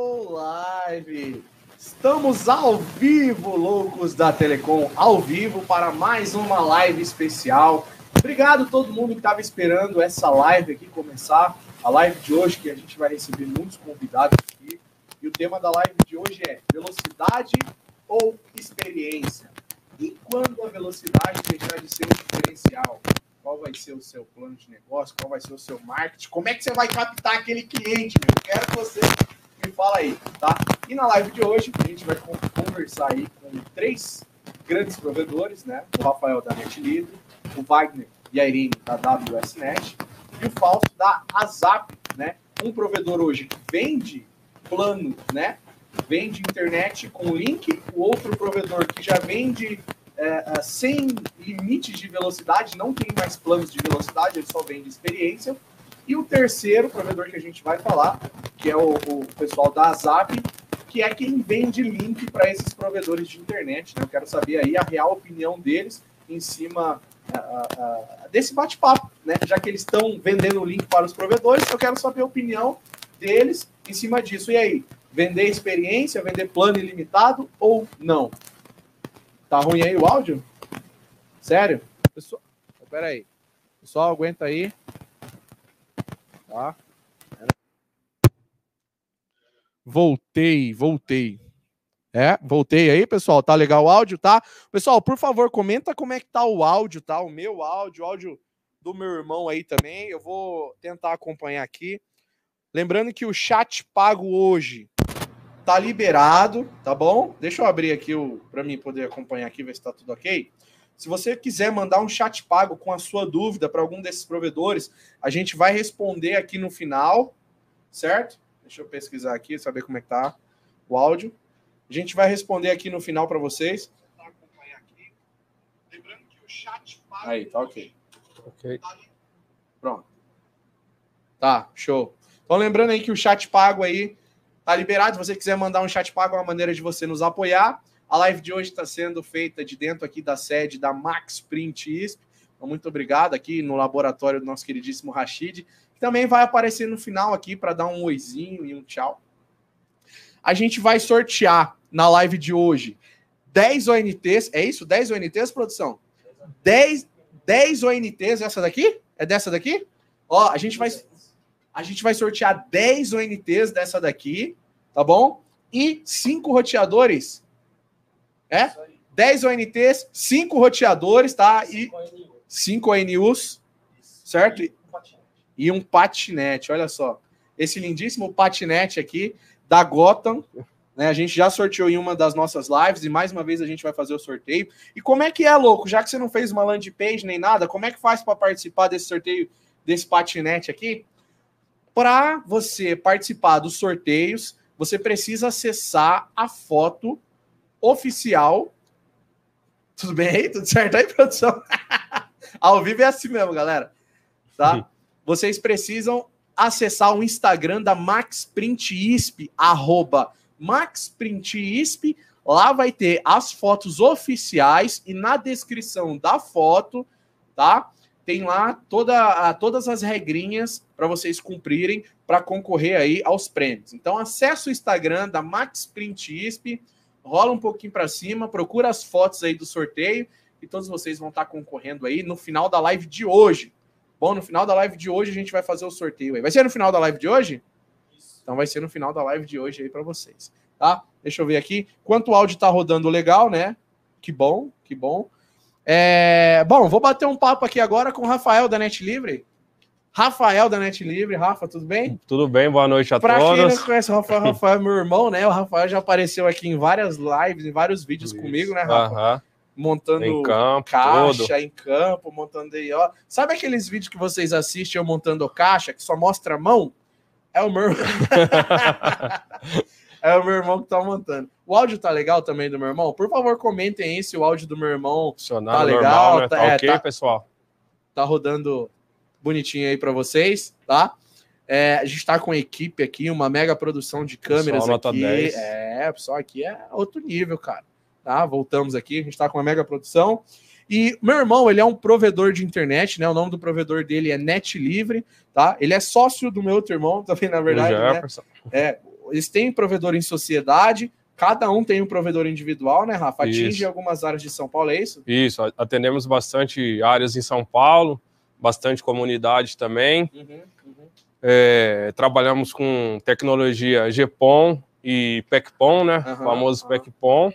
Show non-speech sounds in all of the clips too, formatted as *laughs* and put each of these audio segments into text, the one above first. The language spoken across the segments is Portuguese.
Live. Estamos ao vivo, loucos da Telecom, ao vivo para mais uma live especial. Obrigado a todo mundo que estava esperando essa live aqui começar. A live de hoje, que a gente vai receber muitos convidados aqui. E o tema da live de hoje é velocidade ou experiência? E quando a velocidade deixar de ser um diferencial? Qual vai ser o seu plano de negócio? Qual vai ser o seu marketing? Como é que você vai captar aquele cliente, meu? Eu quero que você me fala aí, tá? E na live de hoje, a gente vai conversar aí com três grandes provedores, né? O Rafael da NetLibre, o Wagner e a Irene da WSNet e o Fausto da Azap, né? Um provedor hoje que vende plano, né? Vende internet com link, o outro provedor que já vende é, sem limites de velocidade, não tem mais planos de velocidade, ele só vende experiência. E o terceiro provedor que a gente vai falar, que é o, o pessoal da Azap, que é quem vende link para esses provedores de internet. Né? Eu quero saber aí a real opinião deles em cima desse bate-papo, né? Já que eles estão vendendo link para os provedores, eu quero saber a opinião deles em cima disso. E aí, vender experiência, vender plano ilimitado ou não? Tá ruim aí o áudio? Sério? Pessoal, espera aí. Pessoal, aguenta aí. Tá? Voltei, voltei. É, voltei aí, pessoal. Tá legal o áudio, tá? Pessoal, por favor, comenta como é que tá o áudio, tá? O meu áudio, o áudio do meu irmão aí também. Eu vou tentar acompanhar aqui. Lembrando que o chat pago hoje tá liberado, tá bom? Deixa eu abrir aqui o para mim poder acompanhar aqui, ver se tá tudo ok. Se você quiser mandar um chat pago com a sua dúvida para algum desses provedores, a gente vai responder aqui no final, certo? Deixa eu pesquisar aqui, saber como é que tá o áudio. A gente vai responder aqui no final para vocês. Lembrando que o chat pago. Aí, tá ok. Ok. Pronto. Tá, show. Então lembrando aí que o chat pago aí tá liberado. Se você quiser mandar um chat pago, é uma maneira de você nos apoiar. A live de hoje está sendo feita de dentro aqui da sede da Max Print ISP. Então, muito obrigado aqui no laboratório do nosso queridíssimo Rashid, que também vai aparecer no final aqui para dar um oizinho e um tchau. A gente vai sortear na live de hoje 10 ONTs. É isso? 10 ONTs, produção? 10, 10 ONTs, essa daqui? É dessa daqui? Ó, a gente vai a gente vai sortear 10 ONTs dessa daqui, tá bom? E cinco roteadores é? 10 ONTs, 5 roteadores, tá? E 5 ONUs, certo? E um patinete, olha só. Esse lindíssimo patinete aqui da Gotham, né? A gente já sorteou em uma das nossas lives e mais uma vez a gente vai fazer o sorteio. E como é que é, louco? Já que você não fez uma landing page nem nada, como é que faz para participar desse sorteio desse patinete aqui? Para você participar dos sorteios, você precisa acessar a foto oficial. Tudo bem aí? Tudo certo aí, produção? *laughs* Ao vivo é assim mesmo, galera. Tá? Vocês precisam acessar o Instagram da MaxPrintISP, arroba MaxPrintISP. Lá vai ter as fotos oficiais e na descrição da foto, tá? Tem lá toda, todas as regrinhas para vocês cumprirem para concorrer aí aos prêmios. Então, acesse o Instagram da MaxPrintISP rola um pouquinho para cima, procura as fotos aí do sorteio e todos vocês vão estar concorrendo aí no final da live de hoje. Bom, no final da live de hoje a gente vai fazer o sorteio aí. Vai ser no final da live de hoje? Isso. Então vai ser no final da live de hoje aí para vocês, tá? Deixa eu ver aqui. Quanto o áudio tá rodando legal, né? Que bom, que bom. É... Bom, vou bater um papo aqui agora com o Rafael da Net Livre. Rafael da Net Livre. Rafa, tudo bem? Tudo bem, boa noite a pra todos. Para quem não conhece o Rafael, *laughs* Rafael é meu irmão, né? O Rafael já apareceu aqui em várias lives, em vários vídeos Isso. comigo, né, Rafa? Uh -huh. Montando em campo, caixa todo. em campo, montando aí, ó. Sabe aqueles vídeos que vocês assistem eu montando caixa, que só mostra a mão? É o meu *laughs* É o meu irmão que tá montando. O áudio tá legal também do meu irmão? Por favor, comentem aí se o áudio do meu irmão tá legal. Normal, né? tá, tá é, ok, tá, pessoal? Tá rodando bonitinho aí para vocês, tá? É, a gente está com equipe aqui, uma mega produção de câmeras pessoal, aqui. Nota 10. É, pessoal, aqui é outro nível, cara. Tá? Voltamos aqui, a gente está com uma mega produção. E meu irmão, ele é um provedor de internet, né? O nome do provedor dele é Net Livre, tá? Ele é sócio do meu outro irmão, também, na verdade. Né? É, eles têm provedor em sociedade, cada um tem um provedor individual, né, Rafa? Atinge isso. algumas áreas de São Paulo, é isso? Isso, atendemos bastante áreas em São Paulo, bastante comunidade também. Uhum, uhum. É, trabalhamos com tecnologia GPON e PECPON, né? Uhum, famoso uhum. PECPON.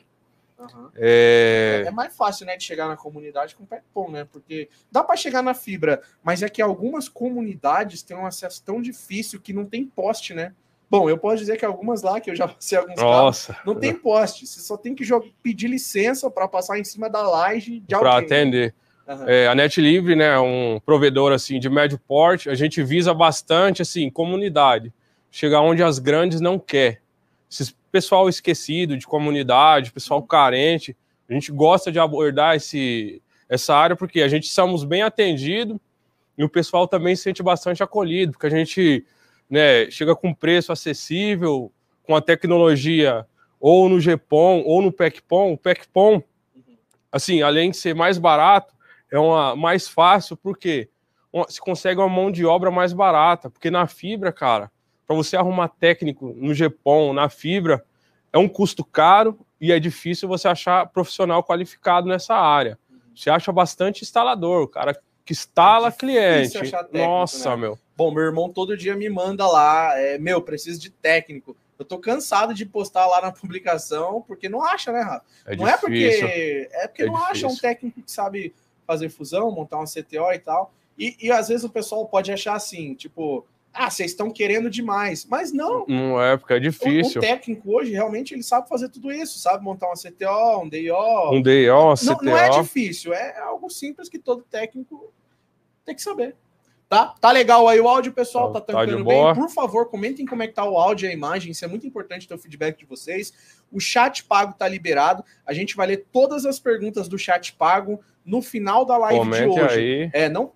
Uhum. É... é... mais fácil, né, de chegar na comunidade com o PECPON, né? Porque dá para chegar na fibra, mas é que algumas comunidades têm um acesso tão difícil que não tem poste, né? Bom, eu posso dizer que algumas lá, que eu já *laughs* passei alguns Nossa. Carros, não tem poste. Você só tem que pedir licença para passar em cima da laje de alguém. Para atender. Uhum. É, a Net Livre, né, é um provedor assim de médio porte. A gente visa bastante assim comunidade, chegar onde as grandes não quer. Esse pessoal esquecido de comunidade, pessoal uhum. carente, a gente gosta de abordar esse, essa área porque a gente somos bem atendido e o pessoal também se sente bastante acolhido, porque a gente né, chega com preço acessível, com a tecnologia ou no GPON ou no PECPON. O PECPON, uhum. assim, além de ser mais barato, é uma mais fácil, porque se consegue uma mão de obra mais barata, porque na fibra, cara, para você arrumar técnico no GPON, na fibra, é um custo caro e é difícil você achar profissional qualificado nessa área. Você acha bastante instalador, o cara que instala é cliente. Técnico, Nossa, né? meu. Bom, meu irmão todo dia me manda lá, é, meu, preciso de técnico. Eu tô cansado de postar lá na publicação, porque não acha, né, Rafa? É não difícil. é porque. É porque é não difícil. acha um técnico que sabe fazer fusão, montar uma CTO e tal. E, e às vezes o pessoal pode achar assim, tipo, ah, vocês estão querendo demais. Mas não. Não é, porque é difícil. O, o, técnico hoje, realmente, ele sabe fazer tudo isso, sabe montar uma CTO, um DIO. Um DIO, CTO. Não é difícil, é algo simples que todo técnico tem que saber. Tá? Tá legal aí o áudio, pessoal? Tá, tá tancando bem? Boa. Por favor, comentem como é que tá o áudio e a imagem. Isso é muito importante ter o feedback de vocês. O chat pago tá liberado. A gente vai ler todas as perguntas do chat pago no final da live Comente de hoje. Aí. É, não,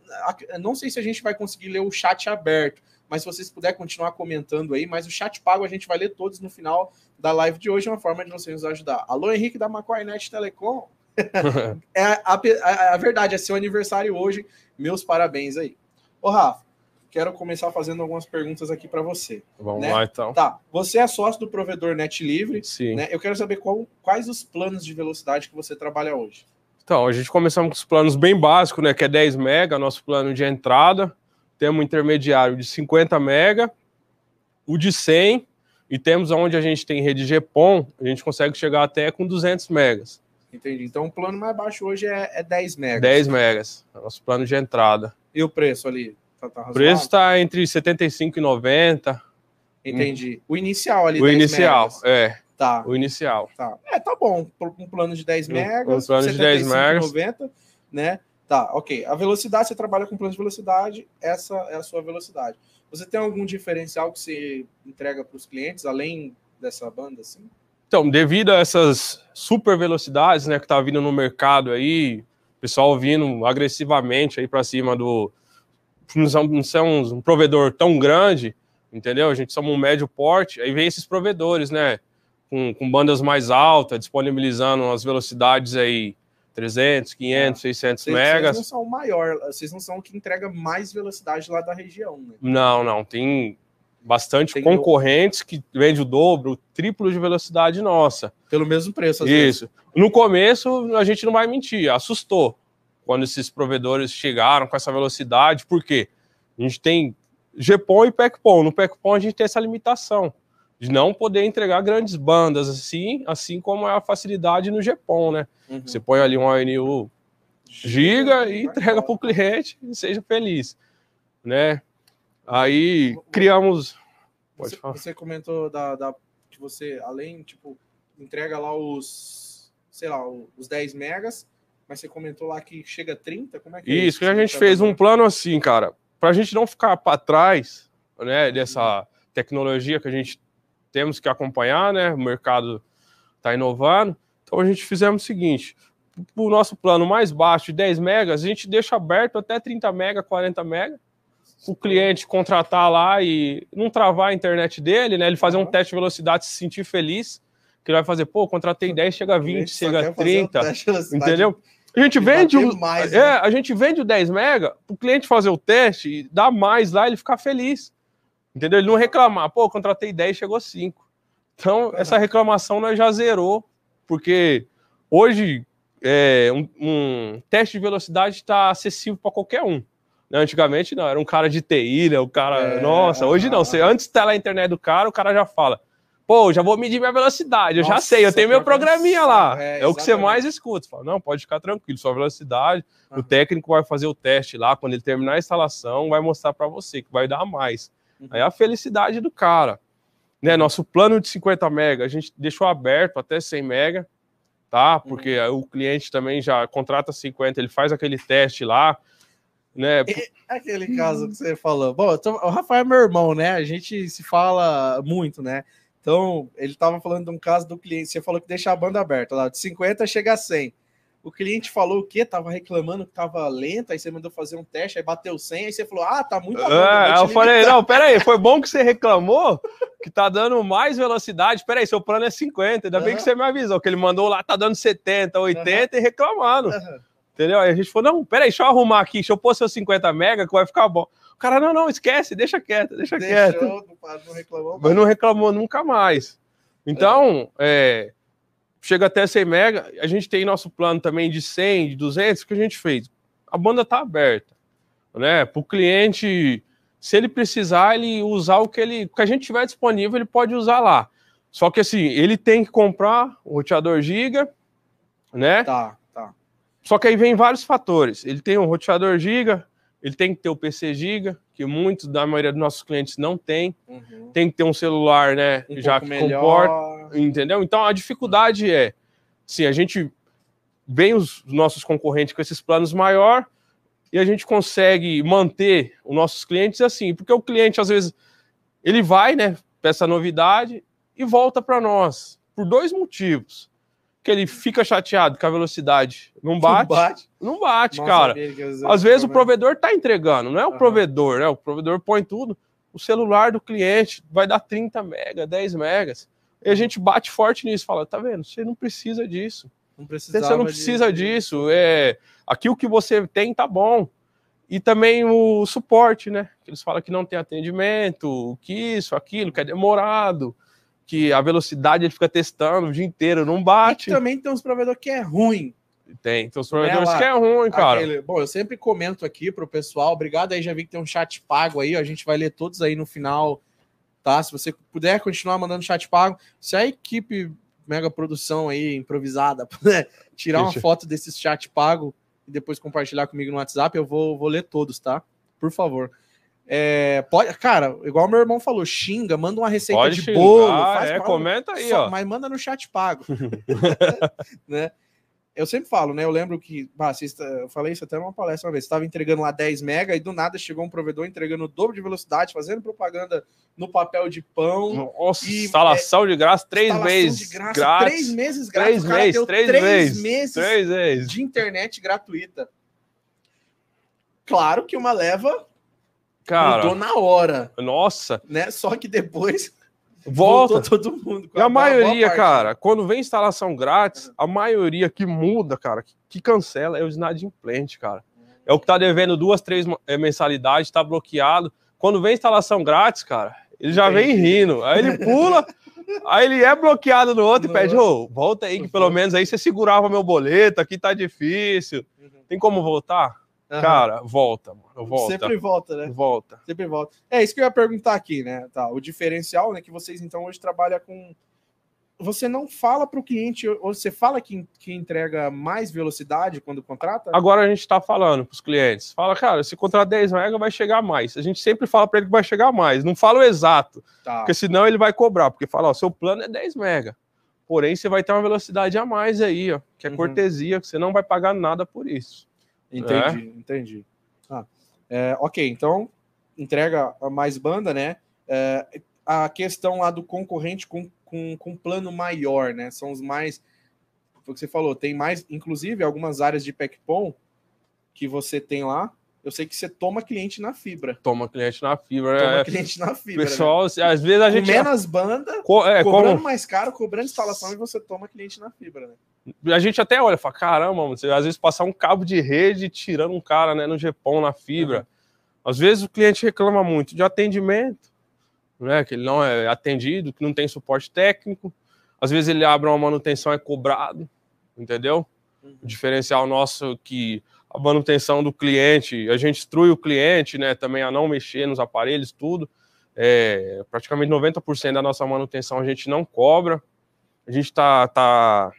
não sei se a gente vai conseguir ler o chat aberto, mas se vocês puderem continuar comentando aí, mas o chat pago a gente vai ler todos no final da live de hoje, é uma forma de vocês nos ajudar. Alô, Henrique da Macquarie Net Telecom. *laughs* é, a, a, a verdade, é seu aniversário hoje. Meus parabéns aí. Ô, Rafa, quero começar fazendo algumas perguntas aqui para você. Vamos né? lá, então. Tá, você é sócio do provedor Net Livre. Sim. Né? Eu quero saber qual, quais os planos de velocidade que você trabalha hoje. Então, a gente começamos com os planos bem básicos, né? Que é 10 mega, nosso plano de entrada. Temos um intermediário de 50 mega, o de 100, e temos onde a gente tem rede GPON, a gente consegue chegar até com 200 megas. Entendi. Então o plano mais baixo hoje é, é 10 megas. 10 megas, é nosso plano de entrada. E o preço ali? Tá, tá o preço está entre 75 e 90. Entendi. O inicial ali, O inicial, megas. é. Tá. O inicial. Tá. É, tá bom. Um plano de 10 megas. Um plano de 10 megas. 90, né? Tá, ok. A velocidade, você trabalha com plano de velocidade, essa é a sua velocidade. Você tem algum diferencial que você entrega para os clientes, além dessa banda, assim? Então, devido a essas super velocidades, né, que tá vindo no mercado aí, pessoal vindo agressivamente aí para cima do. Não somos um provedor tão grande, entendeu? A gente somos um médio porte, aí vem esses provedores, né? Com, com bandas mais altas, disponibilizando as velocidades aí 300, 500, é. 600 vocês, megas. Vocês não são o maior, vocês não são o que entrega mais velocidade lá da região, né? Não, não, tem bastante tem concorrentes o... que vende o dobro, o triplo de velocidade nossa. Pelo mesmo preço, às Isso. Vezes. No começo, a gente não vai mentir, assustou quando esses provedores chegaram com essa velocidade, porque a gente tem GPON e PECPON. No PECPON a gente tem essa limitação de não poder entregar grandes bandas assim, assim como é a facilidade no GPON, né? Uhum. Você põe ali um ANU giga e entrega para o cliente e seja feliz, né? Aí criamos. Você, você, comentou da, da, que você, além, tipo, entrega lá os, sei lá, os 10 megas, mas você comentou lá que chega a 30, como é que é Isso, é que a gente fez um plano assim, cara, para a gente não ficar para trás, né, dessa tecnologia que a gente temos que acompanhar, né, o mercado está inovando, então a gente fizemos o seguinte, o nosso plano mais baixo de 10 megas, a gente deixa aberto até 30 mega, 40 mega, o cliente contratar lá e não travar a internet dele, né? Ele fazer um teste de velocidade, se sentir feliz, que ele vai fazer, pô, contratei 10, chega a 20, chega a 30, um entendeu? A gente vende o, mais, é, né? a gente vende o 10 mega, o cliente fazer o teste, dá mais lá, ele ficar feliz. Entendeu? Ele não reclamar, pô, contratei 10, chegou 5. Então, essa reclamação nós já zerou, porque hoje é, um, um, teste de velocidade está acessível para qualquer um. Né? Antigamente não, era um cara de TI, né? O cara. É, nossa, hoje não. Você, antes de estar na internet do cara, o cara já fala. Pô, já vou medir minha velocidade, eu nossa, já sei, eu tenho meu programinha lá. É, é o que você mais escuta. Fala, não, pode ficar tranquilo, sua velocidade. Uhum. O técnico vai fazer o teste lá, quando ele terminar a instalação, vai mostrar para você que vai dar mais. Uhum. Aí é a felicidade do cara. Né, nosso plano de 50 mega, a gente deixou aberto até 100 mega, tá? Porque uhum. o cliente também já contrata 50, ele faz aquele teste lá, né? É aquele caso que você falou. Bom, tô, o Rafael é meu irmão, né? A gente se fala muito, né? Então, ele estava falando de um caso do cliente. Você falou que deixa a banda aberta lá, de 50 chega a 100. O cliente falou o quê? Tava reclamando que tava lento, aí você mandou fazer um teste, aí bateu 100, aí você falou, ah, tá muito é, Eu falei, não, peraí, foi bom que você reclamou que tá dando mais velocidade. Peraí, seu plano é 50, ainda uhum. bem que você me avisou, que ele mandou lá, tá dando 70, 80 uhum. e reclamando. Uhum. Entendeu? Aí a gente falou, não, peraí, deixa eu arrumar aqui, deixa eu pôr seu 50 mega que vai ficar bom. O cara, não, não, esquece, deixa quieto, deixa Deixou, quieto. Não reclamou. Mas não reclamou nunca mais. Então, é chega até 100 mega. A gente tem nosso plano também de 100, de 200, que a gente fez. A banda está aberta, né? Para o cliente, se ele precisar, ele usar o que ele, o que a gente tiver disponível, ele pode usar lá. Só que assim, ele tem que comprar o roteador giga, né? Tá, tá. Só que aí vem vários fatores. Ele tem um roteador giga, ele tem que ter o PC giga, que muitos da maioria dos nossos clientes não tem. Uhum. Tem que ter um celular, né? Um já que melhor. comporta, entendeu? Então a dificuldade é, se a gente vem os nossos concorrentes com esses planos maior e a gente consegue manter os nossos clientes assim, porque o cliente às vezes ele vai, né, para essa novidade e volta para nós por dois motivos que ele fica chateado que a velocidade não bate. Não bate, não bate cara. Às vezes o provedor está entregando, não é o uhum. provedor, né? O provedor põe tudo. O celular do cliente vai dar 30 mega, 10 megas. E a gente bate forte nisso, fala, tá vendo? Você não precisa disso. Não você não precisa disso. disso. É, aqui o que você tem tá bom. E também o suporte, né? Eles falam que não tem atendimento, que isso, aquilo, que é demorado que a velocidade ele fica testando o dia inteiro, não bate. E também tem uns provedores que é ruim. Tem, tem uns provedores é que é ruim, cara. Aquele... Bom, eu sempre comento aqui pro pessoal, obrigado aí, já vi que tem um chat pago aí, a gente vai ler todos aí no final, tá? Se você puder continuar mandando chat pago, se a equipe mega produção aí, improvisada, *laughs* puder tirar uma foto desse chat pago e depois compartilhar comigo no WhatsApp, eu vou, vou ler todos, tá? Por favor. É, pode, cara, igual meu irmão falou, xinga, manda uma receita pode de xingar, bolo, faz é, comenta aí, só, ó. Mas manda no chat pago. *laughs* *laughs* né? Eu sempre falo, né? Eu lembro que, bah, eu falei isso até numa palestra uma vez, estava entregando lá 10 mega e do nada chegou um provedor entregando o dobro de velocidade, fazendo propaganda no papel de pão. Nossa, e, instalação é, de graça, três meses. De graça, grátis, três meses grátis. Três meses, três, três meses, três meses de internet gratuita. Claro que uma leva Cara, mudou na hora. Nossa. Né? Só que depois volta todo mundo. E a, a maioria, cara, quando vem instalação grátis, a maioria que muda, cara, que, que cancela é o inadimplente, cara. É o que tá devendo duas, três eh, mensalidades, tá bloqueado. Quando vem instalação grátis, cara, ele já Entendi. vem rindo. Aí ele pula, *laughs* aí ele é bloqueado no outro no e pede, ô, oh, volta aí, que pelo menos aí você segurava meu boleto, aqui tá difícil. Uhum. Tem como voltar? Uhum. Cara, volta, mano. Volta. Sempre volta, né? Volta. Sempre volta. É isso que eu ia perguntar aqui, né? Tá, o diferencial, né? Que vocês então hoje trabalham com. Você não fala para o cliente, ou você fala que, que entrega mais velocidade quando contrata? Agora a gente está falando para os clientes. Fala, cara, se contratar 10 mega vai chegar mais. A gente sempre fala para ele que vai chegar mais. Não fala o exato. Tá. Porque senão ele vai cobrar. Porque fala, ó, seu plano é 10 mega. Porém, você vai ter uma velocidade a mais aí, ó. Que é uhum. cortesia, que você não vai pagar nada por isso. Entendi, é? entendi. Ah, é, ok, então entrega mais banda, né? É, a questão lá do concorrente com, com, com plano maior, né? São os mais. Foi o que você falou, tem mais, inclusive, algumas áreas de PECPOM que você tem lá. Eu sei que você toma cliente na fibra. Toma cliente na fibra. Toma é... cliente na fibra. Pessoal, né? às vezes a gente. Com menos banda, Co é, cobrando como... mais caro, cobrando instalação e você toma cliente na fibra, né? A gente até olha e fala, caramba, você às vezes passar um cabo de rede tirando um cara né, no GPON, na fibra. Uhum. Às vezes o cliente reclama muito de atendimento, né? Que ele não é atendido, que não tem suporte técnico. Às vezes ele abre uma manutenção é cobrado, entendeu? Uhum. O diferencial nosso é que a manutenção do cliente, a gente instrui o cliente, né, também a não mexer nos aparelhos, tudo. É, praticamente 90% da nossa manutenção a gente não cobra. A gente tá, tá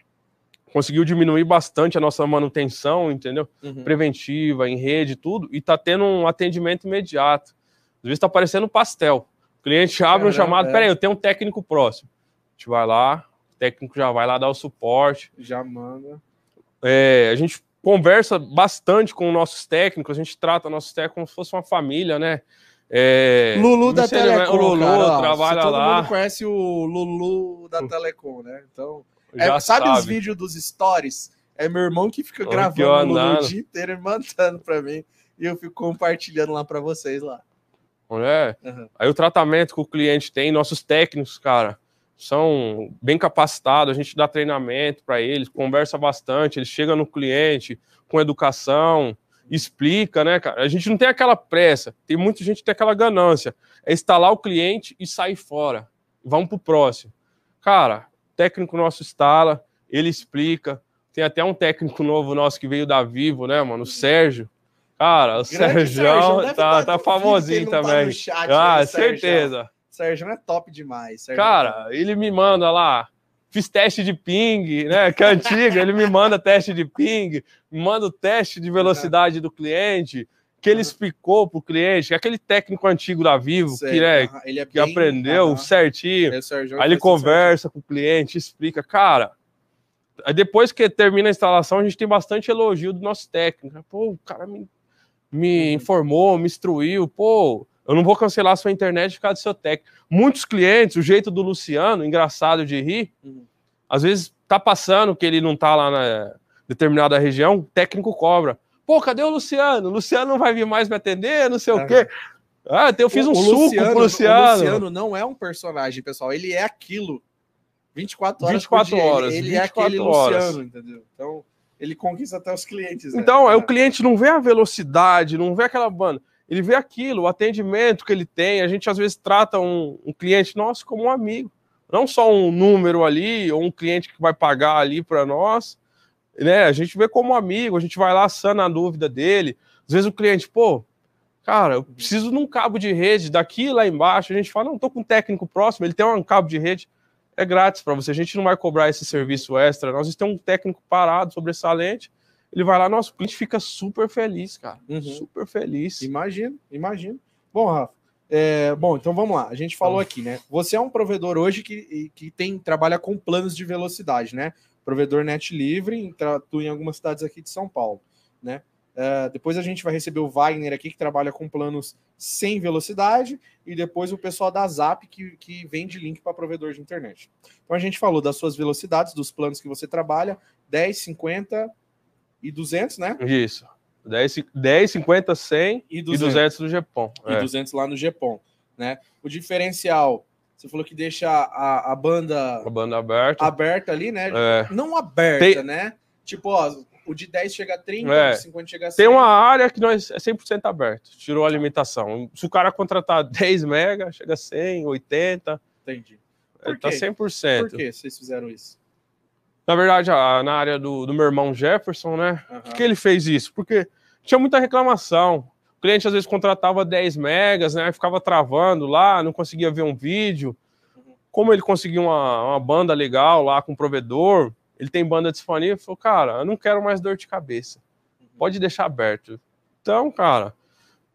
conseguiu diminuir bastante a nossa manutenção, entendeu? Uhum. Preventiva, em rede, tudo, e tá tendo um atendimento imediato. Às vezes tá parecendo um pastel. O cliente abre Caramba, um chamado, é. peraí, eu tenho um técnico próximo. A gente vai lá, o técnico já vai lá dar o suporte. Já manda. É, a gente conversa bastante com nossos técnicos, a gente trata nossos técnicos como se fosse uma família, né? É, Lulu da Telecom. O Lulu cara, trabalha todo lá. Todo mundo conhece o Lulu da Telecom, né? Então, é, sabe, sabe, os vídeos dos stories? É meu irmão que fica gravando o dia inteiro e mandando para mim. E eu fico compartilhando lá para vocês lá. É. Uhum. Aí o tratamento que o cliente tem, nossos técnicos, cara, são bem capacitados, a gente dá treinamento para eles, conversa bastante, eles chegam no cliente com educação, explica, né, cara? A gente não tem aquela pressa, tem muita gente que tem aquela ganância, é instalar o cliente e sair fora. Vamos pro próximo. Cara, técnico nosso instala, ele explica. Tem até um técnico novo nosso que veio da Vivo, né, mano? O Sérgio. Cara, o Sérgio tá, tá, tá famosinho tá também. Tá chat, ah, né, certeza. Sérgio é top demais. Sérgio cara, é ele me manda lá fiz teste de ping, né? Que é antigo, ele me manda teste de ping, me manda o teste de velocidade do cliente, que ele explicou para o cliente, aquele técnico antigo da Vivo, Sei, que, né, é que bem, aprendeu certinho. Aí ele conversa certinho. com o cliente, explica, cara. Aí depois que termina a instalação, a gente tem bastante elogio do nosso técnico. Pô, o cara me, me uhum. informou, me instruiu, pô, eu não vou cancelar a sua internet por causa do seu técnico. Muitos clientes, o jeito do Luciano, engraçado de rir, uhum. às vezes tá passando que ele não tá lá na determinada região, o técnico cobra. Pô, cadê o Luciano? O Luciano não vai vir mais me atender, não sei o quê. Ah, eu fiz um o suco Luciano, pro Luciano. O Luciano não é um personagem, pessoal. Ele é aquilo. 24 horas 24 horas. Ele, ele é aquele horas. Luciano, entendeu? Então, ele conquista até os clientes. Né? Então, é. o cliente não vê a velocidade, não vê aquela banda ele vê aquilo, o atendimento que ele tem. A gente às vezes trata um, um cliente nosso como um amigo, não só um número ali ou um cliente que vai pagar ali para nós. Né? A gente vê como amigo, a gente vai lá, sana a dúvida dele. Às vezes o cliente, pô, cara, eu preciso de um cabo de rede daqui lá embaixo. A gente fala, não, tô com um técnico próximo, ele tem um cabo de rede, é grátis para você. A gente não vai cobrar esse serviço extra. Nós temos um técnico parado, sobressalente, ele vai lá, nosso cliente fica super feliz, cara. Uhum. Super feliz. Imagino, imagino. Bom, Rafa, é, bom, então vamos lá. A gente falou aqui, né? Você é um provedor hoje que, que tem trabalha com planos de velocidade, né? Provedor net livre, atua em algumas cidades aqui de São Paulo, né? Uh, depois a gente vai receber o Wagner aqui, que trabalha com planos sem velocidade, e depois o pessoal da Zap, que, que vende link para provedor de internet. Então a gente falou das suas velocidades, dos planos que você trabalha, 10, 50, e 200, né? Isso. 10, 10 50, 100 e 200, e 200 no Japão. E é. 200 lá no Japão, né? O diferencial, você falou que deixa a, a banda... A banda aberta. Aberta ali, né? É. Não aberta, Tem... né? Tipo, ó, o de 10 chega a 30, é. o de 50 chega a 100. Tem uma área que nós é 100% aberto, tirou a limitação. Se o cara contratar 10 mega, chega a 100, 80. Entendi. Por tá 100%. Por que vocês fizeram isso? Na verdade, a, na área do, do, meu irmão Jefferson, né? Uhum. Por que ele fez isso? Porque tinha muita reclamação. O cliente às vezes contratava 10 megas, né? Ficava travando lá, não conseguia ver um vídeo. Como ele conseguiu uma, uma banda legal lá com o provedor, ele tem banda disponível, falou, cara, eu não quero mais dor de cabeça. Pode deixar aberto. Então, cara,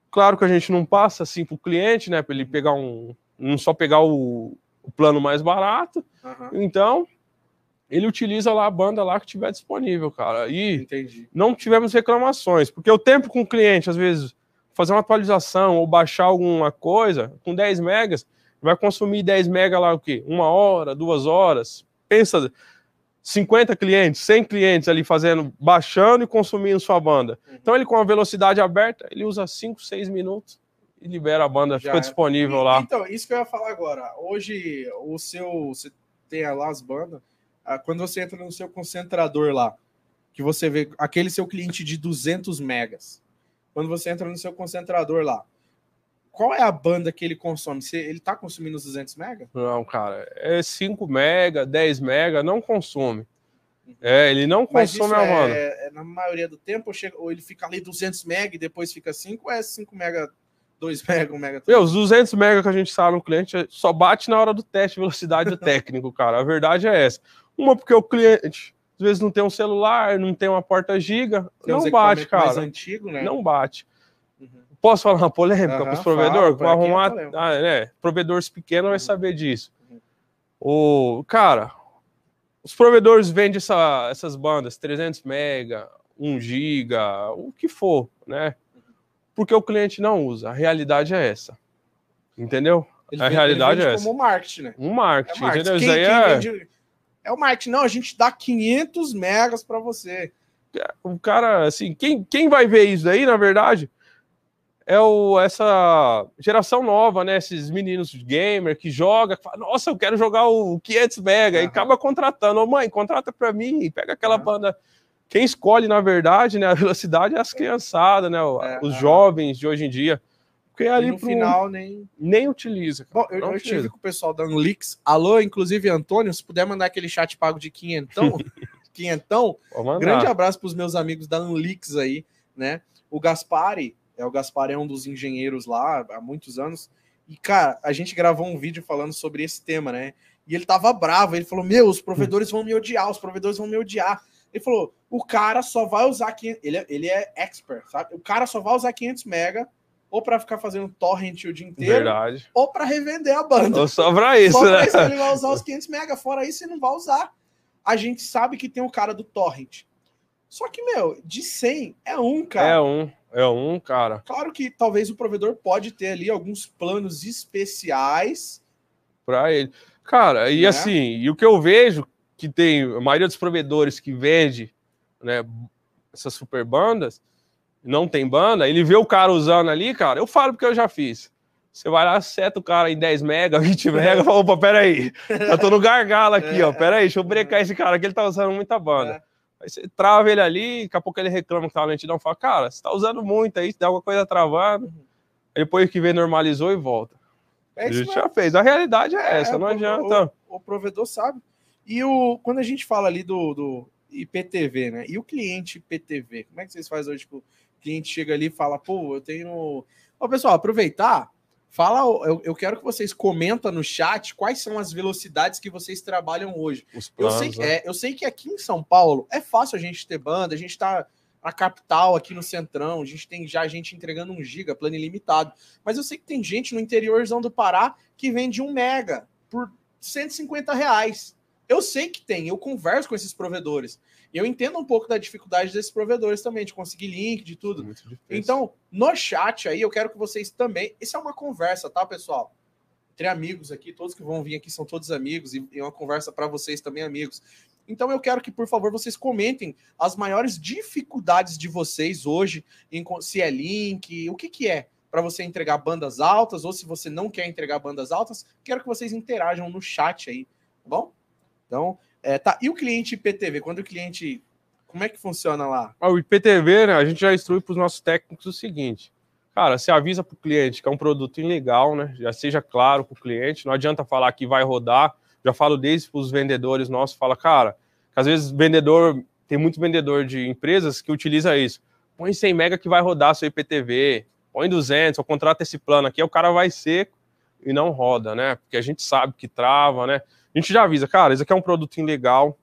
claro que a gente não passa assim para o cliente, né? Para ele pegar um. Não só pegar o, o plano mais barato. Uhum. Então, ele utiliza lá a banda lá que tiver disponível, cara. E Entendi. não tivemos reclamações, porque o tempo com o cliente, às vezes, fazer uma atualização ou baixar alguma coisa, com 10 megas, vai consumir 10 megas lá o quê? Uma hora, duas horas. Pensa, 50 clientes, 100 clientes ali fazendo, baixando e consumindo sua banda. Uhum. Então ele com a velocidade aberta, ele usa 5, 6 minutos e libera a banda, Já fica é. disponível lá. Então, isso que eu ia falar agora. Hoje, o seu, você tem lá as bandas, quando você entra no seu concentrador lá, que você vê aquele seu cliente de 200 megas, quando você entra no seu concentrador lá, qual é a banda que ele consome? Se ele tá consumindo os 200 mega? Não, cara, é 5 mega, 10 mega, não consome. É, ele não consome a banda. É, é, na maioria do tempo, chega, ou ele fica ali 200 mega e depois fica 5, ou é 5 mega 2 mega, 1 mega. Meu, os 200 mega que a gente sabe no cliente só bate na hora do teste de velocidade do *laughs* técnico, cara. A verdade é essa. Uma porque o cliente às vezes não tem um celular, não tem uma porta giga, tem não bate, cara. Antigo, né? Não bate. Uhum. Posso falar uma polêmica uhum, para os provedores? Para arrumar, é ah, né? Provedores pequenos uhum. vai saber disso. Uhum. O cara, os provedores vendem essa, essas bandas 300 mega, 1 giga, o que for, né? porque o cliente não usa. A realidade é essa. Entendeu? Ele a vende, realidade é essa. como marketing, né? Um marketing, é marketing. entendeu? Quem, Isso aí é... Vende... é o marketing. Não, a gente dá 500 megas para você. O cara, assim, quem, quem vai ver isso aí, na verdade, é o, essa geração nova, né? Esses meninos gamer que joga, que fala, nossa, eu quero jogar o 500 mega, uhum. e acaba contratando, ô mãe, contrata para mim, pega aquela uhum. banda quem escolhe, na verdade, né, a velocidade é as criançadas, né, é, os é. jovens de hoje em dia. Porque ali no pro... final nem nem utiliza. Bom, eu, eu estive com o pessoal da Unlix. Alô, inclusive Antônio, se puder mandar aquele chat pago de quinhentão, *laughs* quinhentão. Grande abraço para os meus amigos da Unlix aí, né? O Gaspari, é o Gaspari é um dos engenheiros lá há muitos anos. E cara, a gente gravou um vídeo falando sobre esse tema, né? E ele tava bravo, ele falou: "Meu, os provedores vão me odiar, os provedores vão me odiar". Ele falou: o cara só vai usar 500, ele, é, ele é expert, sabe? O cara só vai usar 500 mega ou para ficar fazendo torrent o dia inteiro, Verdade. ou para revender a banda. Ou só para isso, só pra né? Isso ele vai usar os 500 mega, fora isso ele não vai usar. A gente sabe que tem o cara do torrent. Só que, meu, de 100 é um, cara. É um, é um, cara. Claro que talvez o provedor pode ter ali alguns planos especiais para ele. Cara, e né? assim, e o que eu vejo que tem a maioria dos provedores que vende né, essas super bandas, não tem banda, ele vê o cara usando ali, cara, eu falo porque eu já fiz. Você vai lá, seta o cara em 10 mega, *laughs* 20 mega, fala, opa, peraí, *laughs* eu tô no gargalo aqui, ó, peraí, deixa eu brecar esse cara aqui, ele tá usando muita banda. É. Aí você trava ele ali, daqui a pouco ele reclama que tá na lentidão, fala, cara, você tá usando muito aí, dá alguma coisa travando. Aí depois que vê, normalizou e volta. É a gente já fez, a realidade é, é essa, não adianta. O, o provedor sabe. E o, quando a gente fala ali do, do IPTV, né? E o cliente IPTV, como é que vocês fazem hoje? Tipo, o cliente chega ali e fala, pô, eu tenho. Ó, pessoal, aproveitar, fala, eu, eu quero que vocês comentem no chat quais são as velocidades que vocês trabalham hoje. Eu, sei que, né? é, eu sei que aqui em São Paulo é fácil a gente ter banda, a gente tá na capital, aqui no Centrão, a gente tem já gente entregando um giga, plano ilimitado. Mas eu sei que tem gente no interiorzão do Pará que vende um mega por 150 reais. Eu sei que tem, eu converso com esses provedores. E eu entendo um pouco da dificuldade desses provedores também, de conseguir link, de tudo. Então, no chat aí, eu quero que vocês também. Isso é uma conversa, tá, pessoal? Entre amigos aqui, todos que vão vir aqui são todos amigos, e é uma conversa para vocês também, amigos. Então, eu quero que, por favor, vocês comentem as maiores dificuldades de vocês hoje, em, se é link, o que, que é para você entregar bandas altas, ou se você não quer entregar bandas altas, quero que vocês interajam no chat aí, tá bom? Então, é, tá. E o cliente IPTV? Quando o cliente. Como é que funciona lá? Ah, o IPTV, né, a gente já instrui para os nossos técnicos o seguinte. Cara, você avisa para o cliente que é um produto ilegal, né? Já seja claro para o cliente. Não adianta falar que vai rodar. Já falo desde para os vendedores nossos, fala, cara, às vezes vendedor, tem muito vendedor de empresas que utiliza isso. Põe 100 mega que vai rodar seu IPTV, põe 200, ou contrata esse plano aqui, o cara vai seco e não roda, né? Porque a gente sabe que trava, né? A gente já avisa, cara, isso aqui é um produto ilegal.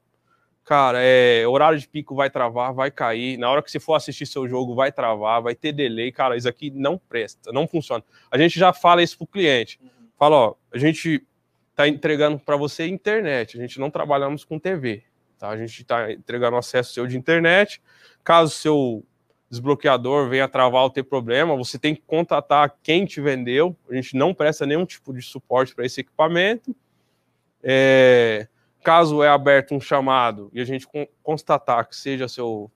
Cara, é, horário de pico vai travar, vai cair. Na hora que você for assistir seu jogo, vai travar, vai ter delay. Cara, isso aqui não presta, não funciona. A gente já fala isso pro cliente. Fala, ó, a gente tá entregando para você internet, a gente não trabalhamos com TV. Tá? A gente está entregando acesso seu de internet. Caso seu desbloqueador venha travar ou ter problema, você tem que contatar quem te vendeu. A gente não presta nenhum tipo de suporte para esse equipamento. É, caso é aberto um chamado e a gente constatar que seja seu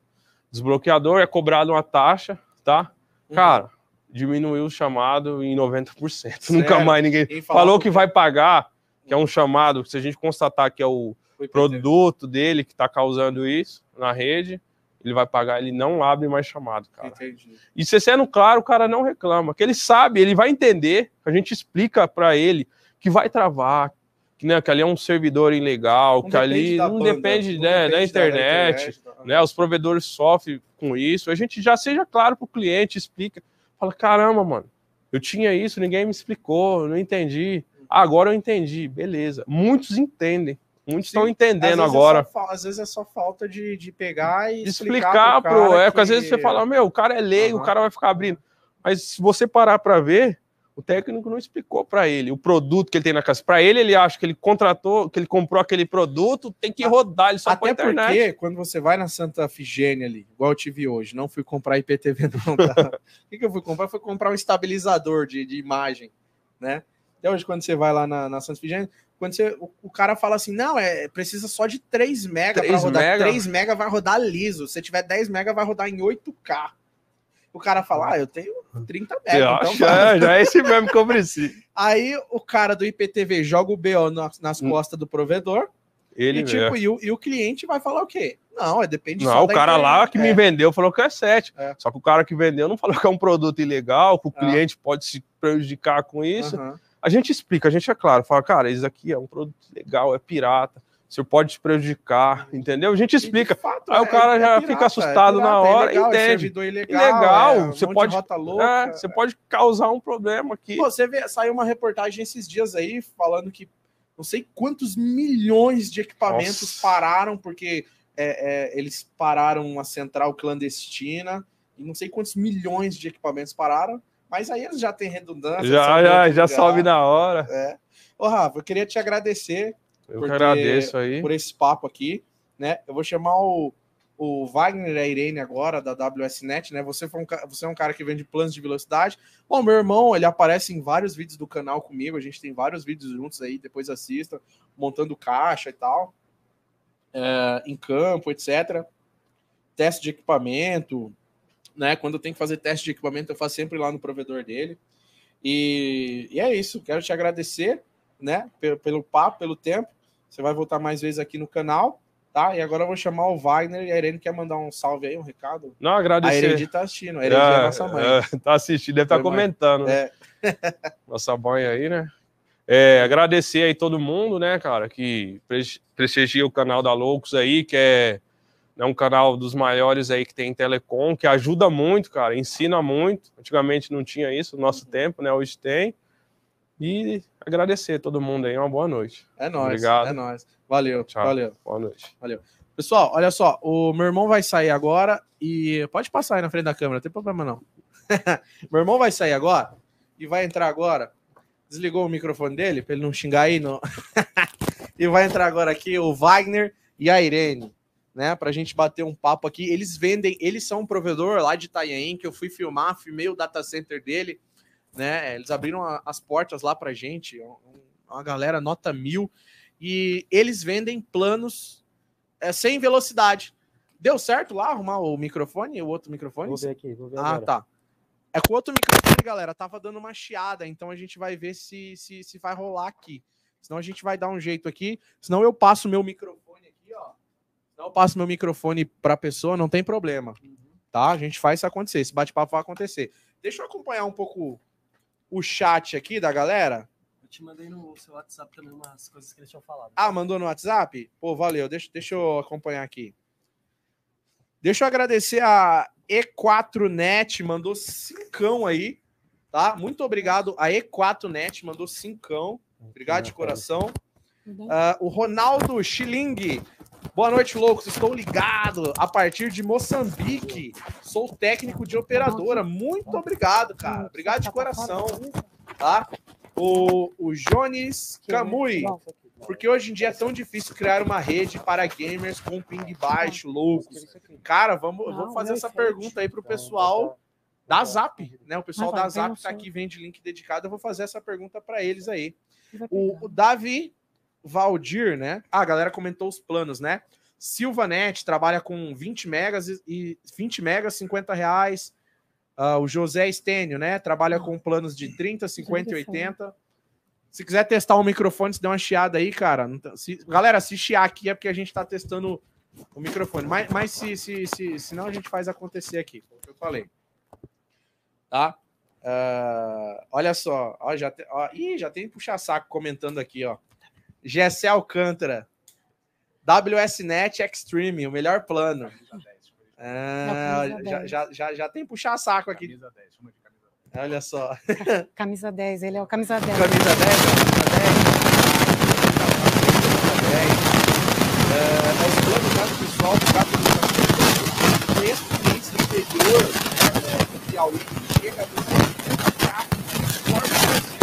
desbloqueador, é cobrado uma taxa, tá? Uhum. Cara, diminuiu o chamado em 90%. *laughs* Sério? Nunca mais ninguém falou que vai pagar, que é um chamado, se a gente constatar que é o, produto dele que está causando isso na rede, ele vai pagar, ele não abre mais chamado, cara. Entendi. E se sendo claro, o cara não reclama, que ele sabe, ele vai entender, a gente explica para ele que vai travar, né, que ali é um servidor ilegal, não que ali não banda, depende, não né, depende da internet, da internet né, os provedores sofrem com isso. A gente já seja claro para o cliente, explica, fala, caramba, mano, eu tinha isso, ninguém me explicou, não entendi. Agora eu entendi, beleza. Muitos entendem. Muitos estão entendendo às agora. É só, às vezes é só falta de, de pegar e explicar, explicar pro, pro é, porque às vezes você fala, meu, o cara é leigo, uhum. o cara vai ficar abrindo. Mas se você parar para ver, o técnico não explicou para ele o produto que ele tem na casa. Para ele, ele acha que ele contratou, que ele comprou aquele produto, tem que rodar ele só Até internet. porque quando você vai na Santa Figênia ali, igual eu tive hoje, não fui comprar IPTV *laughs* não, tá? o que, que eu fui comprar? Foi comprar um estabilizador de, de imagem, né? Até hoje, quando você vai lá na, na Santa Figênia, quando você, o, o, cara fala assim, não, é precisa só de 3 mega para rodar. Mega? 3 mega vai rodar liso. Se tiver 10 mega, vai rodar em 8K. O cara fala, ah, eu tenho 30 mega. Então acha, já é esse mesmo que eu preciso. *laughs* Aí o cara do IPTV joga o BO nas, nas hum. costas do provedor. Ele e, tipo, e o, e o, cliente vai falar o quê? Não, é depende Não, o cara lá que é. me vendeu falou que é 7. É. Só que o cara que vendeu não falou que é um produto ilegal, que o ah. cliente pode se prejudicar com isso. Uhum. A gente explica, a gente é claro, fala, cara, isso aqui é um produto legal, é pirata, você pode te prejudicar, entendeu? A gente explica. Fato, Aí é, o cara é, já é pirata, fica assustado é pirata, na hora, ilegal, entende? Ilegal, ilegal um você pode, louca, você pode causar um problema aqui. Pô, você vê, saiu uma reportagem esses dias aí falando que não sei quantos milhões de equipamentos Nossa. pararam porque eles pararam uma central clandestina e não sei quantos milhões de equipamentos pararam mas aí eles já têm redundância. Já, já, já sobe na hora. É. Ô, Rafa, eu queria te agradecer. Eu agradeço aí. Por esse papo aqui, né? Eu vou chamar o, o Wagner e a Irene agora, da WSNet, né? Você, foi um, você é um cara que vende planos de velocidade. Bom, meu irmão, ele aparece em vários vídeos do canal comigo. A gente tem vários vídeos juntos aí, depois assista, montando caixa e tal. É, em campo, etc. Teste de equipamento, né? Quando eu tenho que fazer teste de equipamento, eu faço sempre lá no provedor dele. E, e é isso. Quero te agradecer, né? Pelo, pelo papo, pelo tempo. Você vai voltar mais vezes aqui no canal. Tá? E agora eu vou chamar o Wagner e a Irene quer mandar um salve aí, um recado. Não, agradecer. A Irene tá assistindo, a Irene é, é nossa mãe. É, tá assistindo, deve estar tá comentando. Né? É. *laughs* nossa mãe aí, né? É, agradecer aí todo mundo, né, cara, que prestigia o canal da Loucos aí, que é é um canal dos maiores aí que tem telecom, que ajuda muito, cara, ensina muito. Antigamente não tinha isso no nosso uhum. tempo, né? Hoje tem. E agradecer a todo mundo aí, uma boa noite. É nóis. Obrigado. É nóis. Valeu. Tchau. Valeu. Boa noite. Valeu. Pessoal, olha só, o meu irmão vai sair agora e pode passar aí na frente da câmera, não tem problema não. *laughs* meu irmão vai sair agora e vai entrar agora. Desligou o microfone dele para ele não xingar aí, não. *laughs* e vai entrar agora aqui o Wagner e a Irene né, para a gente bater um papo aqui. Eles vendem, eles são um provedor lá de Itanhaém, que eu fui filmar, filmei o data center dele, né? Eles abriram a, as portas lá para gente, uma galera nota mil, e eles vendem planos é, sem velocidade. Deu certo lá arrumar o microfone, o outro microfone? Vou ver aqui, vou ver Ah, agora. tá. É com o outro microfone, galera, tava dando uma chiada, então a gente vai ver se, se, se vai rolar aqui. Senão a gente vai dar um jeito aqui, senão eu passo meu microfone não passo meu microfone para a pessoa, não tem problema. Tá? A gente faz isso acontecer. Esse bate-papo vai acontecer. Deixa eu acompanhar um pouco o chat aqui da galera. Eu te mandei no seu WhatsApp também umas coisas que eles tinham falado. Ah, mandou no WhatsApp? Pô, valeu. Deixa, deixa eu acompanhar aqui. Deixa eu agradecer a E4Net, mandou cincão aí, tá? Muito obrigado. A E4Net mandou cincão. Obrigado de coração. Uh, o Ronaldo Schilling Boa noite, loucos. Estou ligado a partir de Moçambique. Sou técnico de operadora. Muito obrigado, cara. Obrigado de coração. Tá? O, o Jones Camui. Porque hoje em dia é tão difícil criar uma rede para gamers com ping baixo, loucos. Cara, vamos, vamos fazer essa pergunta aí para o pessoal da Zap, né? O pessoal da Zap está aqui, vende link dedicado. Eu vou fazer essa pergunta para eles aí. O, o Davi Valdir, né? Ah, a galera comentou os planos, né? Silvanet trabalha com 20 megas e 20 megas, 50 reais. Uh, o José Estênio, né? Trabalha com planos de 30, 50 e 80. Se quiser testar o microfone, se der uma chiada aí, cara. Se, galera, se chiar aqui é porque a gente tá testando o microfone. Mas, mas se, se, se, se não, a gente faz acontecer aqui, como eu falei. Tá? Uh, olha só, ó, já, te, ó, ih, já tem puxa-saco comentando aqui, ó. Gessé Alcântara. WSNet Extreme, o melhor plano. Ah, já, já, já, já tem puxa-saco aqui. Camisa 10, Olha só. *laughs* Camisa 10, ele é o camisa 10. Camisa 10, camisa 10. Camisa 10. É, esse plano já pessoal do preço do interior, né, do Piauí, chega a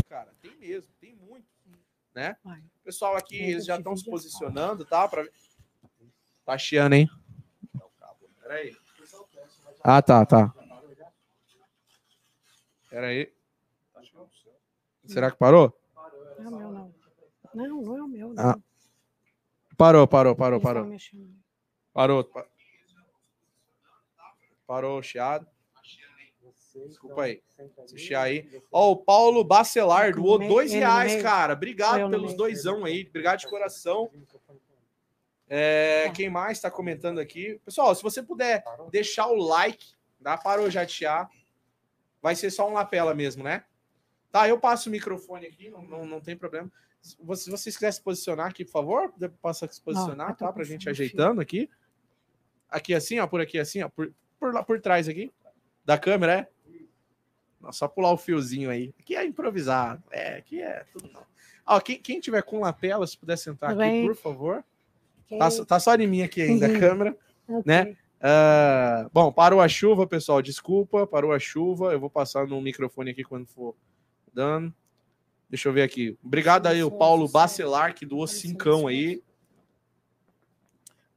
cara. Tem mesmo, tem muito. Né? O pessoal aqui, eles já estão se posicionando, tá? Pra... Tá chiando, hein? Peraí. Ah, tá, tá. Pera aí. Será que parou? Não, meu não. Não, não é o meu. Não. Ah. Parou, parou, parou, parou. Parou. Parou, chiado. Desculpa aí. Se aí. Ó, o Paulo Bacelar doou dois reais, cara. Obrigado pelos doisão aí. Obrigado de coração. É, quem mais está comentando aqui? Pessoal, se você puder deixar o like, dá para o jatear. Vai ser só um lapela mesmo, né? Tá, eu passo o microfone aqui, não, não, não tem problema. Se vocês quiserem se posicionar aqui, por favor, possa se posicionar, não, tá? Pra gente ajeitando aqui. Aqui assim, ó, por aqui assim, ó, por, por lá por trás aqui. Da câmera, é? Só pular o fiozinho aí. Aqui é improvisado. É, aqui é tudo não. Ó, quem, quem tiver com lapela, se puder sentar aqui, bem? por favor. Okay. Tá, tá, só em mim aqui ainda a *laughs* câmera, okay. né? Uh, bom, parou a chuva, pessoal. Desculpa, parou a chuva. Eu vou passar no microfone aqui quando for dando. Deixa eu ver aqui. Obrigado aí, o Paulo Bacelar, que doou cincão aí.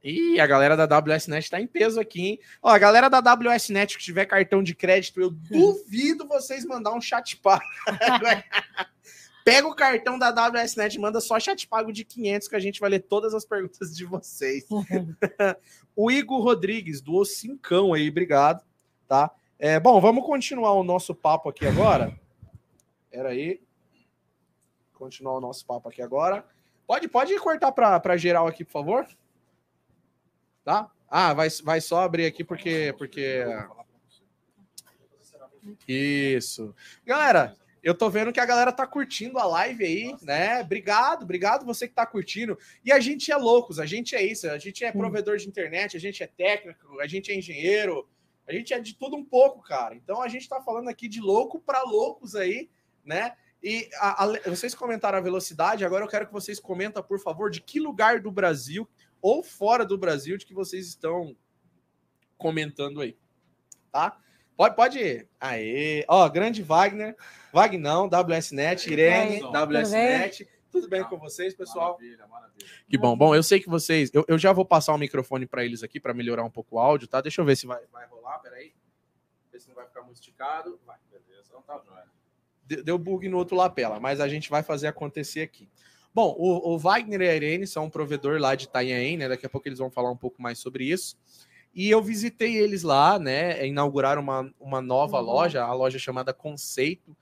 E a galera da WSNet tá em peso aqui, hein? Ó, a galera da WSNet que tiver cartão de crédito, eu *laughs* duvido vocês mandar um chat pago. *laughs* Pega o cartão da WSNet, manda só chat pago de 500 que a gente vai ler todas as perguntas de vocês. *laughs* o Igor Rodrigues doou cincão aí, obrigado, tá? É, bom, vamos continuar o nosso papo aqui agora. Pera aí. Continuar o nosso papo aqui agora. Pode, pode cortar para geral aqui, por favor? Tá? Ah, vai, vai só abrir aqui porque porque Isso. Galera, eu tô vendo que a galera tá curtindo a live aí, né? Obrigado, obrigado você que tá curtindo. E a gente é loucos, a gente é isso, a gente é provedor de internet, a gente é técnico, a gente é engenheiro, a gente é de tudo um pouco, cara. Então a gente tá falando aqui de louco para loucos aí, né? E a, a, vocês comentaram a velocidade, agora eu quero que vocês comentem, por favor, de que lugar do Brasil ou fora do Brasil de que vocês estão comentando aí, tá? Pode, pode ir. Aê. Ó, grande Wagner. Vagnão, WSNet, Irene, WSNet. Tudo bem com vocês, pessoal? Maravilha, maravilha. Que bom. Bom, eu sei que vocês. Eu, eu já vou passar o microfone para eles aqui para melhorar um pouco o áudio, tá? Deixa eu ver se vai, vai rolar. Peraí. Ver se não vai ficar muito esticado. Vai, beleza. Então tá deu bug no outro lapela, mas a gente vai fazer acontecer aqui. Bom, o, o Wagner e a Irene são um provedor lá de Itanhaém, né? Daqui a pouco eles vão falar um pouco mais sobre isso. E eu visitei eles lá, né? Inauguraram uma, uma nova uhum. loja, a loja chamada Conceito.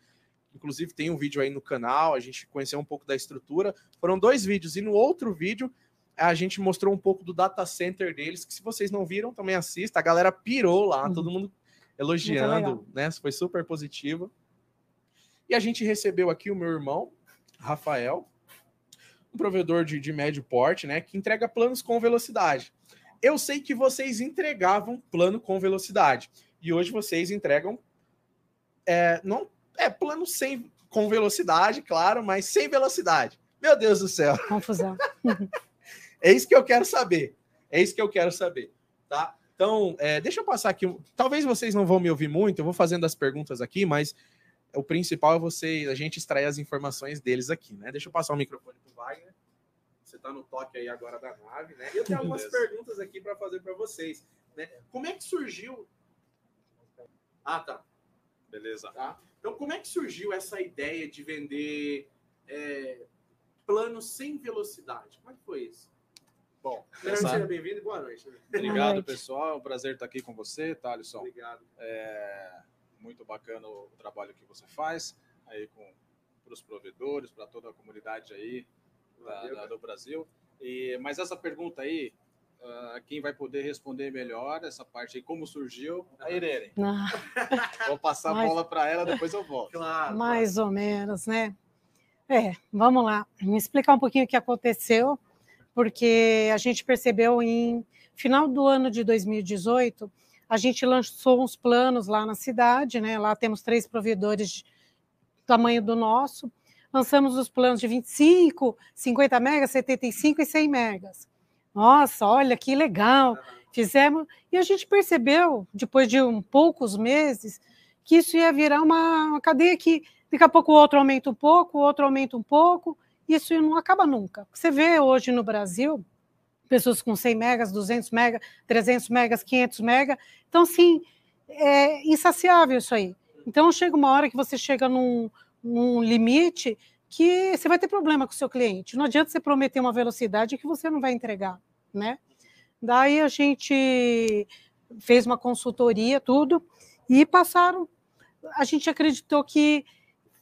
Inclusive, tem um vídeo aí no canal, a gente conheceu um pouco da estrutura. Foram dois vídeos, e no outro vídeo a gente mostrou um pouco do data center deles, que se vocês não viram, também assista. A galera pirou lá, uhum. todo mundo elogiando, né? Foi super positivo. E a gente recebeu aqui o meu irmão, Rafael, um provedor de, de médio porte, né? Que entrega planos com velocidade. Eu sei que vocês entregavam plano com velocidade. E hoje vocês entregam. É, não é plano sem com velocidade, claro, mas sem velocidade. Meu Deus do céu. Confusão. *laughs* é isso que eu quero saber. É isso que eu quero saber, tá? Então, é, deixa eu passar aqui. Talvez vocês não vão me ouvir muito, eu vou fazendo as perguntas aqui, mas o principal é você, a gente extrair as informações deles aqui, né? Deixa eu passar o microfone para o Wagner. Você está no toque aí agora da nave, né? E eu tenho algumas perguntas aqui para fazer para vocês. Né? Como é que surgiu. Ah, tá. Beleza. Tá? Então, como é que surgiu essa ideia de vender é, planos sem velocidade? Como é que foi isso? Bom, essa... seja bem-vindo e boa noite. Obrigado, pessoal. É um prazer estar aqui com você, Thalisson. Obrigado. É muito bacana o trabalho que você faz aí com para os provedores, para toda a comunidade aí da, da, do Brasil. E, mas essa pergunta aí, Uh, quem vai poder responder melhor essa parte aí, como surgiu, a Irene. Não. *laughs* Vou passar a bola para ela, depois eu volto. Claro, Mais claro. ou menos, né? É, vamos lá. Me explicar um pouquinho o que aconteceu, porque a gente percebeu em final do ano de 2018, a gente lançou uns planos lá na cidade, né? Lá temos três provedores do tamanho do nosso. Lançamos os planos de 25, 50 megas, 75 e 100 megas. Nossa, olha que legal. Fizemos e a gente percebeu, depois de um poucos meses, que isso ia virar uma, uma cadeia que daqui a pouco o outro aumenta um pouco, o outro aumenta um pouco, isso não acaba nunca. Você vê hoje no Brasil pessoas com 100 megas, 200 megas, 300 megas, 500 megas. Então, sim, é insaciável isso aí. Então, chega uma hora que você chega num, num limite que você vai ter problema com o seu cliente. Não adianta você prometer uma velocidade que você não vai entregar, né? Daí a gente fez uma consultoria, tudo, e passaram. A gente acreditou que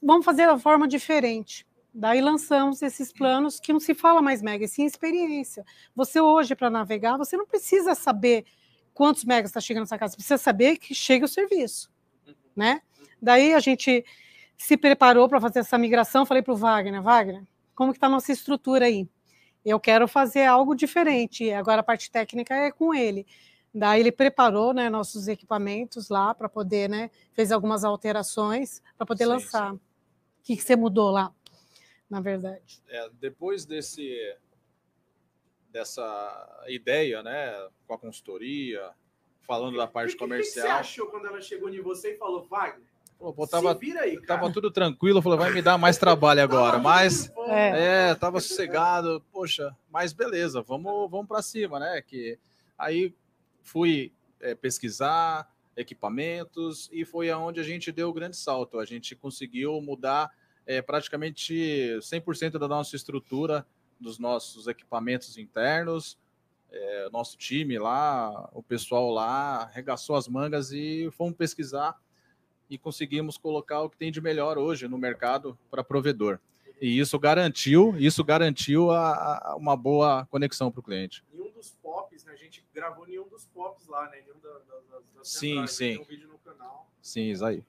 vamos fazer da forma diferente. Daí lançamos esses planos que não se fala mais mega, sim experiência. Você hoje, para navegar, você não precisa saber quantos megas está chegando na sua casa, você precisa saber que chega o serviço. Né? Daí a gente se preparou para fazer essa migração, falei para o Wagner, Wagner, como que está a nossa estrutura aí? Eu quero fazer algo diferente, agora a parte técnica é com ele. Daí ele preparou né, nossos equipamentos lá para poder, né, fez algumas alterações para poder sim, lançar. Sim. O que, que você mudou lá? Na verdade. É, depois desse dessa ideia, né, com a consultoria, falando da parte comercial. O que, você achou quando ela chegou em você e falou, Wagner? Pô, pô tava, aí, tava tudo tranquilo, falou, vai me dar mais trabalho agora, mas é. é, tava sossegado, poxa, mas beleza, vamos, vamos para cima, né? Que aí fui é, pesquisar equipamentos e foi aonde a gente deu o grande salto. A gente conseguiu mudar é, praticamente 100% da nossa estrutura, dos nossos equipamentos internos, é, nosso time lá, o pessoal lá, arregaçou as mangas e fomos pesquisar e conseguimos colocar o que tem de melhor hoje no mercado para provedor. E isso garantiu, isso garantiu a, a uma boa conexão para o cliente. E um dos pops, né? A gente gravou nenhum dos pops lá, né? Nenhum da, da, das sim, sim. Tem um vídeo no canal. Sim, isso aí.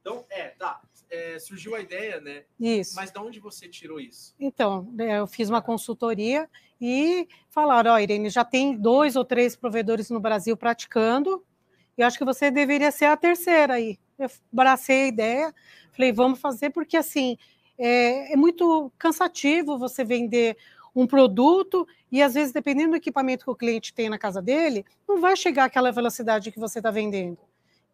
Então, é, tá é, surgiu a ideia, né? Isso. Mas de onde você tirou isso? Então, né, eu fiz uma consultoria e falaram, ó, oh, Irene, já tem dois ou três provedores no Brasil praticando, e acho que você deveria ser a terceira aí. Eu abracei a ideia, falei, vamos fazer, porque assim, é, é muito cansativo você vender um produto e às vezes, dependendo do equipamento que o cliente tem na casa dele, não vai chegar aquela velocidade que você está vendendo.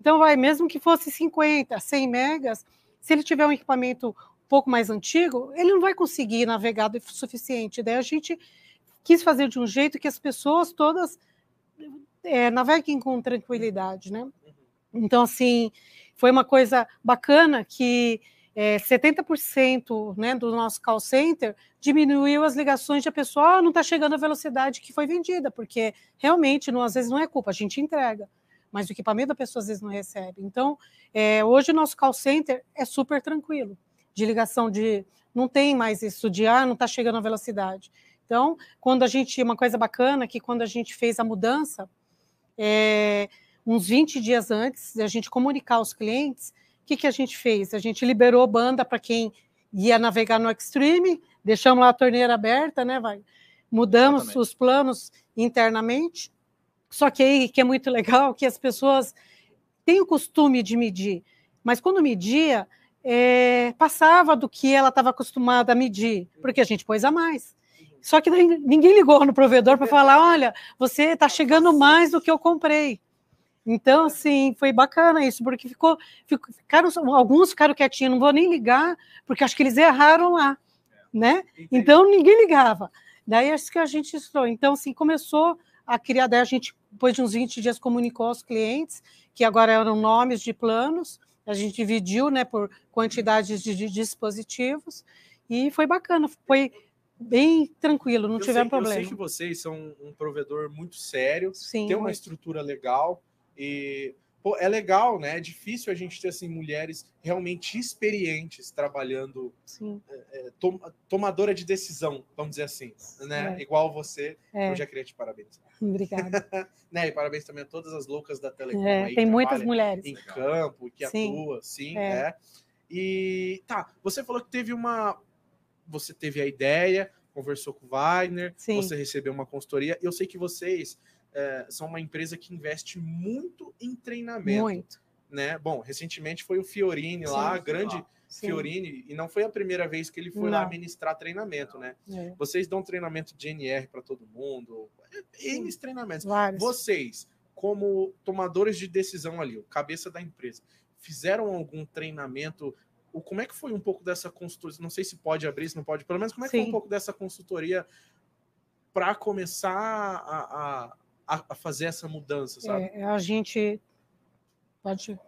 Então, vai, mesmo que fosse 50, 100 megas, se ele tiver um equipamento um pouco mais antigo, ele não vai conseguir navegar o suficiente. Daí a gente quis fazer de um jeito que as pessoas todas é, naveguem com tranquilidade, né? Então, assim, foi uma coisa bacana que é, 70% né, do nosso call center diminuiu as ligações de a pessoa ah, não está chegando a velocidade que foi vendida, porque realmente, não, às vezes, não é culpa, a gente entrega mas o equipamento da pessoa às vezes não recebe. Então, é, hoje o nosso call center é super tranquilo, de ligação de não tem mais isso de ah, não está chegando a velocidade. Então, quando a gente, uma coisa bacana que quando a gente fez a mudança, é, uns 20 dias antes de a gente comunicar aos clientes, o que, que a gente fez? A gente liberou banda para quem ia navegar no Extreme, deixamos lá a torneira aberta, né? Vai. Mudamos Exatamente. os planos internamente só que aí que é muito legal que as pessoas têm o costume de medir, mas quando media, é, passava do que ela estava acostumada a medir, porque a gente pôs a mais. Só que ninguém ligou no provedor para falar: olha, você está chegando mais do que eu comprei. Então, assim, foi bacana isso, porque ficou, ficaram, alguns ficaram quietinhos, não vou nem ligar, porque acho que eles erraram lá, né? Então, ninguém ligava. Daí, acho que a gente estou. Então, assim, começou a criar, daí a gente depois de uns 20 dias, comunicou aos clientes, que agora eram nomes de planos, a gente dividiu né, por quantidades de, de dispositivos, e foi bacana, foi bem tranquilo, não eu tivemos sei, problema. Eu sei que vocês são um provedor muito sério, Sim, tem uma muito. estrutura legal, e pô, é legal, né? É difícil a gente ter assim mulheres realmente experientes trabalhando, é, é, tom, tomadora de decisão, vamos dizer assim, né? É. Igual você, é. eu já queria te parabenizar. *laughs* Obrigada. *laughs* né? E parabéns também a todas as loucas da Telecom. É, aí, tem muitas mulheres em campo que sim. atua, sim, é. né? E tá, você falou que teve uma, você teve a ideia, conversou com o Wagner, sim. você recebeu uma consultoria. Eu sei que vocês é, são uma empresa que investe muito em treinamento. Muito. Né? Bom, recentemente foi o Fiorini Sim, lá, grande. Fiorini, e não foi a primeira vez que ele foi não. lá ministrar treinamento, né? É. Vocês dão treinamento de NR para todo mundo, N treinamentos. Vários. Vocês, como tomadores de decisão ali, o cabeça da empresa, fizeram algum treinamento? O, como é que foi um pouco dessa consultoria? Não sei se pode abrir, se não pode, pelo menos como é que Sim. foi um pouco dessa consultoria para começar a, a a, a fazer essa mudança, sabe? É, a gente. Pode.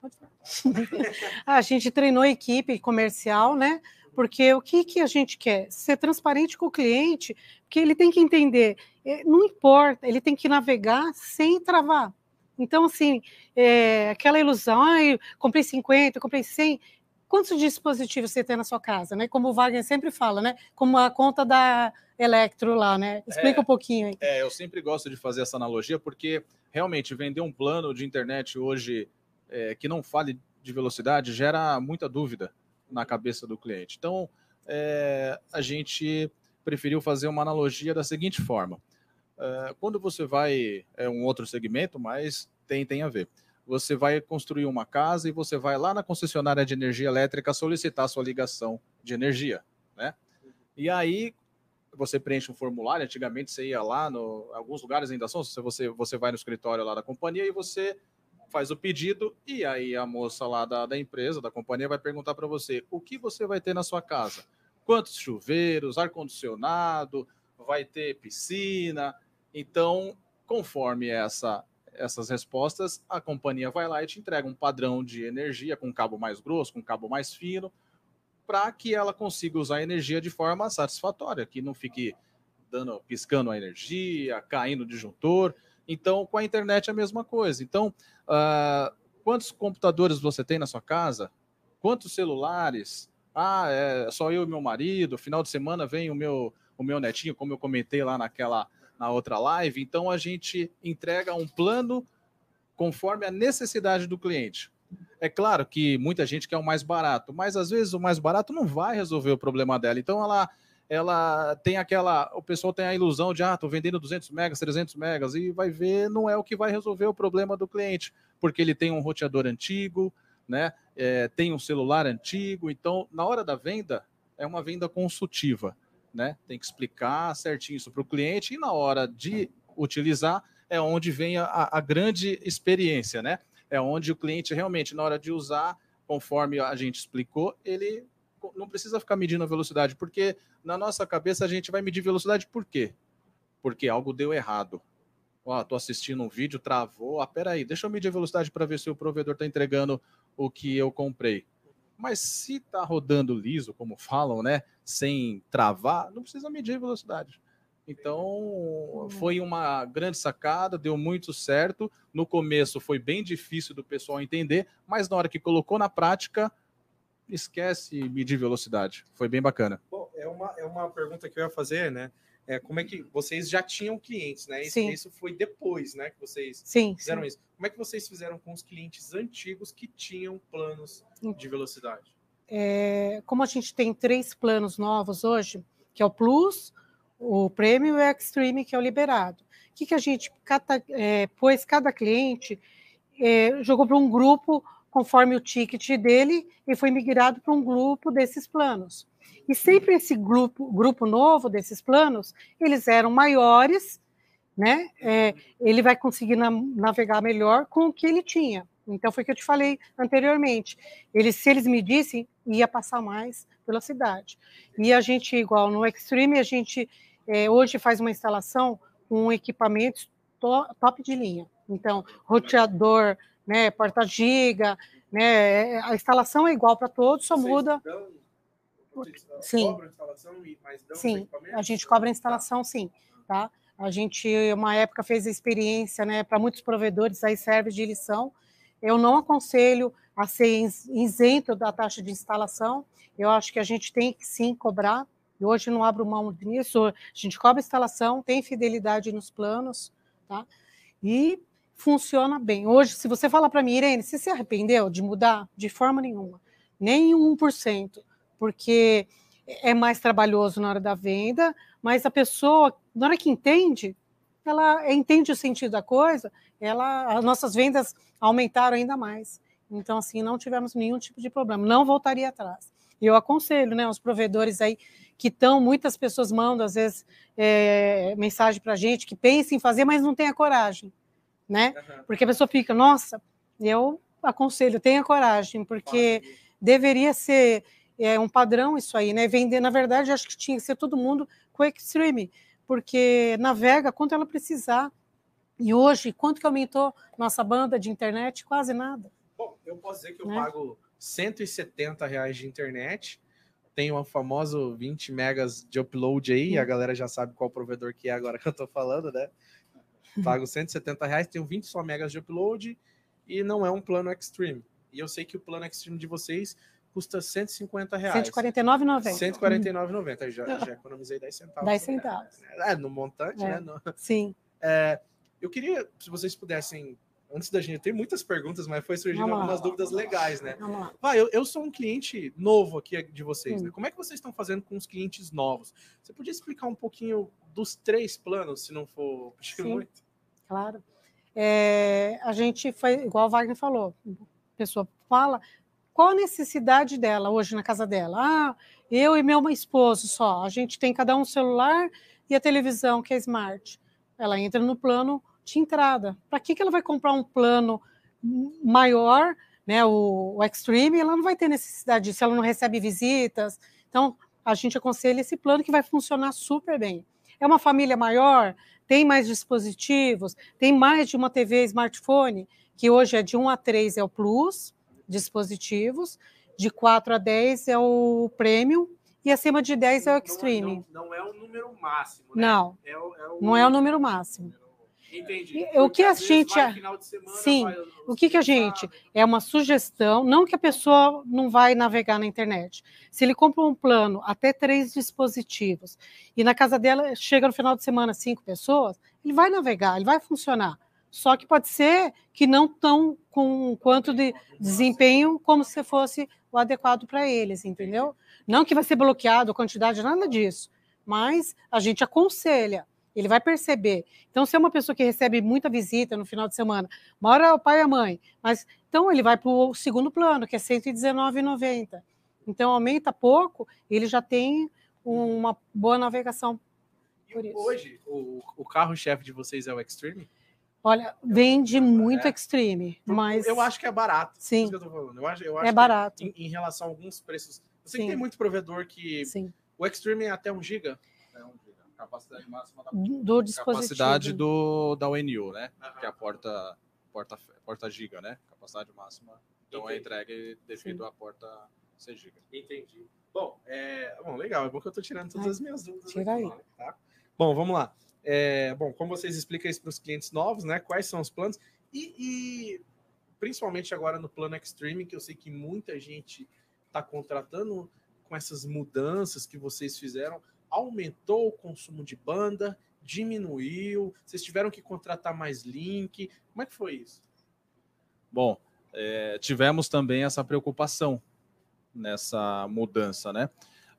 Pode falar. *laughs* a gente treinou equipe comercial, né? Porque o que, que a gente quer? Ser transparente com o cliente, porque ele tem que entender, é, não importa, ele tem que navegar sem travar. Então, assim, é, aquela ilusão, ah, eu comprei 50, eu comprei 100, quantos dispositivos você tem na sua casa, né? Como o Wagner sempre fala, né? Como a conta da Electro lá, né? Explica é, um pouquinho aí. É, eu sempre gosto de fazer essa analogia porque realmente vender um plano de internet hoje é, que não fale de velocidade gera muita dúvida na cabeça do cliente. Então, é, a gente preferiu fazer uma analogia da seguinte forma: é, quando você vai é um outro segmento, mas tem tem a ver você vai construir uma casa e você vai lá na concessionária de energia elétrica solicitar sua ligação de energia, né? E aí você preenche um formulário. Antigamente você ia lá, no alguns lugares ainda são. Você você vai no escritório lá da companhia e você faz o pedido e aí a moça lá da, da empresa, da companhia, vai perguntar para você o que você vai ter na sua casa. Quantos chuveiros, ar-condicionado, vai ter piscina. Então, conforme essa essas respostas, a companhia vai lá e te entrega um padrão de energia com cabo mais grosso, com cabo mais fino, para que ela consiga usar a energia de forma satisfatória, que não fique dando, piscando a energia, caindo o disjuntor. Então, com a internet é a mesma coisa. Então, uh, quantos computadores você tem na sua casa? Quantos celulares? Ah, é só eu e meu marido. Final de semana vem o meu, o meu netinho, como eu comentei lá naquela na outra live. Então a gente entrega um plano conforme a necessidade do cliente. É claro que muita gente quer o mais barato, mas às vezes o mais barato não vai resolver o problema dela. Então ela ela tem aquela, o pessoal tem a ilusão de ah, tô vendendo 200 megas, 300 megas e vai ver não é o que vai resolver o problema do cliente, porque ele tem um roteador antigo, né? É, tem um celular antigo, então na hora da venda é uma venda consultiva né? Tem que explicar certinho isso para o cliente e na hora de utilizar é onde vem a, a, grande experiência, né? É onde o cliente realmente, na hora de usar, conforme a gente explicou, ele não precisa ficar medindo a velocidade, porque na nossa cabeça a gente vai medir velocidade por quê? Porque algo deu errado. Ó, oh, tô assistindo um vídeo, travou. Ah, peraí, deixa eu medir a velocidade para ver se o provedor está entregando o que eu comprei. Mas se está rodando liso, como falam, né, sem travar, não precisa medir velocidade. Então, foi uma grande sacada, deu muito certo. No começo foi bem difícil do pessoal entender, mas na hora que colocou na prática, esquece medir velocidade. Foi bem bacana. Bom, é uma, é uma pergunta que eu ia fazer, né? É, como é que vocês já tinham clientes, né? Isso, sim. isso foi depois, né? Que vocês sim, fizeram sim. isso. Como é que vocês fizeram com os clientes antigos que tinham planos de velocidade? É, como a gente tem três planos novos hoje, que é o Plus, o Premium e o Extreme, que é o liberado. O que, que a gente cada, é, pôs cada cliente é, jogou para um grupo conforme o ticket dele e foi migrado para um grupo desses planos. E sempre esse grupo, grupo novo desses planos, eles eram maiores, né? É, ele vai conseguir na, navegar melhor com o que ele tinha. Então foi o que eu te falei anteriormente. Eles, se eles me dissem, ia passar mais velocidade. E a gente, igual no Extreme, a gente é, hoje faz uma instalação com equipamentos to, top de linha. Então, roteador, né, porta-giga, né, a instalação é igual para todos, só Vocês muda. Dão sim. sim, a gente cobra a instalação, sim, tá? A gente, uma época, fez a experiência, né, para muitos provedores, aí serve de lição, Eu não aconselho a ser isento da taxa de instalação. Eu acho que a gente tem que sim cobrar. E hoje não abro mão disso. A gente cobra instalação, tem fidelidade nos planos, tá? E funciona bem. Hoje, se você falar para mim, Irene, você se arrependeu de mudar? De forma nenhuma. Nem 1%, porque é mais trabalhoso na hora da venda, mas a pessoa, na hora que entende, ela entende o sentido da coisa, ela, as nossas vendas aumentaram ainda mais. Então, assim, não tivemos nenhum tipo de problema, não voltaria atrás. E eu aconselho, né, os provedores aí que estão, muitas pessoas mandam, às vezes, é, mensagem para a gente, que pensem em fazer, mas não tem a coragem, né? Uhum. Porque a pessoa fica, nossa, eu aconselho, tenha coragem, porque deveria ser é, um padrão isso aí, né? Vender, na verdade, acho que tinha que ser todo mundo com Extreme, porque navega quanto ela precisar. E hoje, quanto que aumentou nossa banda de internet? Quase nada. Bom, eu posso dizer que eu né? pago 170 reais de internet, tenho o famoso 20 megas de upload aí, hum. a galera já sabe qual provedor que é agora que eu tô falando, né? *laughs* Pago 170 reais, tenho 20 só megas de upload e não é um plano Extreme. E eu sei que o plano Extreme de vocês custa 150 reais. 149,90. 149,90. Já, já economizei 10 centavos. 10 centavos. É, no montante, é. né? No... Sim. É, eu queria, se vocês pudessem, antes da gente, tem muitas perguntas, mas foi surgindo Vamos algumas lá. dúvidas legais, né? Vamos lá. Vai, eu, eu sou um cliente novo aqui de vocês, né? Como é que vocês estão fazendo com os clientes novos? Você podia explicar um pouquinho dos três planos, se não for Sim, muito? Claro. É, a gente foi, igual o Wagner falou, a pessoa fala, qual a necessidade dela hoje na casa dela? Ah, eu e meu esposo só. A gente tem cada um celular e a televisão, que é smart. Ela entra no plano de entrada. Para que, que ela vai comprar um plano maior, né, o, o Extreme? Ela não vai ter necessidade disso, ela não recebe visitas. Então, a gente aconselha esse plano que vai funcionar super bem. É uma família maior, tem mais dispositivos, tem mais de uma TV smartphone, que hoje é de 1 a 3 é o Plus, dispositivos, de 4 a 10 é o Premium e acima de 10 é o Extreme. Não, não, não é o número máximo, né? Não, é o, é o... não é o número máximo. Entendi. O que a gente. Semana, Sim, vai... o que, que a gente. É uma sugestão, não que a pessoa não vai navegar na internet. Se ele compra um plano até três dispositivos e na casa dela chega no final de semana cinco pessoas, ele vai navegar, ele vai funcionar. Só que pode ser que não tão com quanto de desempenho como se fosse o adequado para eles, entendeu? Não que vai ser bloqueado a quantidade, nada disso. Mas a gente aconselha, ele vai perceber. Então, se é uma pessoa que recebe muita visita no final de semana, mora o pai e a mãe, mas então ele vai para o segundo plano, que é R$ 119,90. Então, aumenta pouco, ele já tem uma boa navegação. E hoje, o, o carro-chefe de vocês é o Extreme? Olha, vende muito é. extreme, mas. Eu acho que é barato. Sim. eu, eu acho, eu acho é barato. Em, em, relação a alguns preços. Você tem muito provedor que. Sim. O extreme é até 1 giga? É 1 giga. Capacidade máxima da. Do dispositivo. Capacidade do, da UNU, né? Que é a porta, porta, porta giga, né? Capacidade máxima. Então Entendi. é entregue devido Sim. à porta 6 giga. Entendi. Bom, é... Bom, legal. É bom que eu tô tirando todas as minhas dúvidas. Tira aí. Tá? Bom, vamos lá. É, bom, como vocês explicam isso para os clientes novos, né? Quais são os planos? E, e, principalmente agora no plano Extreme, que eu sei que muita gente está contratando com essas mudanças que vocês fizeram, aumentou o consumo de banda, diminuiu, vocês tiveram que contratar mais link. Como é que foi isso? Bom, é, tivemos também essa preocupação nessa mudança, né?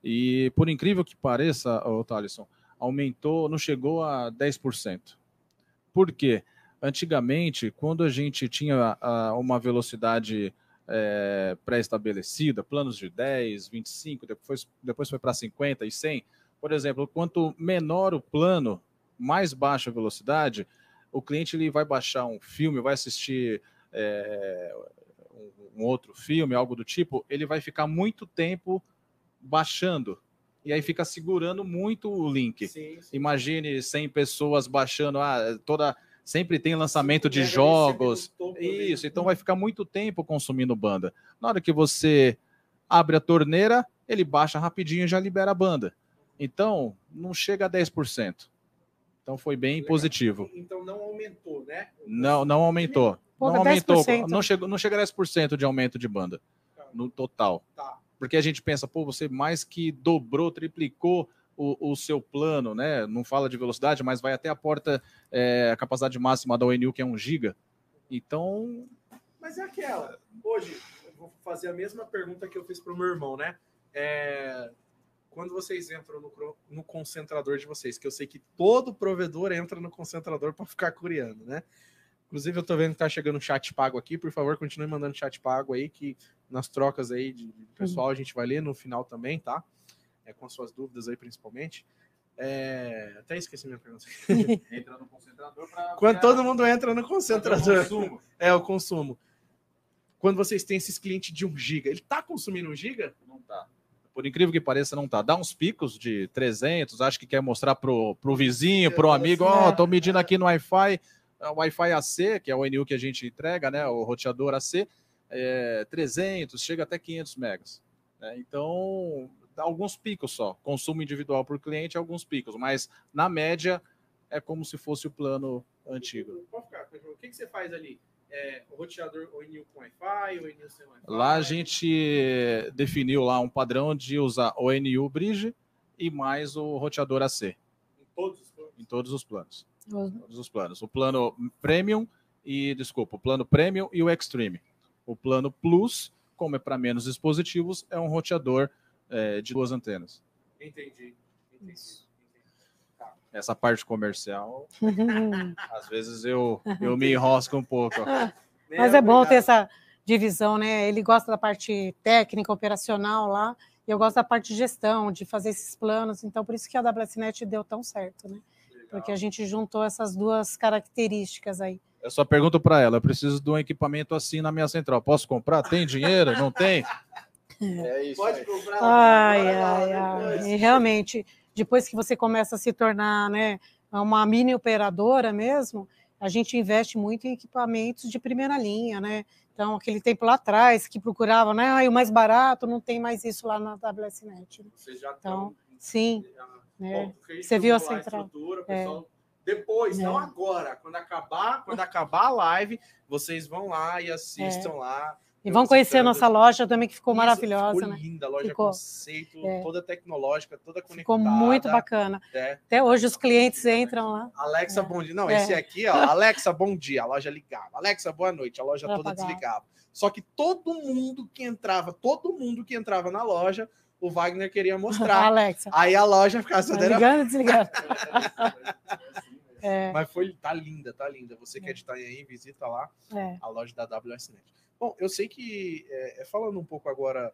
E por incrível que pareça, Thalisson, aumentou, não chegou a 10%. Por quê? Antigamente, quando a gente tinha uma velocidade é, pré-estabelecida, planos de 10, 25, depois, depois foi para 50 e 100, por exemplo, quanto menor o plano, mais baixa a velocidade, o cliente ele vai baixar um filme, vai assistir é, um outro filme, algo do tipo, ele vai ficar muito tempo baixando e aí fica segurando muito o link. Sim, sim. Imagine 100 pessoas baixando, ah, toda sempre tem lançamento de jogos. Isso, então vai ficar muito tempo consumindo banda. Na hora que você abre a torneira, ele baixa rapidinho e já libera a banda. Então, não chega a 10%. Então foi bem Legal. positivo. Então não aumentou, né? Não, não aumentou. Pô, não aumentou. Não, chegou, não chega a 10% de aumento de banda tá. no total. Tá. Porque a gente pensa, pô, você mais que dobrou, triplicou o, o, seu plano, né? Não fala de velocidade, mas vai até a porta, é, a capacidade máxima da ONU, que é 1 GB. Então. Mas é aquela. Hoje, eu vou fazer a mesma pergunta que eu fiz para o meu irmão, né? É, quando vocês entram no, no, concentrador de vocês, que eu sei que todo provedor entra no concentrador para ficar curiando, né? Inclusive, eu tô vendo que tá chegando chat pago aqui. Por favor, continue mandando chat pago aí, que nas trocas aí de pessoal a gente vai ler no final também, tá? É, com suas dúvidas aí, principalmente. É... Até esqueci minha pergunta. *laughs* entra no concentrador para. Quando todo mundo entra no concentrador. O é o consumo. Quando vocês têm esses clientes de 1 GB, ele tá consumindo 1 GB? Não tá. Por incrível que pareça, não tá. Dá uns picos de 300, acho que quer mostrar pro, pro vizinho, pro amigo, ó, oh, tô medindo aqui no Wi-Fi, é Wi-Fi AC, que é o NU que a gente entrega, né, o roteador AC, é 300, chega até 500 megas. Né? Então, dá alguns picos só. Consumo individual por cliente, alguns picos, mas na média é como se fosse o plano antigo. O que, que você faz ali? é, o roteador ONU com Wi-Fi, ONU sem Wi-Fi? Lá a gente definiu lá um padrão de usar ONU Bridge e mais o roteador AC. Em todos os planos? Em todos os planos. Uhum. Todos os planos. O plano Premium e, desculpa, o plano Premium e o Extreme. O plano Plus, como é para menos dispositivos, é um roteador é, de duas antenas. Entendi. Entendi essa parte comercial, *laughs* às vezes eu, eu me enrosco um pouco. Mas é bom ter essa divisão, né? Ele gosta da parte técnica, operacional lá, e eu gosto da parte de gestão, de fazer esses planos. Então, por isso que a WSNet deu tão certo, né? Legal. Porque a gente juntou essas duas características aí. Eu só pergunto para ela: eu preciso de um equipamento assim na minha central. Posso comprar? Tem dinheiro? Não tem? É isso. Pode comprar. Ai, ai, ai. E realmente, depois que você começa a se tornar né, uma mini operadora mesmo, a gente investe muito em equipamentos de primeira linha, né? Então, aquele tempo lá atrás que procurava, né? Ah, o mais barato, não tem mais isso lá na WSNet. Vocês já então, sim. né? Você viu a central. É. Depois, é. não agora. Quando acabar, quando acabar a live, vocês vão lá e assistam é. lá. E vão conhecer a nossa loja também, que ficou Isso, maravilhosa. Ficou né? linda, a loja ficou. conceito, é. toda tecnológica, toda conectada. Ficou muito bacana. É. Até hoje os clientes entram lá. Alexa, é. bom dia. Não, esse é. aqui, ó, Alexa, bom dia, a loja ligava. Alexa, boa noite, a loja toda desligava. Só que todo mundo que entrava, todo mundo que entrava na loja, o Wagner queria mostrar. *laughs* Alexa. Aí a loja ficava... Tá ligando, desligando. *laughs* *laughs* É. Mas foi, tá linda, tá linda. Você que é de Itanhaém, visita lá é. a loja da WSNet. Bom, eu sei que, é, é, falando um pouco agora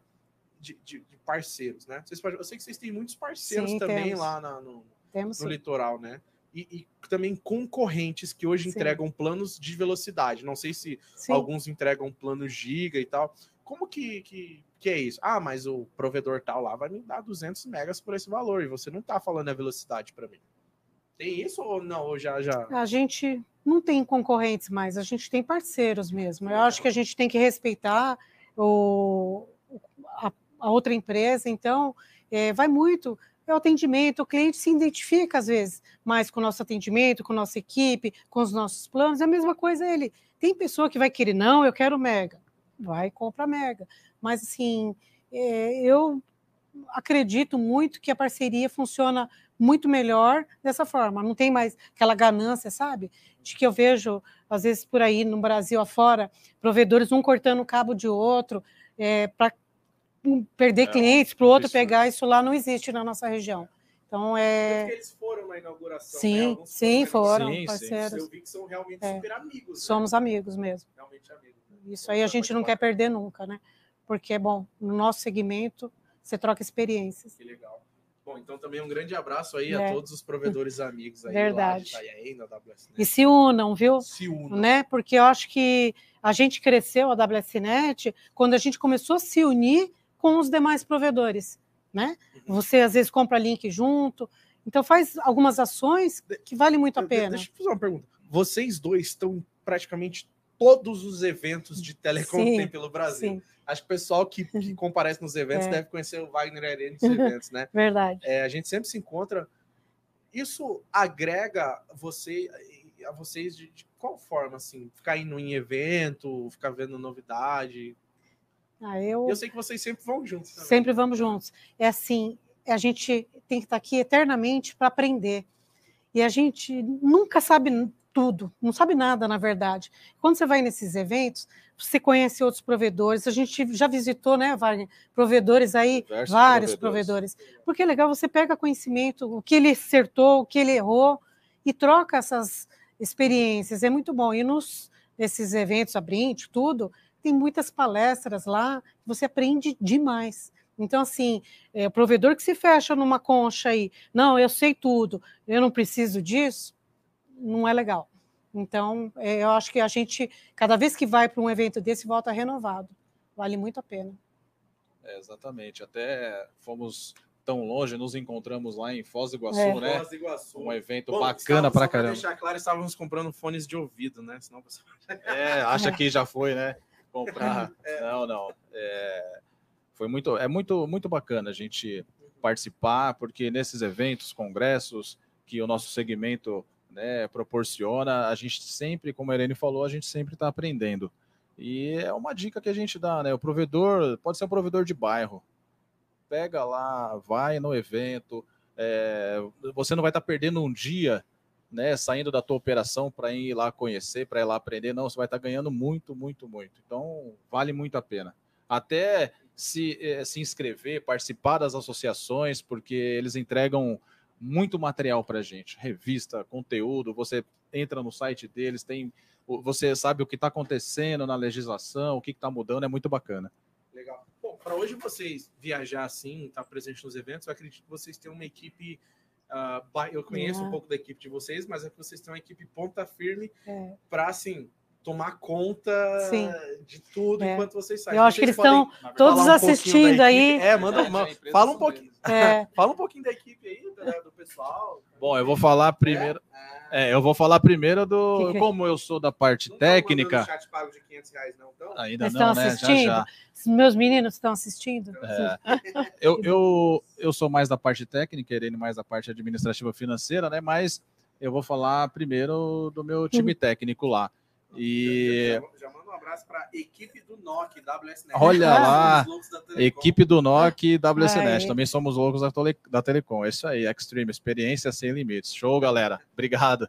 de, de, de parceiros, né? Vocês, eu sei que vocês têm muitos parceiros Sim, também temos. lá na, no, temos, no litoral, né? E, e, também concorrentes que hoje Sim. entregam planos de velocidade. Não sei se Sim. alguns entregam plano giga e tal. Como que, que, que é isso? Ah, mas o provedor tal lá vai me dar 200 megas por esse valor e você não tá falando a velocidade para mim. Tem isso ou não? Já, já... A gente não tem concorrentes mais, a gente tem parceiros mesmo. Eu acho que a gente tem que respeitar o, a, a outra empresa, então é, vai muito. É o atendimento, o cliente se identifica às vezes mais com o nosso atendimento, com a nossa equipe, com os nossos planos, é a mesma coisa ele. Tem pessoa que vai querer, não, eu quero mega, vai compra mega. Mas assim, é, eu acredito muito que a parceria funciona muito melhor dessa forma. Não tem mais aquela ganância, sabe? De que eu vejo, às vezes, por aí no Brasil afora, provedores um cortando o cabo de outro é, para perder é, clientes, para o outro pegar. Isso lá não existe na nossa região. Então é. Porque eles foram na inauguração. Sim, né? sim, foram sim, parceiros. Sim. Eu vi que são realmente é. super amigos. Né? Somos amigos mesmo. Realmente amigos. Né? Isso aí a gente não quer perder nunca, né? Porque, bom, no nosso segmento, você troca experiências. Que legal. Bom, então também um grande abraço aí é. a todos os provedores amigos aí Verdade. lá de da WSNet. E se unam, viu? Se unam. Né? Porque eu acho que a gente cresceu a WSNet quando a gente começou a se unir com os demais provedores, né? Uhum. Você às vezes compra link junto, então faz algumas ações que valem muito a pena. Deixa eu fazer uma pergunta. Vocês dois estão praticamente todos os eventos de telecom sim, tem pelo Brasil. Sim. Acho que o pessoal que, que *laughs* comparece nos eventos é. deve conhecer o Wagner Arena nos *laughs* eventos, né? Verdade. É, a gente sempre se encontra. Isso agrega você, vocês de, de, qual forma, assim? Ficar indo em evento, ficar vendo novidade? Ah, eu... eu sei que vocês sempre vão juntos. Também. Sempre vamos juntos. É assim, a gente tem que estar aqui eternamente para aprender. E a gente nunca sabe tudo, não sabe nada, na verdade. Quando você vai nesses eventos, você conhece outros provedores. A gente já visitou, né, Wagner? Provedores aí, Diversos vários provedores. provedores. Porque é legal, você pega conhecimento, o que ele acertou, o que ele errou, e troca essas experiências. É muito bom. E nos nesses eventos, a Brint, tudo, tem muitas palestras lá, você aprende demais. Então, assim, é, o provedor que se fecha numa concha aí, não, eu sei tudo, eu não preciso disso, não é legal. Então, é, eu acho que a gente, cada vez que vai para um evento desse, volta renovado. Vale muito a pena. É, exatamente. Até fomos tão longe, nos encontramos lá em Foz do Iguaçu, é. né? Foz do Iguaçu. Um evento Bom, bacana para caramba. deixar claro, estávamos comprando fones de ouvido, né? Senão você... *laughs* É, acha que já foi, né? Comprar. *laughs* É. Não, não. É, foi muito, é muito, muito bacana a gente participar, porque nesses eventos, congressos, que o nosso segmento né, proporciona, a gente sempre, como a Irene falou, a gente sempre está aprendendo. E é uma dica que a gente dá, né? O provedor pode ser um provedor de bairro. Pega lá, vai no evento. É, você não vai estar tá perdendo um dia, né? Saindo da tua operação para ir lá conhecer, para ir lá aprender. Não, você vai estar tá ganhando muito, muito, muito. Então, vale muito a pena. Até se, é, se inscrever, participar das associações, porque eles entregam muito material para a gente, revista, conteúdo. Você entra no site deles, tem, você sabe o que está acontecendo na legislação, o que está mudando, é muito bacana. Legal. Bom, para hoje vocês viajar assim, estar tá presente nos eventos, eu acredito que vocês têm uma equipe. Uh, eu conheço é. um pouco da equipe de vocês, mas é que vocês têm uma equipe ponta firme é. para assim tomar conta Sim. de tudo é. enquanto vocês saem. Eu acho vocês que eles estão todos um assistindo aí. É, manda, uma, fala um pouquinho. É. *laughs* fala um pouquinho da equipe aí, do pessoal. Bom, eu vou falar primeiro. É, é eu vou falar primeiro do *laughs* que que... como eu sou da parte não técnica. Chat pago de 500 reais, não, então? Ainda Eles não, né? Assistindo? Já, já. Meus meninos estão assistindo. É. eu, eu, eu sou mais da parte técnica, Irene mais da parte administrativa financeira, né? Mas eu vou falar primeiro do meu time hum. técnico lá. E. Já, já manda um abraço para a equipe do NOC, WSNet. Olha lá, equipe do NOC WSNet. Também somos loucos da, da Telecom. É isso aí, Extreme, experiência sem limites. Show, galera. Obrigado.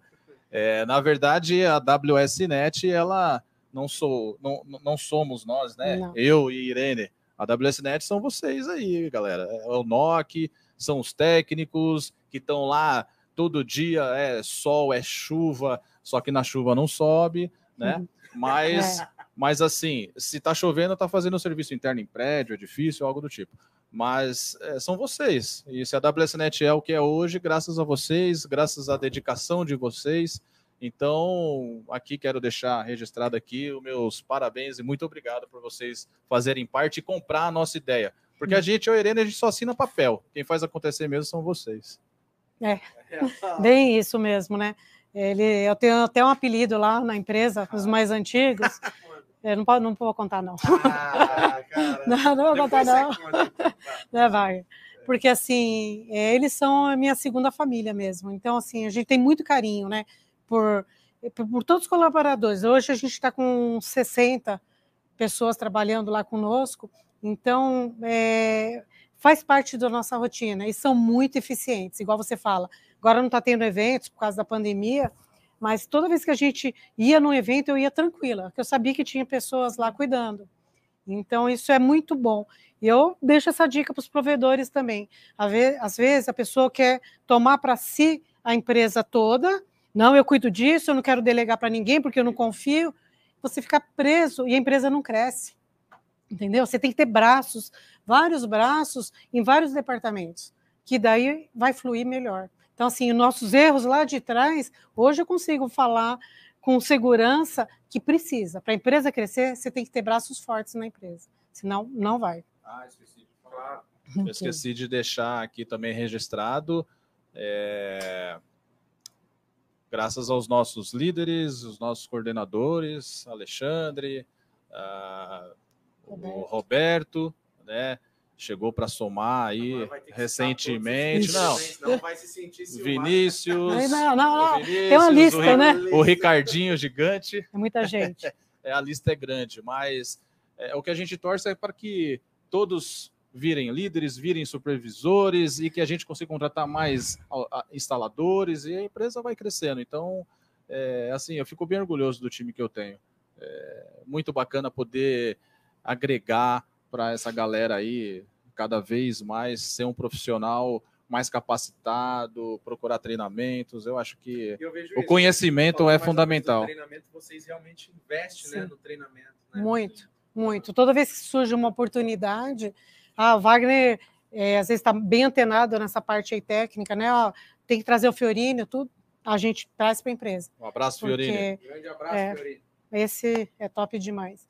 É, na verdade, a WSNet, ela não sou, não, não somos nós, né? Não. Eu e Irene. A WSNet são vocês aí, galera. É o NOC, são os técnicos que estão lá todo dia, é sol, é chuva, só que na chuva não sobe né? Uhum. Mas, é. mas assim, se tá chovendo, tá fazendo um serviço interno em prédio, edifício, algo do tipo. Mas é, são vocês. E se a WSNet é o que é hoje, graças a vocês, graças à dedicação de vocês. Então, aqui quero deixar registrado aqui os meus parabéns e muito obrigado por vocês fazerem parte e comprar a nossa ideia. Porque a uhum. gente, eu e a Irene, a gente só assina papel. Quem faz acontecer mesmo são vocês. É, bem isso mesmo, né? Ele, eu tenho até um apelido lá na empresa, os mais antigos. Eu não, não vou contar, não. Ah, *laughs* não, não vou contar, não. não *laughs* vai. Porque, assim, é, eles são a minha segunda família mesmo. Então, assim, a gente tem muito carinho, né? Por, por, por todos os colaboradores. Hoje a gente está com 60 pessoas trabalhando lá conosco. Então, é, faz parte da nossa rotina e são muito eficientes, igual você fala. Agora não está tendo eventos por causa da pandemia, mas toda vez que a gente ia num evento, eu ia tranquila, porque eu sabia que tinha pessoas lá cuidando. Então, isso é muito bom. E eu deixo essa dica para os provedores também. Às vezes, a pessoa quer tomar para si a empresa toda. Não, eu cuido disso, eu não quero delegar para ninguém porque eu não confio. Você fica preso e a empresa não cresce. Entendeu? Você tem que ter braços, vários braços em vários departamentos, que daí vai fluir melhor. Então, assim, os nossos erros lá de trás, hoje eu consigo falar com segurança que precisa. Para a empresa crescer, você tem que ter braços fortes na empresa, senão não vai. Ah, esqueci de falar. *laughs* Eu esqueci de deixar aqui também registrado. É... Graças aos nossos líderes, os nossos coordenadores, Alexandre, uh, Roberto. o Roberto, né? Chegou para somar aí recentemente. Não, não vai se sentir Vinícius. Não, não, não. Vinícius, Tem uma lista, o, né? O Ricardinho gigante. É muita gente. *laughs* é, a lista é grande, mas é, o que a gente torce é para que todos virem líderes, virem supervisores e que a gente consiga contratar mais instaladores e a empresa vai crescendo. Então, é, assim, eu fico bem orgulhoso do time que eu tenho. É muito bacana poder agregar para essa galera aí cada vez mais ser um profissional mais capacitado, procurar treinamentos. Eu acho que eu o isso, conhecimento é fundamental. treinamento, vocês realmente investem né, no treinamento. Né? Muito, muito. Toda vez que surge uma oportunidade, ah, o Wagner é, às vezes está bem antenado nessa parte aí técnica, né? Ó, tem que trazer o Fiorino, tudo. A gente traz para a empresa. Um abraço, Fiorino. Grande abraço, é, Fiorino. Esse é top demais.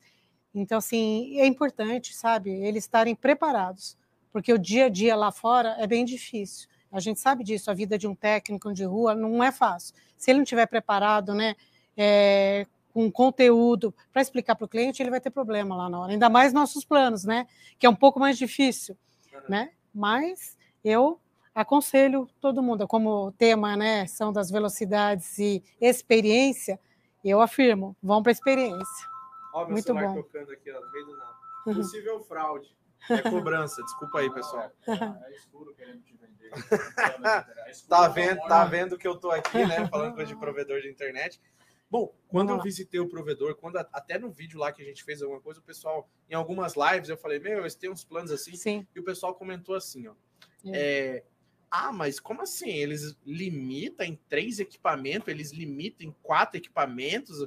Então, assim, é importante, sabe, eles estarem preparados, porque o dia a dia lá fora é bem difícil. A gente sabe disso, a vida de um técnico de rua não é fácil. Se ele não estiver preparado, né, é, com conteúdo para explicar para o cliente, ele vai ter problema lá na hora. Ainda mais nossos planos, né, que é um pouco mais difícil, né? Mas eu aconselho todo mundo, como o tema, né, são das velocidades e experiência, eu afirmo, vão para a experiência. Ó, meu Muito celular bom. tocando aqui, ó, no meio do nada. Possível fraude. É cobrança, desculpa aí, pessoal. *laughs* É escuro querendo te vender. *laughs* tá vendo, tá vendo que eu tô aqui, né? Falando coisa de provedor de internet. Bom, quando eu visitei o provedor, quando até no vídeo lá que a gente fez alguma coisa, o pessoal, em algumas lives, eu falei, meu, eles têm uns planos assim. Sim. E o pessoal comentou assim, ó. É. É, ah, mas como assim? Eles limitam em três equipamentos, eles limitam em quatro equipamentos.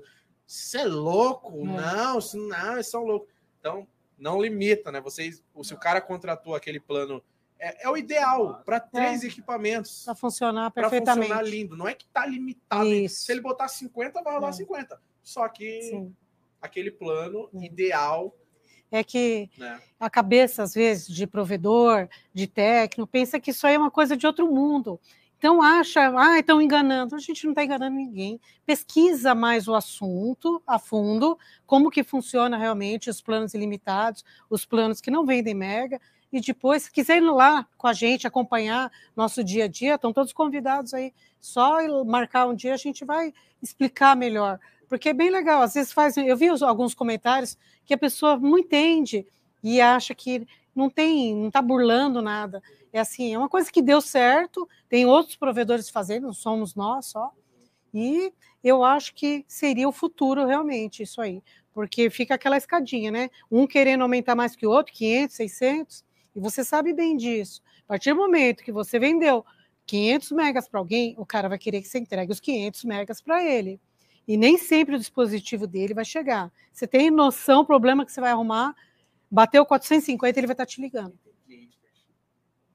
Você é louco? É. Não, não, eles são loucos. Então, não limita, né? Vocês, se o cara contratou aquele plano, é, é o ideal para três é. equipamentos. Para funcionar perfeitamente. Para funcionar lindo. Não é que tá limitado. Isso. Se ele botar 50, vai rolar é. 50. Só que Sim. aquele plano é. ideal é que né? a cabeça, às vezes, de provedor, de técnico, pensa que isso aí é uma coisa de outro mundo. Então acha, ah, estão enganando. A gente não está enganando ninguém. Pesquisa mais o assunto a fundo, como que funciona realmente os planos ilimitados, os planos que não vendem mega, e depois, se quiser ir lá com a gente, acompanhar nosso dia a dia, estão todos convidados aí. Só marcar um dia a gente vai explicar melhor. Porque é bem legal. Às vezes faz. Eu vi alguns comentários que a pessoa não entende e acha que não tem, não está burlando nada. É assim, é uma coisa que deu certo, tem outros provedores fazendo, não somos nós só. E eu acho que seria o futuro realmente isso aí, porque fica aquela escadinha, né? Um querendo aumentar mais que o outro, 500, 600, e você sabe bem disso. A partir do momento que você vendeu 500 megas para alguém, o cara vai querer que você entregue os 500 megas para ele. E nem sempre o dispositivo dele vai chegar. Você tem noção, o problema que você vai arrumar, bateu 450, ele vai estar tá te ligando.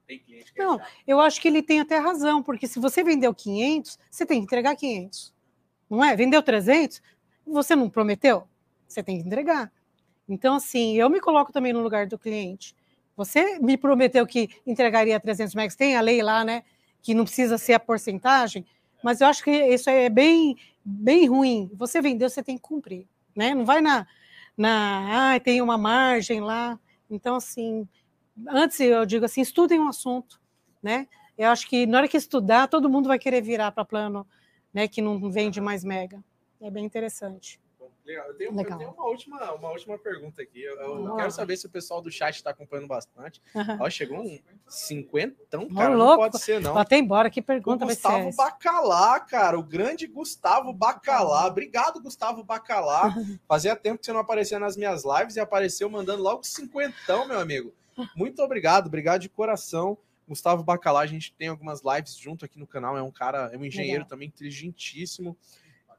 Tem cliente que é Não, eu acho que ele tem até razão, porque se você vendeu 500, você tem que entregar 500. Não é? Vendeu 300, você não prometeu? Você tem que entregar. Então, assim, eu me coloco também no lugar do cliente. Você me prometeu que entregaria 300 megas, tem a lei lá, né, que não precisa ser a porcentagem, mas eu acho que isso é bem, bem ruim. Você vendeu, você tem que cumprir, né? Não vai na, na, ah, tem uma margem lá. Então, assim, antes eu digo assim, estudem um assunto, né? Eu acho que na hora que estudar, todo mundo vai querer virar para plano, né, que não vende mais mega. É bem interessante. Legal. Eu tenho, Legal. Eu tenho uma, última, uma última pergunta aqui. Eu, eu quero saber se o pessoal do chat está acompanhando bastante. Uhum. Ó, chegou um cinquentão, cara. não pode ser, não. Até embora, que pergunta o Gustavo Bacalá, cara. O grande Gustavo Bacalá. Obrigado, Gustavo Bacalá. *laughs* Fazia tempo que você não aparecia nas minhas lives e apareceu mandando logo cinquentão, meu amigo. Muito obrigado, obrigado de coração. Gustavo Bacalá, a gente tem algumas lives junto aqui no canal. É um cara, é um engenheiro Legal. também inteligentíssimo.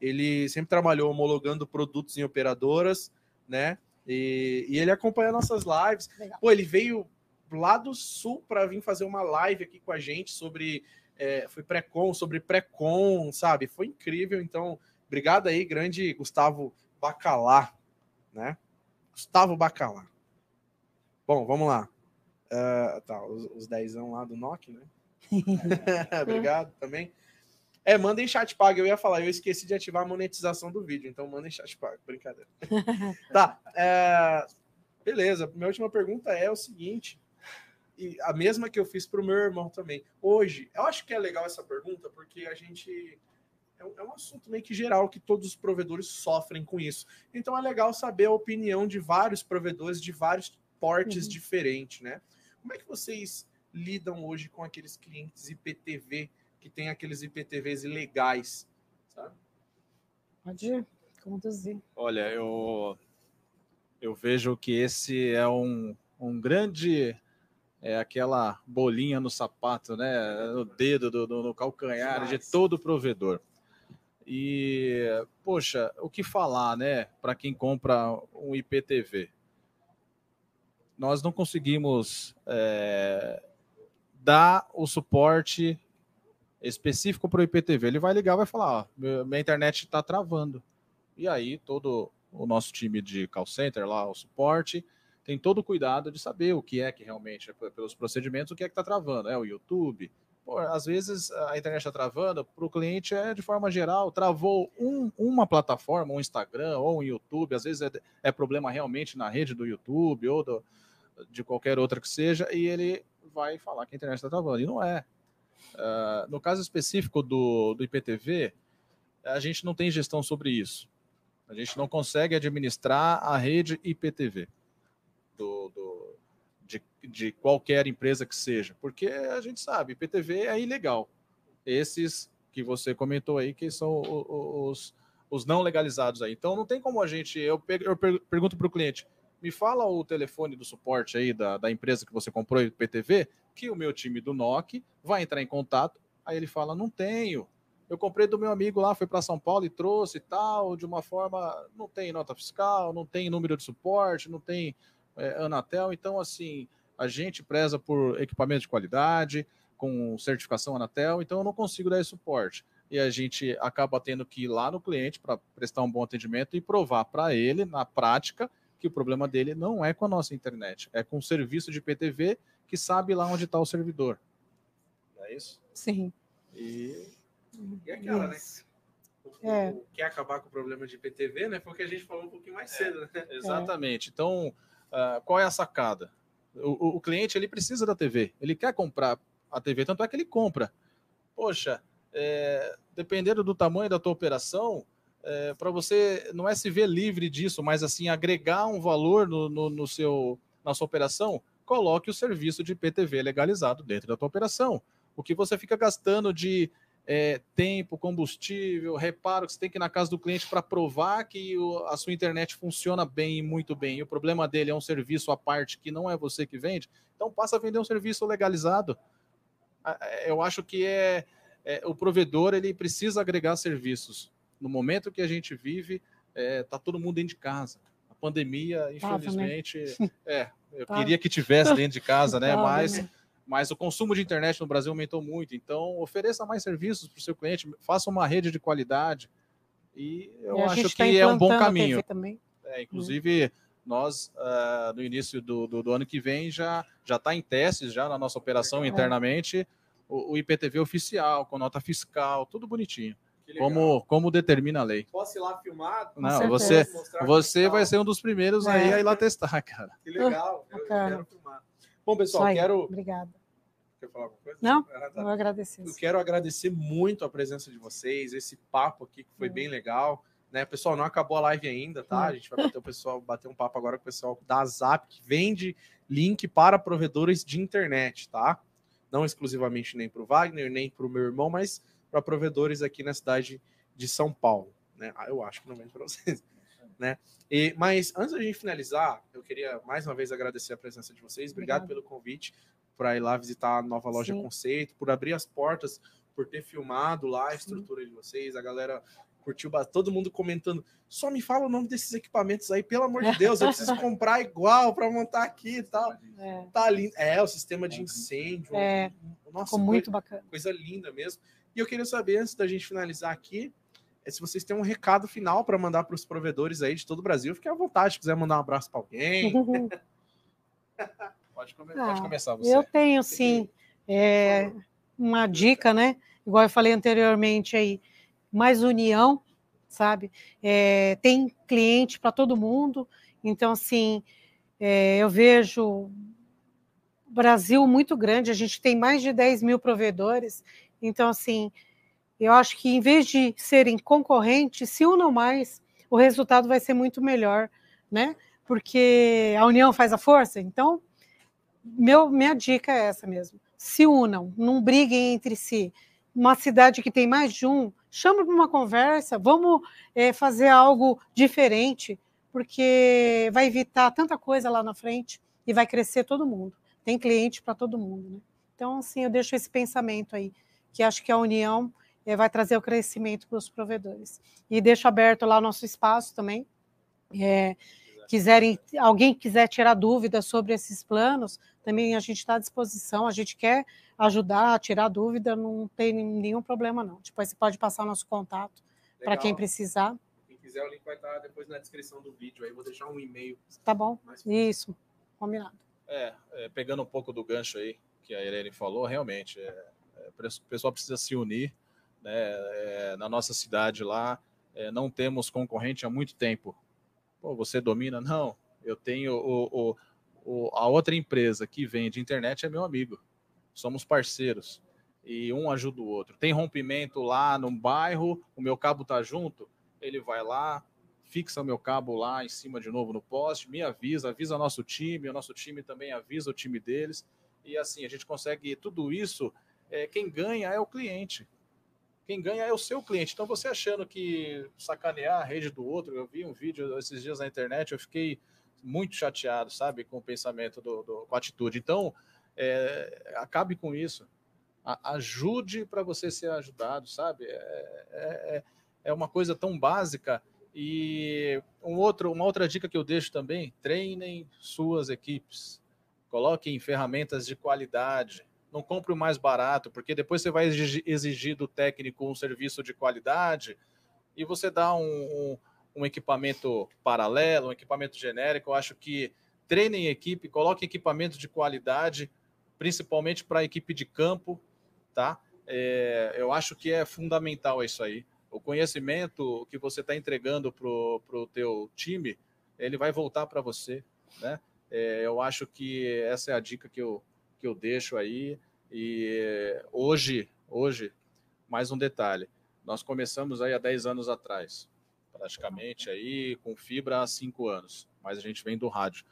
Ele sempre trabalhou homologando produtos em operadoras, né? E, e ele acompanha nossas lives. Legal. Pô, ele veio lá do sul para vir fazer uma live aqui com a gente sobre. É, foi pré-com, sobre pré-com, sabe? Foi incrível. Então, obrigado aí, grande Gustavo Bacalá, né? Gustavo Bacalá. Bom, vamos lá. Uh, tá, os, os dezão lá do NOC, né? *laughs* *laughs* obrigado também. É, mandem chat pago. Eu ia falar, eu esqueci de ativar a monetização do vídeo, então mandem chat pago. Brincadeira. *laughs* tá. É... Beleza. Minha última pergunta é o seguinte: e a mesma que eu fiz para o meu irmão também. Hoje, eu acho que é legal essa pergunta, porque a gente. É um, é um assunto meio que geral que todos os provedores sofrem com isso. Então é legal saber a opinião de vários provedores de vários portes uhum. diferentes, né? Como é que vocês lidam hoje com aqueles clientes IPTV que tem aqueles IPTVs ilegais, sabe? Pode conduzir. Olha, eu eu vejo que esse é um, um grande é aquela bolinha no sapato, né? No dedo, do, do no calcanhar Demais. de todo provedor. E, poxa, o que falar, né? Para quem compra um IPTV? Nós não conseguimos é, dar o suporte específico para o IPTV. Ele vai ligar, vai falar: ó, minha internet está travando. E aí, todo o nosso time de call center lá, o suporte, tem todo o cuidado de saber o que é que realmente, pelos procedimentos, o que é que está travando. É o YouTube. Pô, às vezes a internet está travando, para o cliente é de forma geral, travou um, uma plataforma, um Instagram ou um YouTube, às vezes é, é problema realmente na rede do YouTube ou do, de qualquer outra que seja, e ele vai falar que a internet está travando. E não é. Uh, no caso específico do, do IPTV, a gente não tem gestão sobre isso. A gente não consegue administrar a rede IPTV do, do, de, de qualquer empresa que seja, porque a gente sabe, IPTV é ilegal. Esses que você comentou aí, que são os, os não legalizados aí. Então não tem como a gente. Eu, eu pergunto para o cliente: me fala o telefone do suporte aí da, da empresa que você comprou o IPTV, que o meu time do NOC vai entrar em contato. Aí ele fala: não tenho. Eu comprei do meu amigo lá, foi para São Paulo e trouxe e tal, de uma forma. Não tem nota fiscal, não tem número de suporte, não tem é, Anatel. Então, assim, a gente preza por equipamento de qualidade, com certificação Anatel, então eu não consigo dar esse suporte. E a gente acaba tendo que ir lá no cliente para prestar um bom atendimento e provar para ele, na prática, que o problema dele não é com a nossa internet, é com o serviço de PTV que sabe lá onde está o servidor. Não é isso? Sim. E, e aquela, né? O, é. o, quer acabar com o problema de PTV, né? Foi o que a gente falou um pouquinho mais cedo, né? É. Exatamente. Então, Uh, qual é a sacada? O, o, o, cliente ele precisa da TV, ele quer comprar a TV, tanto é que ele compra. Poxa, é, dependendo do tamanho da tua operação, é, para você não é se ver livre disso, mas assim agregar um valor no, no, no, seu na sua operação, coloque o serviço de PTV legalizado dentro da tua operação. O que você fica gastando de é, tempo, combustível, reparo que você tem que ir na casa do cliente para provar que o, a sua internet funciona bem e muito bem. E o problema dele é um serviço à parte que não é você que vende. Então passa a vender um serviço legalizado. Eu acho que é, é o provedor ele precisa agregar serviços. No momento que a gente vive, é, tá todo mundo dentro de casa. A pandemia, infelizmente, *laughs* é, eu queria que tivesse dentro de casa, né? Mas mas o consumo de internet no Brasil aumentou muito. Então, ofereça mais serviços para o seu cliente, faça uma rede de qualidade. E eu e acho que tá é um bom caminho. É, inclusive, nós, uh, no início do, do, do, ano que vem, já está em testes, já na nossa operação internamente, o, o, IPTV oficial, com nota fiscal, tudo bonitinho. Como, como determina a lei. Posso ir lá filmar? Não, você, você vai ser um dos primeiros é. aí a ir lá testar, cara. Que legal, eu, eu quero filmar. Bom, pessoal, quero. Obrigada. Quer falar alguma coisa? Não, ah, tá. eu agradecer. Eu quero agradecer muito a presença de vocês, esse papo aqui que foi é. bem legal. Né, pessoal, não acabou a live ainda, tá? A gente vai bater o pessoal, bater um papo agora com o pessoal da Zap, que vende link para provedores de internet, tá? Não exclusivamente nem para o Wagner, nem para o meu irmão, mas para provedores aqui na cidade de São Paulo. Né? Ah, eu acho que não vende para vocês. *laughs* Né? E, mas antes da gente finalizar, eu queria mais uma vez agradecer a presença de vocês. Obrigado, Obrigado. pelo convite para ir lá visitar a nova loja Sim. Conceito, por abrir as portas, por ter filmado lá a estrutura Sim. de vocês. A galera curtiu, todo mundo comentando. Só me fala o nome desses equipamentos aí, pelo amor de *laughs* Deus, eu preciso comprar igual para montar aqui e tal. É. Tá lindo. É, o sistema de incêndio. É. Nossa, Ficou muito coisa, bacana. Coisa linda mesmo. E eu queria saber, antes da gente finalizar aqui, é se vocês têm um recado final para mandar para os provedores aí de todo o Brasil, fique à vontade, se quiser mandar um abraço para alguém. *laughs* pode, come ah, pode, começar você. Eu tenho sim é, uma dica, né? Igual eu falei anteriormente aí, mais união, sabe? É, tem cliente para todo mundo, então assim, é, eu vejo Brasil muito grande, a gente tem mais de 10 mil provedores, então, assim, eu acho que em vez de serem concorrentes, se unam mais, o resultado vai ser muito melhor, né? Porque a união faz a força. Então, meu, minha dica é essa mesmo. Se unam, não briguem entre si. Uma cidade que tem mais de um, chama para uma conversa, vamos é, fazer algo diferente, porque vai evitar tanta coisa lá na frente e vai crescer todo mundo. Tem cliente para todo mundo. Né? Então, assim, eu deixo esse pensamento aí, que acho que a união é, vai trazer o crescimento para os provedores. E deixo aberto lá o nosso espaço também. É, quiserem, alguém quiser tirar dúvidas sobre esses planos, também a gente está à disposição, a gente quer ajudar, tirar dúvida, não tem nenhum problema não. Depois você pode passar o nosso contato para quem precisar. Quem quiser, o link vai estar depois na descrição do vídeo, aí vou deixar um e-mail. Tá bom, isso, combinado. É, é, pegando um pouco do gancho aí que a Irene falou, realmente, é, é, o pessoal precisa se unir, né, é, na nossa cidade lá, é, não temos concorrente há muito tempo. Pô, você domina? Não. Eu tenho o, o, o, a outra empresa que vende internet é meu amigo. Somos parceiros. E um ajuda o outro. Tem rompimento lá no bairro, o meu cabo tá junto, ele vai lá, fixa meu cabo lá em cima de novo no poste, me avisa, avisa nosso time, o nosso time também avisa o time deles. E assim, a gente consegue tudo isso. É, quem ganha é o cliente. Quem ganha é o seu cliente. Então, você achando que sacanear a rede do outro, eu vi um vídeo esses dias na internet, eu fiquei muito chateado, sabe, com o pensamento, do, do com a atitude. Então, é, acabe com isso. A, ajude para você ser ajudado, sabe? É, é, é uma coisa tão básica. E um outro, uma outra dica que eu deixo também: treinem suas equipes. Coloquem ferramentas de qualidade não compre o mais barato, porque depois você vai exigir do técnico um serviço de qualidade e você dá um, um, um equipamento paralelo, um equipamento genérico. Eu acho que treinem equipe, coloquem equipamento de qualidade, principalmente para a equipe de campo, tá? É, eu acho que é fundamental isso aí. O conhecimento que você está entregando para o teu time, ele vai voltar para você, né? É, eu acho que essa é a dica que eu, que eu deixo aí. E hoje, hoje, mais um detalhe, nós começamos aí há 10 anos atrás, praticamente aí com fibra há 5 anos, mas a gente vem do rádio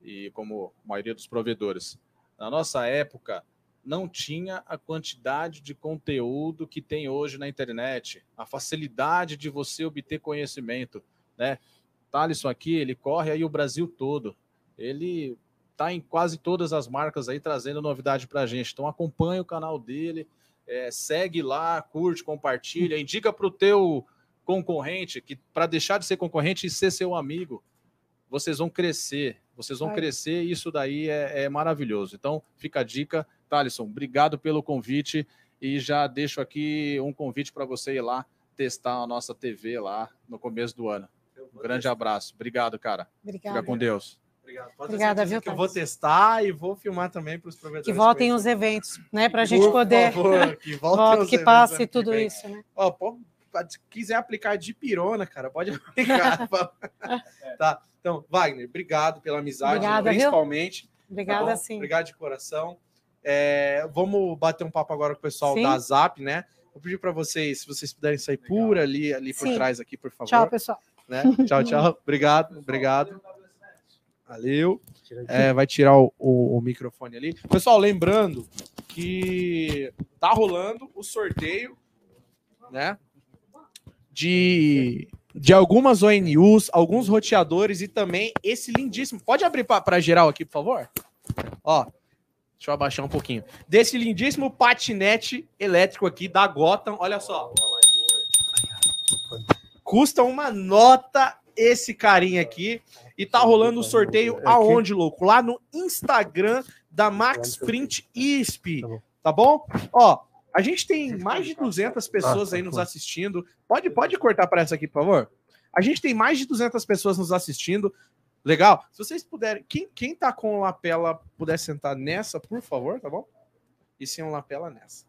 e como a maioria dos provedores. Na nossa época, não tinha a quantidade de conteúdo que tem hoje na internet, a facilidade de você obter conhecimento, né? Thaleson aqui, ele corre aí o Brasil todo. Ele tá em quase todas as marcas aí trazendo novidade para a gente. Então acompanha o canal dele, é, segue lá, curte, compartilha, indica para o teu concorrente que para deixar de ser concorrente e ser seu amigo, vocês vão crescer, vocês vão crescer e isso daí é, é, maravilhoso. Então fica a dica, Thalisson, obrigado pelo convite e já deixo aqui um convite para você ir lá testar a nossa TV lá no começo do ano. Um grande abraço. Obrigado, cara. Obrigado. Fica com Deus. Obrigado. Pode Obrigada, viu, que eu vou testar e vou filmar também para os provedores. Que voltem os eventos, né? Para a gente poder. Favor, que *laughs* voltem que passe tudo isso, né? Ó, pô, se quiser aplicar de pirona, cara, pode *laughs* aplicar. *laughs* tá. Então, Wagner, obrigado pela amizade, Obrigada, principalmente. Viu? Obrigada, tá sim. Obrigado de coração. É, vamos bater um papo agora com o pessoal sim. da Zap, né? Vou pedir para vocês, se vocês puderem sair Legal. por ali, ali por sim. trás aqui, por favor. Tchau, pessoal. Né? Tchau, tchau. Obrigado, obrigado. Valeu. É, vai tirar o, o, o, microfone ali. Pessoal, lembrando que tá rolando o sorteio, né? De, de algumas ONUs, alguns roteadores e também esse lindíssimo. Pode abrir para geral aqui, por favor? Ó, deixa eu abaixar um pouquinho. Desse lindíssimo patinete elétrico aqui da Gotham, olha só. Custa uma nota esse carinha aqui. E tá rolando o sorteio aonde, louco? Lá no Instagram da Max Print ISP. Tá bom? Ó, a gente tem mais de 200 pessoas aí nos assistindo. Pode, pode cortar para essa aqui, por favor? A gente tem mais de 200 pessoas nos assistindo. Legal? Se vocês puderem, quem, quem tá com lapela puder sentar nessa, por favor, tá bom? E sem um lapela nessa.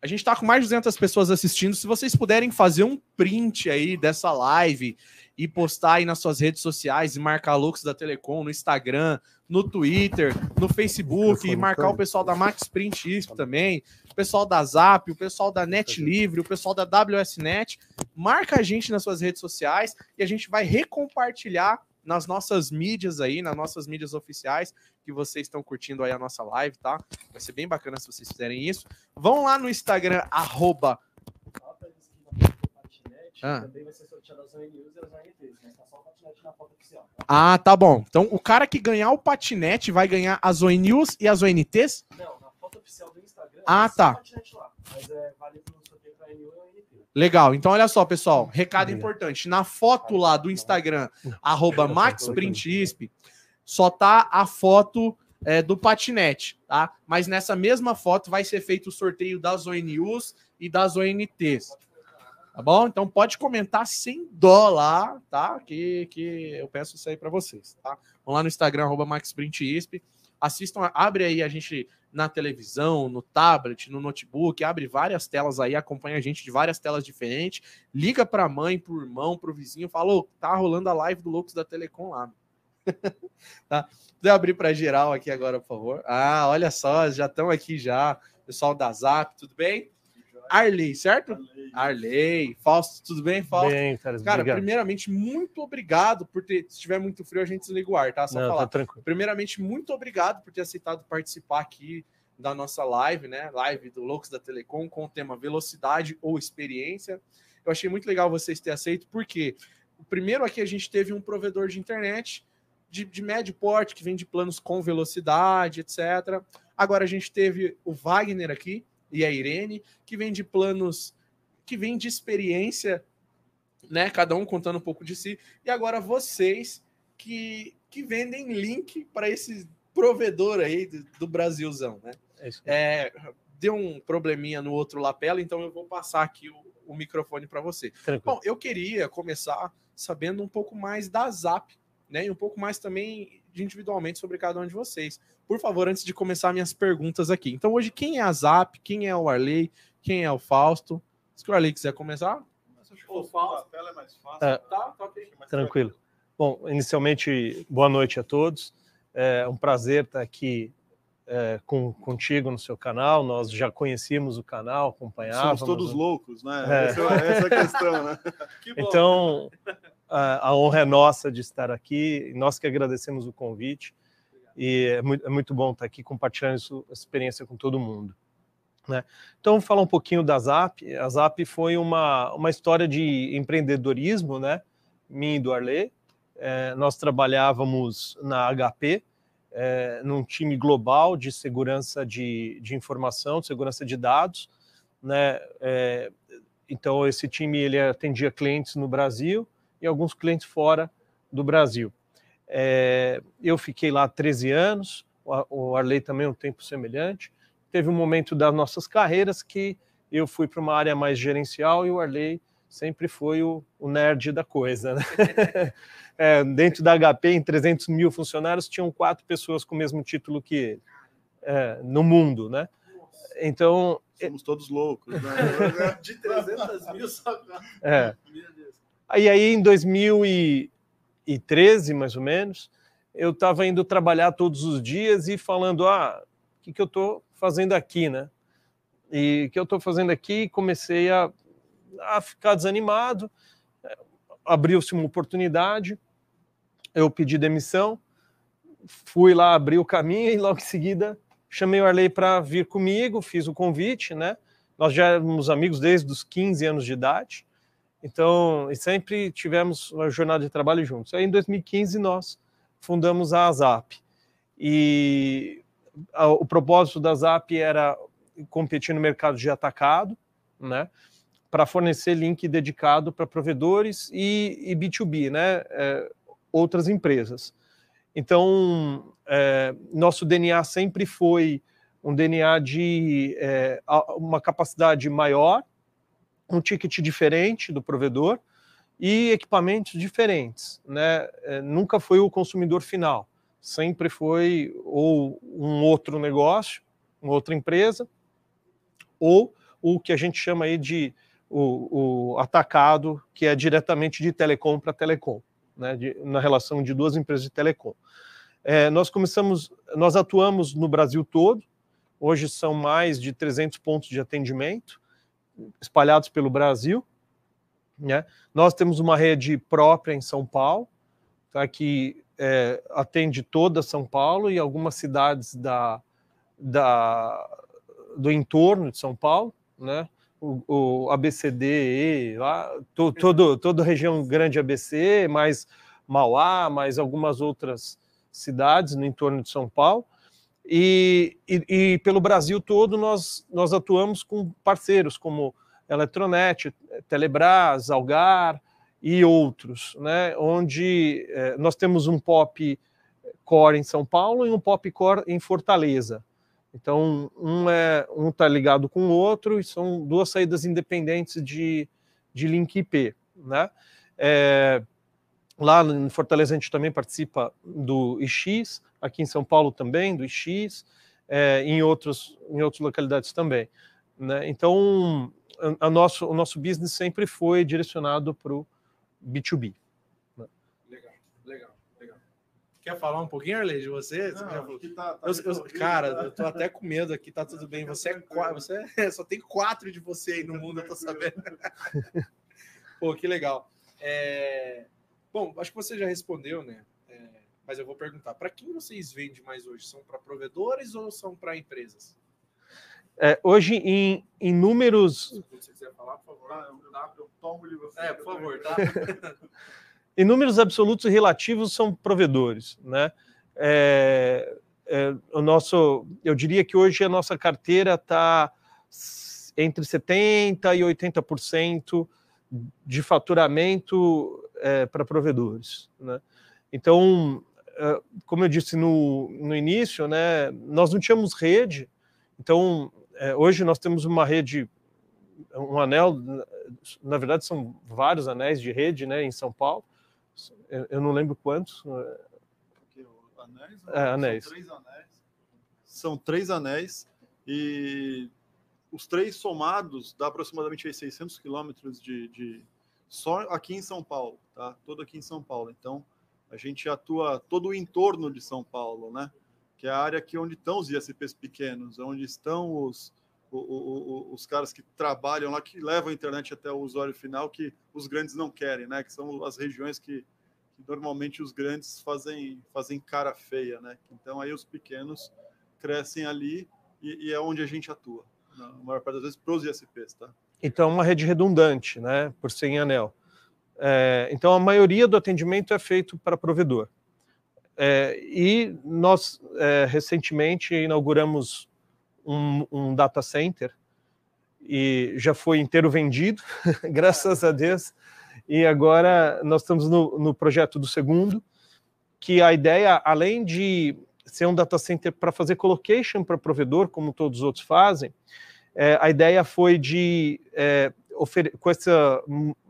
A gente está com mais de 200 pessoas assistindo. Se vocês puderem fazer um print aí dessa live e postar aí nas suas redes sociais e marcar Lux da Telecom no Instagram, no Twitter, no Facebook e marcar o pessoal da Max Print ISP também, o pessoal da Zap, o pessoal da Net Livre, o pessoal da WSNet. Marca a gente nas suas redes sociais e a gente vai recompartilhar nas nossas mídias aí, nas nossas mídias oficiais, que vocês estão curtindo aí a nossa live, tá? Vai ser bem bacana se vocês fizerem isso. Vão lá no Instagram, arroba... Ah. Também vai ser sorteado as ONUs e as ONTs, mas tá só o patinete na foto oficial. Tá? Ah, tá bom. Então o cara que ganhar o patinete vai ganhar as ONUs e as ONTs? Não, na foto oficial do Instagram. Ah, tá. mas é válido no sorteio pra ONU Legal. Então, olha só, pessoal. Recado importante. Na foto lá do Instagram, arroba MaxPrintisp, só tá a foto é, do patinete, tá? Mas nessa mesma foto vai ser feito o sorteio das ONUs e das ONTs. Tá bom? Então pode comentar sem dó lá, tá? Que, que eu peço isso aí para vocês, tá? Vão lá no Instagram, arroba MaxPrintisp. Assistam, abre aí a gente na televisão, no tablet, no notebook, abre várias telas aí, acompanha a gente de várias telas diferentes, liga para a mãe, para o irmão, para o vizinho, falou, tá rolando a live do Loucos da Telecom lá. *laughs* tá? Vou abrir para geral aqui agora, por favor. Ah, olha só, já estão aqui já, pessoal da Zap, tudo bem? Arley, certo? Arley. Fausto, tudo bem, Fausto? Bem, cara, cara primeiramente, muito obrigado por ter. Se estiver muito frio, a gente desliga o ar, tá? Só Não, falar. Tá tranquilo. Primeiramente, muito obrigado por ter aceitado participar aqui da nossa live, né? Live do Loucos da Telecom com o tema velocidade ou experiência. Eu achei muito legal vocês terem aceito, porque o primeiro aqui a gente teve um provedor de internet de, de médio porte que vende planos com velocidade, etc. Agora a gente teve o Wagner aqui, e a Irene, que vem de planos, que vem de experiência, né? Cada um contando um pouco de si. E agora vocês que, que vendem link para esse provedor aí do, do Brasilzão, né? É, é deu um probleminha no outro lapela, então eu vou passar aqui o, o microfone para você. Tranquilo. Bom, eu queria começar sabendo um pouco mais da Zap, né? E um pouco mais também individualmente sobre cada um de vocês. Por favor, antes de começar minhas perguntas aqui. Então, hoje, quem é a Zap? Quem é o Arley? Quem é o Fausto? Se o Arley quiser começar. O Fausto. é mais fácil. É, tá, tá okay. Tranquilo. Bom, inicialmente, boa noite a todos. É um prazer estar aqui é, com, contigo no seu canal. Nós já conhecíamos o canal, acompanhávamos. Somos todos loucos, né? É. Essa, essa, é a questão, né? *laughs* então, a, a, honra é nossa de estar aqui. Nós que agradecemos o convite. E é muito, é muito bom estar aqui compartilhando essa experiência com todo mundo. Né? Então, vou falar um pouquinho da Zap. A Zap foi uma, uma história de empreendedorismo, né? Mim e do Arley. É, nós trabalhávamos na HP, é, num time global de segurança de, de informação, de segurança de dados. Né? É, então, esse time ele atendia clientes no Brasil e alguns clientes fora do Brasil. É, eu fiquei lá 13 anos, o Arley também um tempo semelhante. Teve um momento das nossas carreiras que eu fui para uma área mais gerencial e o Arley sempre foi o, o nerd da coisa. Né? *laughs* é, dentro da HP, em 300 mil funcionários, tinham quatro pessoas com o mesmo título que ele é, no mundo, né? Então... Somos todos loucos, né? *laughs* De 300 mil só... É. Aí, aí em 2000 e 2013, mais ou menos, eu estava indo trabalhar todos os dias e falando, ah, o que, que eu estou fazendo aqui, né? E o que eu estou fazendo aqui, comecei a, a ficar desanimado, abriu-se uma oportunidade, eu pedi demissão, fui lá abrir o caminho *laughs* e logo em seguida chamei o Arley para vir comigo, fiz o convite, né? Nós já éramos amigos desde os 15 anos de idade, então, sempre tivemos uma jornada de trabalho juntos. Aí, em 2015, nós fundamos a Zap. E a, o propósito da Zap era competir no mercado de atacado, né? Para fornecer link dedicado para provedores e, e, B2B, né? É, outras empresas. Então, é, nosso DNA sempre foi um DNA de é, uma capacidade maior um ticket diferente do provedor e equipamentos diferentes, né? É, nunca foi o consumidor final, sempre foi ou um outro negócio, uma outra empresa, ou o que a gente chama aí de o, o atacado, que é diretamente de telecom para telecom, né, de, na relação de duas empresas de telecom. É, nós começamos, nós atuamos no Brasil todo, hoje são mais de 300 pontos de atendimento espalhados pelo Brasil. Né? Nós temos uma rede própria em São Paulo, tá, que é, atende toda São Paulo e algumas cidades da, da, do entorno de São Paulo, né? O, o ABCD, lá, to, todo, toda a região grande ABC, mais Mauá, mais algumas outras cidades no entorno de São Paulo. E, e, e, pelo Brasil todo nós, nós atuamos com parceiros como Eletronet, Telebrás, Algar, e outros, né? onde é, nós temos um pop core em São Paulo e um pop core em Fortaleza. Então, um é um está ligado com o outro e são duas saídas independentes de, de link IP. Né? É, lá em Fortaleza a gente também participa do IX, aqui em São Paulo também, do IX, é, em, outros, em outras localidades também. Né? Então, a, a nosso, o nosso business sempre foi direcionado para o B2B. Né? Legal, legal, legal. Quer falar um pouquinho, Arley, de você? Não, você tá, tá eu, eu, cara, eu tô até com medo aqui, tá tudo bem. Você é quatro, você é, só tem quatro de você aí no mundo, eu tô sabendo. *laughs* Pô, que legal. É... Bom, acho que você já respondeu, né? É... Mas eu vou perguntar: para quem vocês vendem mais hoje? São para provedores ou são para empresas? É, hoje, em, em números. Se você quiser falar, por favor, ah, eu, tomo de você. É, por favor, tá? *laughs* em números absolutos e relativos, são provedores. Né? É, é, o nosso, eu diria que hoje a nossa carteira está entre 70% e 80% de faturamento é, para provedores. Né? Então, é, como eu disse no, no início, né, nós não tínhamos rede, então é, hoje nós temos uma rede, um anel, na verdade são vários anéis de rede né, em São Paulo, eu, eu não lembro quantos. Anéis? É, anéis. São três anéis. São três anéis e os três somados dá aproximadamente 600 quilômetros de, de, só aqui em São Paulo, tá? Todo aqui em São Paulo. Então a gente atua todo o entorno de São Paulo, né? que é a área aqui onde estão os ISPs pequenos, onde estão os, os, os, os caras que trabalham lá, que levam a internet até o usuário final, que os grandes não querem, né? Que são as regiões que, que normalmente os grandes fazem, fazem cara feia, né? Então aí os pequenos crescem ali e, e é onde a gente atua, na maior parte das vezes, para os ISPs, tá? Então, é uma rede redundante, né? Por ser em anel. É, então, a maioria do atendimento é feito para provedor. É, e nós é, recentemente inauguramos um, um, data center e já foi inteiro vendido, *laughs* graças a Deus. E agora nós estamos no, no projeto do segundo, que a ideia, além de ser um data center para fazer colocation para provedor, como todos os outros fazem, é, a ideia foi de, é, com essa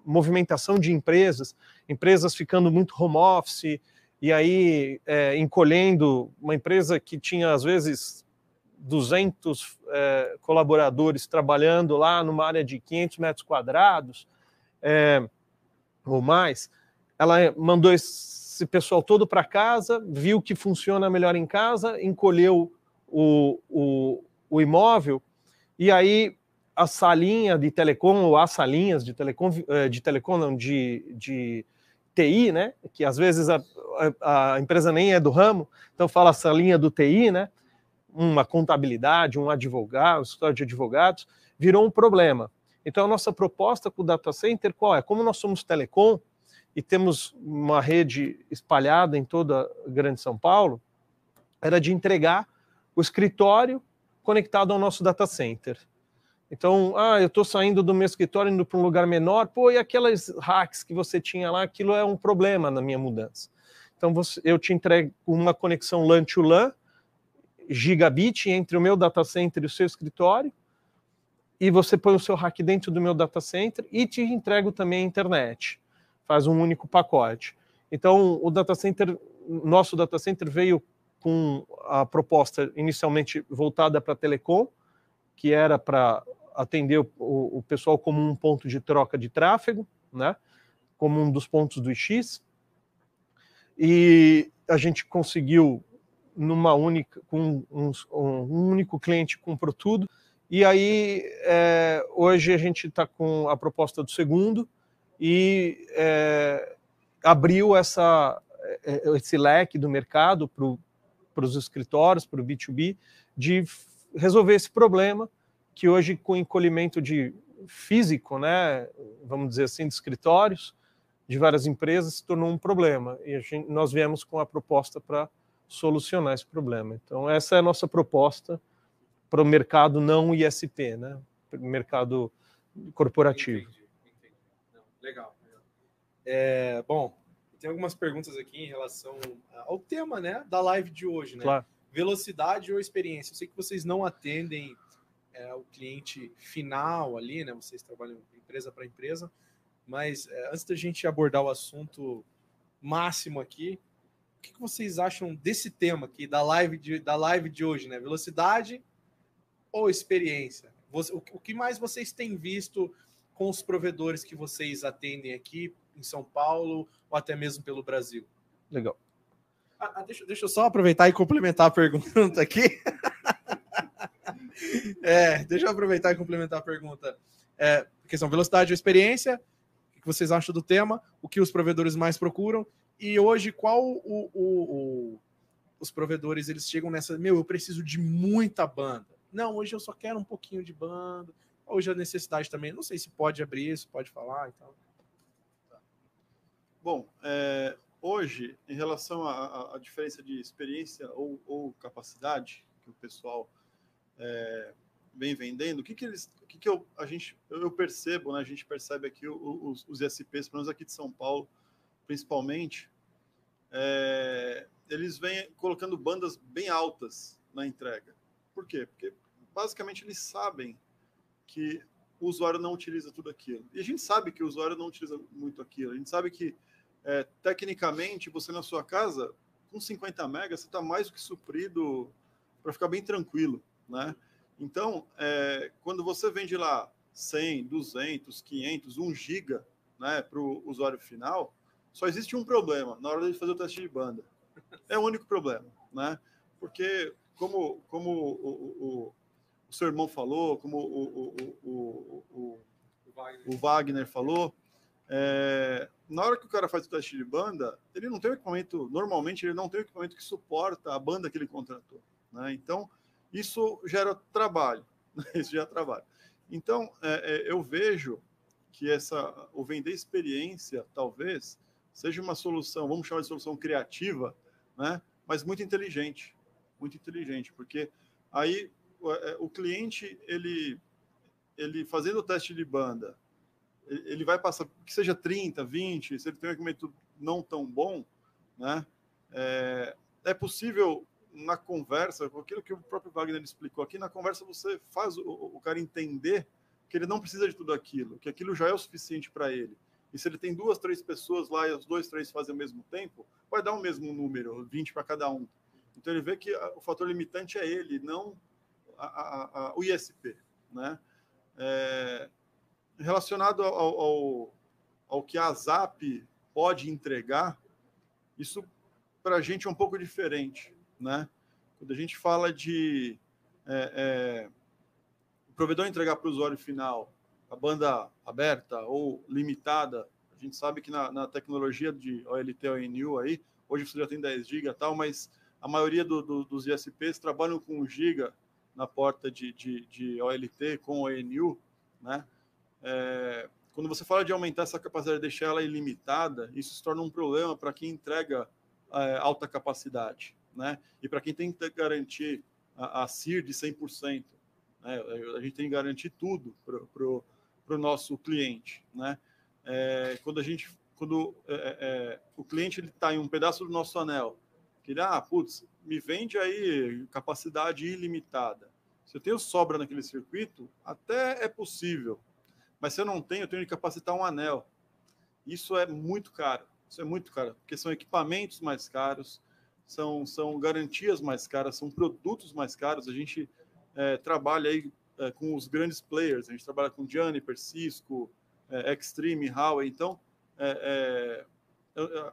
movimentação de empresas, empresas ficando muito home office, e aí é, encolhendo uma empresa que tinha às vezes 200 é, colaboradores trabalhando lá numa área de 500 metros quadrados é, ou mais, ela mandou esse pessoal todo para casa, viu que funciona melhor em casa, encolheu o, o, o imóvel e aí a salinha de telecom ou as salinhas de telecom, é, de telecom não, de, de TI, né? Que às vezes a, a, a, empresa nem é do ramo, então fala essa linha do TI, né? Uma contabilidade, um advogado, um escritório de advogados, virou um problema. Então a nossa proposta com o data center qual é? Como nós somos telecom e temos uma rede espalhada em toda a Grande São Paulo, era de entregar o escritório conectado ao nosso data center. Então, ah, eu estou saindo do meu escritório indo para um lugar menor, pô, e aquelas hacks que você tinha lá, aquilo é um problema na minha mudança. Então, você, eu te entrego uma conexão LAN to LAN, gigabit entre o meu data center e o seu escritório, e você põe o seu hack dentro do meu data center e te entrego também a internet. Faz um único pacote. Então, o data center, nosso data center veio com a proposta inicialmente voltada para telecom, que era para atender o, o, pessoal como um ponto de troca de tráfego, né? como um dos pontos do X. E a gente conseguiu numa única, com um, um único cliente comprou tudo. E aí é, hoje a gente está com a proposta do segundo e é, abriu essa, é, esse leque do mercado para os escritórios, para o B2B, de resolver esse problema que hoje com encolhimento de físico, né, vamos dizer assim, de escritórios, de várias empresas se tornou um problema e gente, nós viemos com a proposta para solucionar esse problema. Então essa é a nossa proposta para o mercado não ISP, né? Mercado corporativo. Entendi, entendi. Não, legal. É, bom, tem algumas perguntas aqui em relação ao tema, né, da live de hoje, né? Claro. Velocidade ou experiência? Eu sei que vocês não atendem é, o cliente final ali, né? Vocês trabalham empresa para empresa, mas é, antes da gente abordar o assunto máximo aqui, o que, que, vocês acham desse tema aqui, da live de, da live de hoje, né? Velocidade ou experiência? Você, o, o que mais vocês têm visto com os provedores que vocês atendem aqui em São Paulo ou até mesmo pelo Brasil? Legal. Ah, ah deixa, deixa eu só aproveitar e complementar a pergunta aqui. *laughs* é, deixa eu aproveitar e complementar a pergunta. É, questão velocidade ou experiência, vocês acham do tema, o que os provedores mais procuram e hoje qual o, o, o, os provedores eles chegam nessa, meu, eu preciso de muita banda. Não, hoje eu só quero um pouquinho de banda. Hoje a necessidade também, não sei se pode abrir isso, pode falar então. Bom, é, hoje, em relação à diferença de experiência ou, ou, capacidade que o pessoal é, vem vendendo, o que, que eles, o que, que eu, a gente, eu percebo, né, a gente percebe aqui os, os ISPs, pelo menos aqui de São Paulo, principalmente, é, eles vêm colocando bandas bem altas na entrega. Por quê? Porque basicamente eles sabem que o usuário não utiliza tudo aquilo. E a gente sabe que o usuário não utiliza muito aquilo. A gente sabe que, é, tecnicamente, você na sua casa, com 50 megas, você está mais do que suprido para ficar bem tranquilo, né? Então, é, quando você vende lá 100, 200, 500, 1 giga né, para o usuário final, só existe um problema na hora de fazer o teste de banda. É o único problema, né? Porque, como, como o, o, o seu irmão falou, como o, o, o, o Wagner falou, é, na hora que o cara faz o teste de banda, ele não tem o equipamento, normalmente ele não tem o equipamento que suporta a banda que ele contratou. Né? Então, isso gera trabalho, né? *laughs* isso gera trabalho. Então, é, é, eu vejo que essa, o vender experiência, talvez, seja uma solução, vamos chamar de solução criativa, né? mas muito inteligente, muito inteligente, porque aí o, é, o cliente, ele, ele fazendo o teste de banda, ele vai passar, que seja 30, 20, se ele tem um equipamento não tão bom, né? É, é possível na conversa, aquilo que o próprio Wagner explicou aqui, na conversa você faz o, o cara entender que ele não precisa de tudo aquilo, que aquilo já é o suficiente para ele. E se ele tem duas, três pessoas lá e os dois, três fazem ao mesmo tempo, vai dar o mesmo número, 20 para cada um. Então ele vê que o fator limitante é ele, não a, a, a, o ISP. Né? É, relacionado ao, ao, ao que a ZAP pode entregar, isso para a gente é um pouco diferente né? Quando a gente fala de é, é, o provedor entregar para o usuário final a banda aberta ou limitada, a gente sabe que na, na tecnologia de OLT ONU aí, hoje você já tem 10 GB e tal, mas a maioria do, do, dos ISPs trabalham com 1 GB na porta de, de, de OLT com ONU, né? É, quando você fala de aumentar essa capacidade, deixar ela ilimitada, isso se torna um problema para quem entrega é, alta capacidade né? E para quem tem que garantir a, a CIR de 100%, né? a gente tem que garantir tudo para o nosso cliente, né? É, quando a gente, quando é, é, é o cliente ele está em um pedaço do nosso anel, que ele, ah, putz, me vende aí capacidade ilimitada. Se eu tenho sobra naquele circuito, até é possível. Mas se eu não tenho, eu tenho que capacitar um anel. Isso é muito caro. Isso é muito caro, porque são equipamentos mais caros, são, são garantias mais caras, são produtos mais caros. A gente é, trabalha aí é, com os grandes players. A gente trabalha com Juniper, Cisco, é, Extreme, Huawei. Então, é, é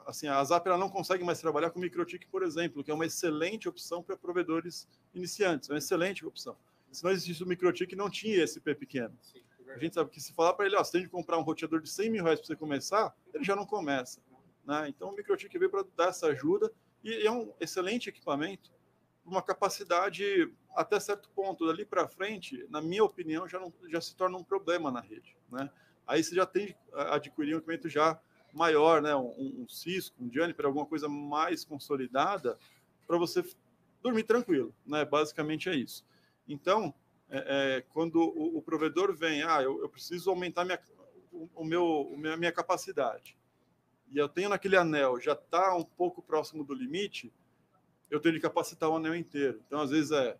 assim, a Zap ela não consegue mais trabalhar com MikroTik, por exemplo, que é uma excelente opção para provedores iniciantes. É uma excelente opção. Se não existisse o MikroTik, não tinha esse P pequeno. Sim, a gente sabe que se falar para ele, ó, você tem que comprar um roteador de 100 mil reais para você começar, ele já não começa. Né? Então, o MikroTik veio para dar essa ajuda e é um excelente equipamento, uma capacidade até certo ponto. Dali para frente, na minha opinião, já, não, já se torna um problema na rede. Né? Aí você já tem adquirir um equipamento já maior, né? um, um Cisco, um Juniper, alguma coisa mais consolidada, para você dormir tranquilo. Né? Basicamente é isso. Então, é, é, quando o, o, provedor vem, ah, eu, eu preciso aumentar minha, o, o meu, a minha capacidade e eu tenho naquele anel, já está um pouco próximo do limite, eu tenho que capacitar o anel inteiro. Então, às vezes, é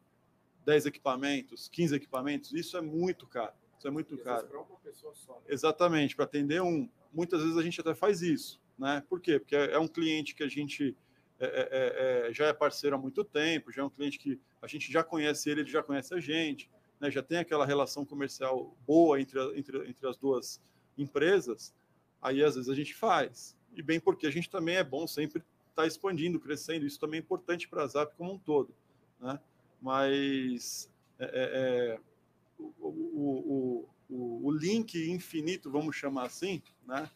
10 equipamentos, 15 equipamentos, isso é muito caro. Isso é muito caro. Para uma pessoa só. Né? Exatamente, para atender um. Muitas vezes a gente até faz isso. Né? Por quê? Porque é um cliente que a gente é, é, é, é, já é parceiro há muito tempo, já é um cliente que a gente já conhece ele, ele já conhece a gente, né? já tem aquela relação comercial boa entre, entre, entre as duas empresas aí às vezes a gente faz. E bem porque a gente também é bom sempre estar tá expandindo, crescendo, isso também é importante para a Zap como um todo. Né? Mas é, é, é o, o, o, o, link infinito, vamos chamar assim, né?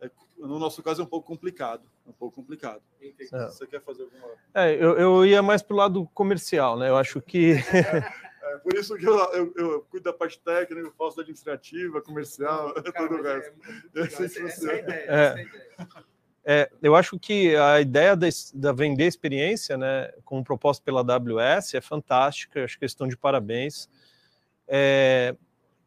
É, no nosso caso é um pouco complicado. É um pouco complicado. É. Você quer fazer alguma. É, eu, eu ia mais para o lado comercial, né? Eu acho que. *laughs* É por isso que eu, eu, eu, cuido da parte técnica, eu faço da administrativa, comercial, *laughs* Cara, tudo o resto. É, essa, essa é a ideia. É. É, eu acho que a ideia da, da, vender experiência, né, como proposta pela AWS, é fantástica. Acho que eles estão de parabéns. É,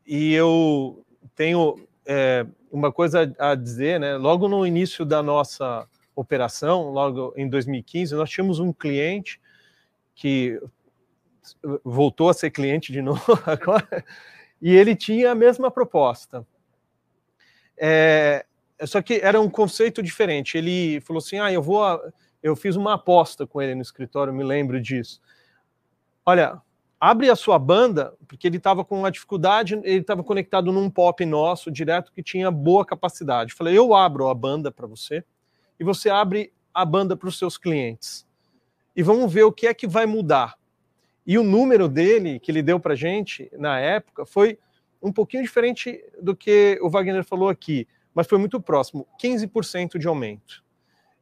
e eu tenho é, uma coisa a dizer, né? Logo no início da nossa operação, logo em 2015, nós tínhamos um cliente que voltou a ser cliente de novo *laughs* agora, e ele tinha a mesma proposta. É, só que era um conceito diferente. Ele falou assim: ah, eu vou. Eu fiz uma aposta com ele no escritório, me lembro disso. Olha, abre a sua banda, porque ele estava com uma dificuldade, ele estava conectado num pop nosso, direto, que tinha boa capacidade. Falei, eu abro a banda para você, e você abre a banda para os seus clientes. E vamos ver o que é que vai mudar. E o número dele, que ele deu para gente na época, foi um pouquinho diferente do que o Wagner falou aqui, mas foi muito próximo 15% de aumento.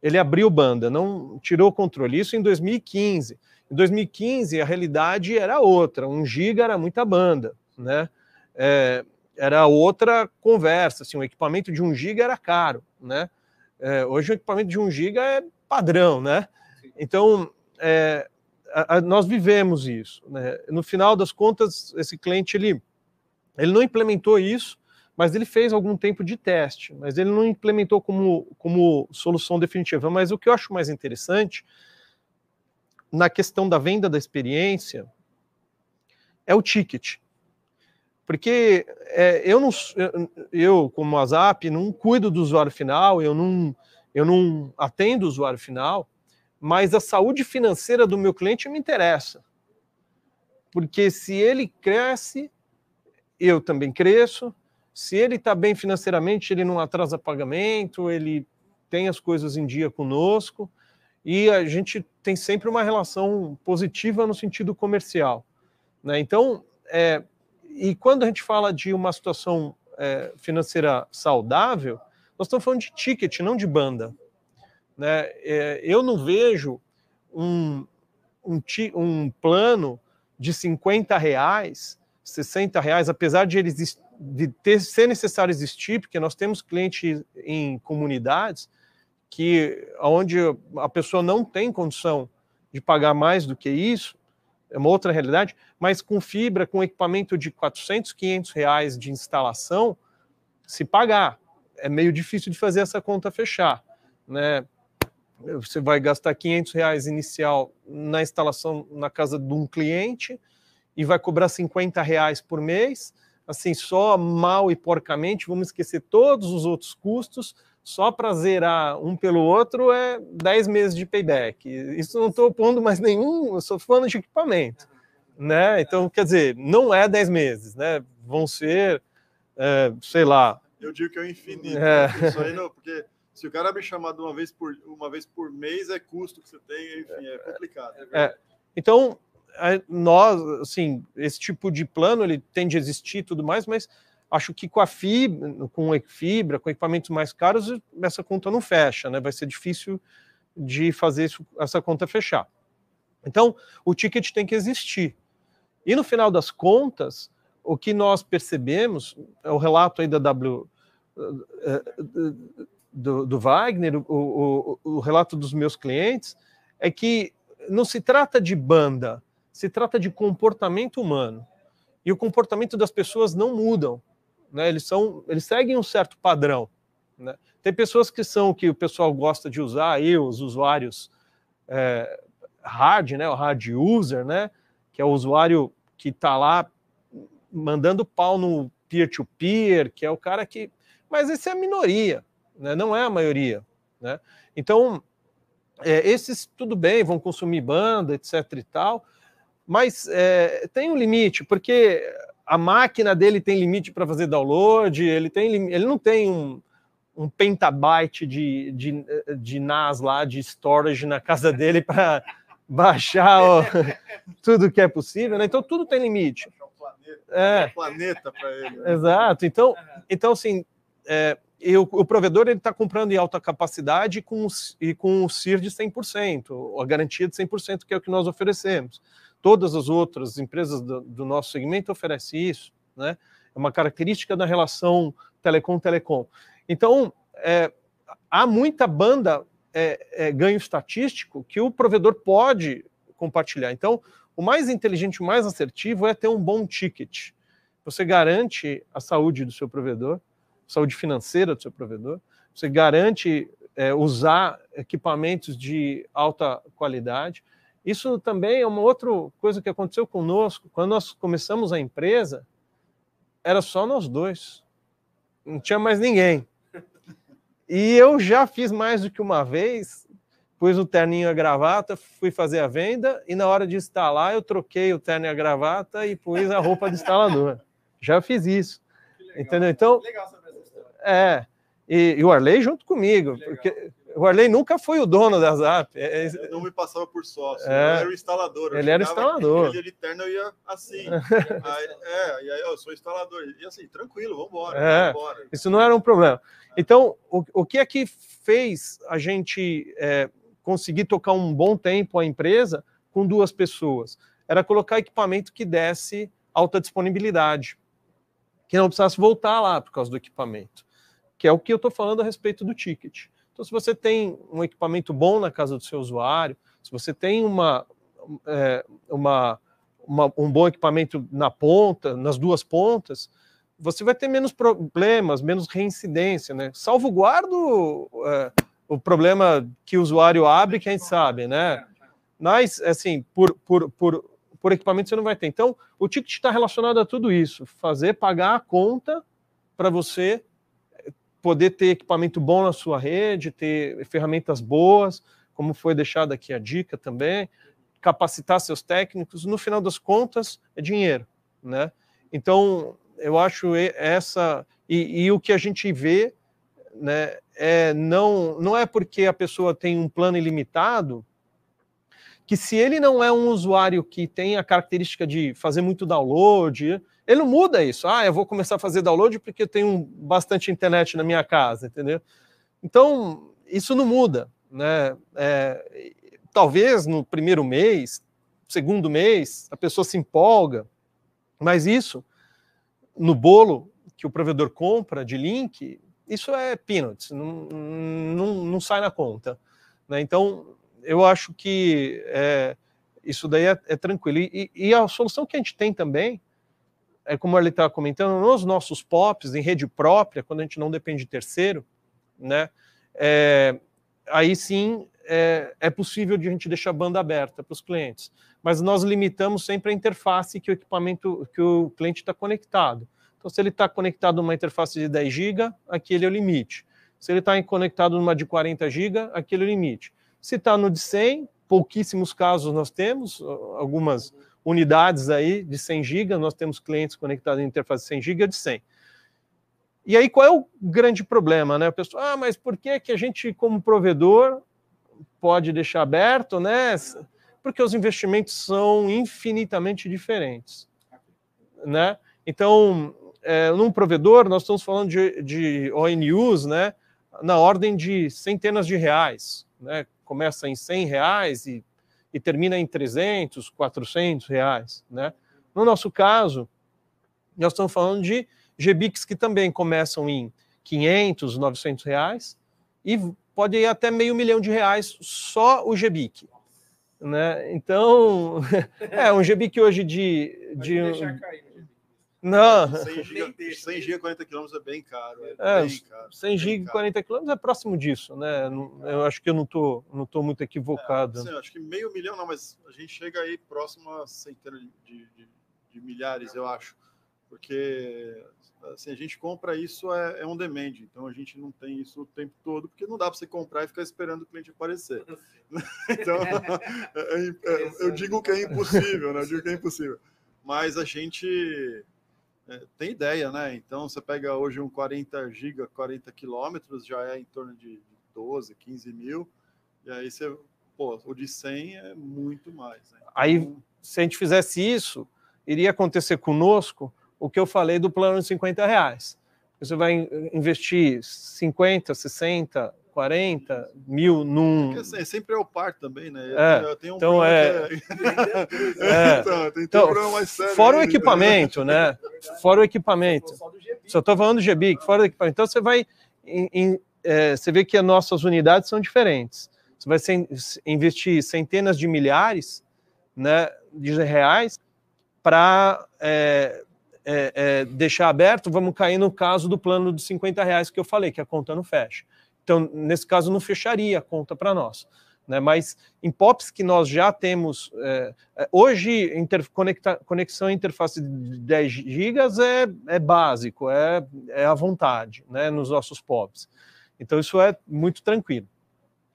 Ele abriu banda, não tirou o controle. Isso em 2015. Em 2015, a realidade era outra. Um giga era muita banda, né? É, era outra conversa. Assim, um equipamento de um giga era caro, né? É, hoje o equipamento de um giga é padrão, né? Então, é, a, a, nós vivemos isso. Né? No final das contas, esse cliente ele, ele não implementou isso, mas ele fez algum tempo de teste, mas ele não implementou como, como solução definitiva. Mas o que eu acho mais interessante na questão da venda da experiência é o ticket. Porque é, eu, não, eu, como WhatsApp, não cuido do usuário final, eu não, eu não atendo o usuário final, mas a saúde financeira do meu cliente me interessa. Porque se ele cresce, eu também cresço. Se ele está bem financeiramente, ele não atrasa pagamento, ele tem as coisas em dia conosco e a gente tem sempre uma relação positiva no sentido comercial. Né? Então, é, e quando a gente fala de uma situação é, financeira saudável, nós estamos falando de ticket, não de banda. Né? É, eu não vejo um, um, um, plano de 50 reais, 60 reais, apesar de eles de ter, ser necessário existir, porque nós temos clientes em comunidades que onde a pessoa não tem condição de pagar mais do que isso, é uma outra realidade, mas com fibra, com equipamento de 400, 500 reais de instalação, se pagar. É meio difícil de fazer essa conta fechar, né? Você vai gastar 500 reais inicial na instalação na casa de um cliente e vai cobrar 50 reais por mês, assim, só mal e porcamente, vamos esquecer todos os outros custos, só para zerar um pelo outro é 10 meses de payback. Isso não estou pondo mais nenhum, eu estou falando de equipamento. né? Então, quer dizer, não é 10 meses, né? Vão ser, é, sei lá. Eu digo que é o infinito. É. Né? Isso aí não, porque se o cara me chamar de uma vez por uma vez por mês é custo que você tem, enfim, é complicado. É, então, nós, assim, esse tipo de plano ele tende a existir e tudo mais, mas acho que com a fibra, com fibra, com equipamentos mais caros, essa conta não fecha, né? Vai ser difícil de fazer isso, essa conta fechar. Então, o ticket tem que existir. E no final das contas, o que nós percebemos, é o relato aí da W eh, eh, do, do Wagner, o, o, o relato dos meus clientes, é que não se trata de banda, se trata de comportamento humano. E o comportamento das pessoas não mudam. Né? Eles, são, eles seguem um certo padrão. Né? Tem pessoas que são que o pessoal gosta de usar, aí, os usuários é, hard, né? o hard user, né? que é o usuário que está lá mandando pau no peer-to-peer, -peer, que é o cara que. Mas esse é a minoria, né? não é a maioria. Né? Então, é, esses, tudo bem, vão consumir banda, etc. e tal, mas é, tem um limite, porque a máquina dele tem limite para fazer download, ele, tem, ele não tem um, um pentabyte de, de, de NAS lá, de storage na casa dele para *laughs* baixar o, *laughs* tudo que é possível, né? Então tudo tem limite. É. planeta para ele. Né? Exato. Então, então assim, é, e o, o provedor está comprando em alta capacidade com, e com o CIR de 100%, a garantia de 100%, que é o que nós oferecemos. Todas as outras empresas do, do nosso segmento oferecem isso, né? É uma característica da relação telecom-telecom. Então, é, há muita banda é, é, ganho estatístico que o provedor pode compartilhar. Então, o mais inteligente, o mais assertivo é ter um bom ticket. Você garante a saúde do seu provedor, saúde financeira do seu provedor, você garante é, usar equipamentos de alta qualidade. Isso também é uma outra coisa que aconteceu conosco. Quando nós começamos a empresa, era só nós dois, não tinha mais ninguém. E eu já fiz mais do que uma vez, pus o terninho e a gravata, fui fazer a venda, e na hora de instalar, eu troquei o terno e a gravata e pus a roupa de instalador. *laughs* Já fiz isso. Entendeu? Então, legal é. E, e, o Arley junto comigo, porque o Arley nunca foi o dono da Zap. É, é ele não me passava por sócio, é, era o instalador. Ele era instalador. Ele terno eu ia assim. *laughs* aí, é, e aí eu sou instalador. E assim, tranquilo, vamos embora. É, isso não era um problema. Então, o, o que é que fez a gente é, conseguir tocar um bom tempo a empresa com duas pessoas? Era colocar equipamento que desse alta disponibilidade, que não precisasse voltar lá por causa do equipamento que é o que eu estou falando a respeito do ticket. Então, se você tem um equipamento bom na casa do seu usuário, se você tem uma, é, uma, uma, um bom equipamento na ponta, nas duas pontas, você vai ter menos problemas, menos reincidência, né? Salvo é, o problema que o usuário abre, que a gente sabe, né? Mas, assim, por, por, por, por equipamento você não vai ter. Então, o ticket está relacionado a tudo isso. Fazer pagar a conta para você poder ter equipamento bom na sua rede, ter ferramentas boas, como foi deixado aqui a dica também, capacitar seus técnicos, no final das contas, é dinheiro, né? Então, eu acho essa e, e, o que a gente vê, né, é não não é porque a pessoa tem um plano ilimitado que se ele não é um usuário que tem a característica de fazer muito download, ele não muda isso. Ah, eu vou começar a fazer download porque eu tenho bastante internet na minha casa, entendeu? Então, isso não muda. Né? É, talvez no primeiro mês, segundo mês, a pessoa se empolga, mas isso, no bolo que o provedor compra de link, isso é peanuts, não, não, não sai na conta. Né? Então, eu acho que é, isso daí é, é tranquilo. E, e, a solução que a gente tem também é como ele estava comentando, nos nossos POPs, em rede própria, quando a gente não depende de terceiro, né, é, aí sim é, é, possível de a gente deixar a banda aberta para os clientes. Mas nós limitamos sempre a interface que o equipamento, que o cliente está conectado. Então, se ele está conectado numa interface de 10 GB, aquele é o limite. Se ele está conectado numa de 40 GB, aquele é o limite. Se está no de 100, pouquíssimos casos nós temos, algumas unidades aí de 100 GB, nós temos clientes conectados em interface 100 GB de 100. E aí qual é o grande problema, né? O pessoal, ah, mas por que que a gente como provedor pode deixar aberto, né? Porque os investimentos são infinitamente diferentes, né? Então, é, num provedor, nós estamos falando de, de ONUs, né? Na ordem de centenas de reais, né? Começa em 100 reais e, e termina em 300, 400 reais, né? No nosso caso, nós estamos falando de GBICs que também começam em 500, 900 reais e pode ir até meio milhão de reais só o GBIC. Né? Então, *laughs* é um GBIC hoje de. de... Não. 100 GB, 100 GB 40 km é bem caro. É, é bem caro, 100 GB 40 km é próximo disso, né? Eu acho que eu não estou não tô muito equivocado. É, assim, acho que meio milhão não, mas a gente chega aí próximo a centenas de, de, de milhares, eu acho. Porque assim, a gente compra isso é, é on demand, então a gente não tem isso o tempo todo, porque não dá para você comprar e ficar esperando o cliente aparecer. *laughs* então, é, é, eu digo que é impossível, né? Eu digo que é impossível. Mas a gente é, tem ideia, né? Então, você pega hoje um 40 GB, 40 quilômetros, já é em torno de 12, 15 mil, e aí você, pô, o de 100 é muito mais. Né? Então, aí, se a gente fizesse isso, iria acontecer conosco o que eu falei do plano de 50 reais. Você vai investir 50, 60, 40 mil num. É, assim, sempre é o par também, né? É, um então é. é. *laughs* *laughs* então, tem então, um mais sério. Fora o equipamento, né? Fora o equipamento. Só estou falando do GBIC, fora o equipamento. Então você vai. Em, em, é, você vê que as nossas unidades são diferentes. Você vai sem, investir centenas de milhares né, de reais para é, é, é, deixar aberto, vamos cair no caso do plano de 50 reais que eu falei, que a conta não fecha. Então, nesse caso, não fecharia a conta para nós. Né? Mas em POPs que nós já temos, é, é hoje, inter, conecta, conexão interface de 10 GB é, é básico, é, é à vontade né? nos nossos POPs. Então, isso é muito tranquilo.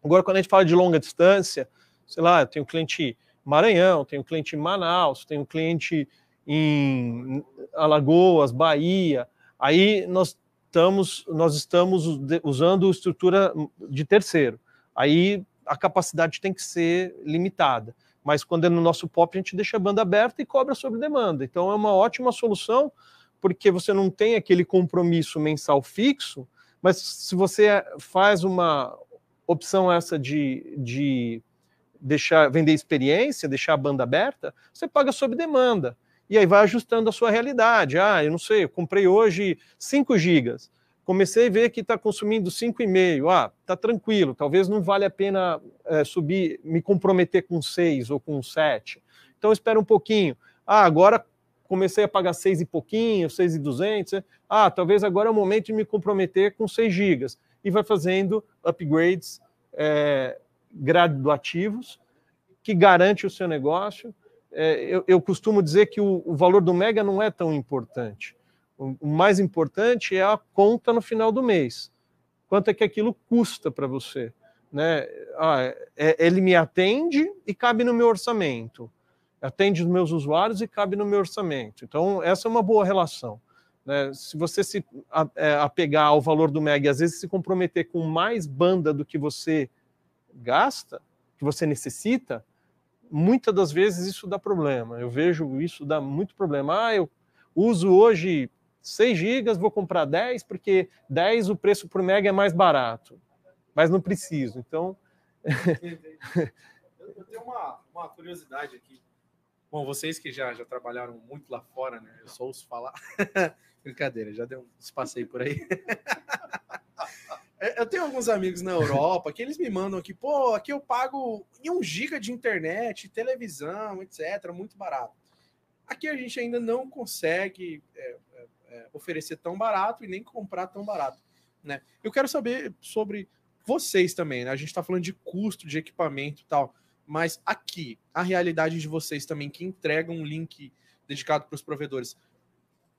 Agora, quando a gente fala de longa distância, sei lá, eu tenho cliente Maranhão, tenho cliente em Manaus, tenho cliente em Alagoas, Bahia, aí nós estamos, nós estamos usando estrutura de terceiro. Aí a capacidade tem que ser limitada. Mas quando é no nosso POP, a gente deixa a banda aberta e cobra sobre demanda. Então é uma ótima solução, porque você não tem aquele compromisso mensal fixo, mas se você faz uma opção essa de, de deixar vender experiência, deixar a banda aberta, você paga sob demanda e aí vai ajustando a sua realidade. Ah, eu não sei, eu comprei hoje 5 gigas, comecei a ver que está consumindo 5,5. Ah, tá tranquilo, talvez não vale a pena é, subir, me comprometer com 6 ou com 7. Então espera um pouquinho. Ah, agora comecei a pagar 6 e pouquinho, 6 e 200. Ah, talvez agora é o momento de me comprometer com 6 gigas. E vai fazendo upgrades é, graduativos que garante o seu negócio é, eu, eu, costumo dizer que o, o, valor do mega não é tão importante. O, o, mais importante é a conta no final do mês. Quanto é que aquilo custa para você? Né? Ah, é, ele me atende e cabe no meu orçamento. Atende os meus usuários e cabe no meu orçamento. Então, essa é uma boa relação. Né? Se você se é, apegar ao valor do mega e às vezes se comprometer com mais banda do que você gasta, que você necessita, muitas das vezes isso dá problema. Eu vejo isso dá muito problema. Ah, eu uso hoje 6 gigas, vou comprar 10, porque 10 o preço por mega é mais barato. Mas não preciso. Então. *laughs* eu tenho uma, uma curiosidade aqui. Bom, vocês que já, já trabalharam muito lá fora, né? Eu só ouço falar. *laughs* Brincadeira, já deu um passeio por aí. *laughs* É, eu tenho alguns amigos na Europa que eles me mandam aqui, pô, aqui eu pago em um giga de internet, televisão, etc., muito barato. Aqui a gente ainda não consegue é, é, é, oferecer tão barato e nem comprar tão barato. Né? Eu quero saber sobre vocês também, né? A gente está falando de custo de equipamento e tal, mas aqui, a realidade de vocês também, que entregam um link dedicado para os provedores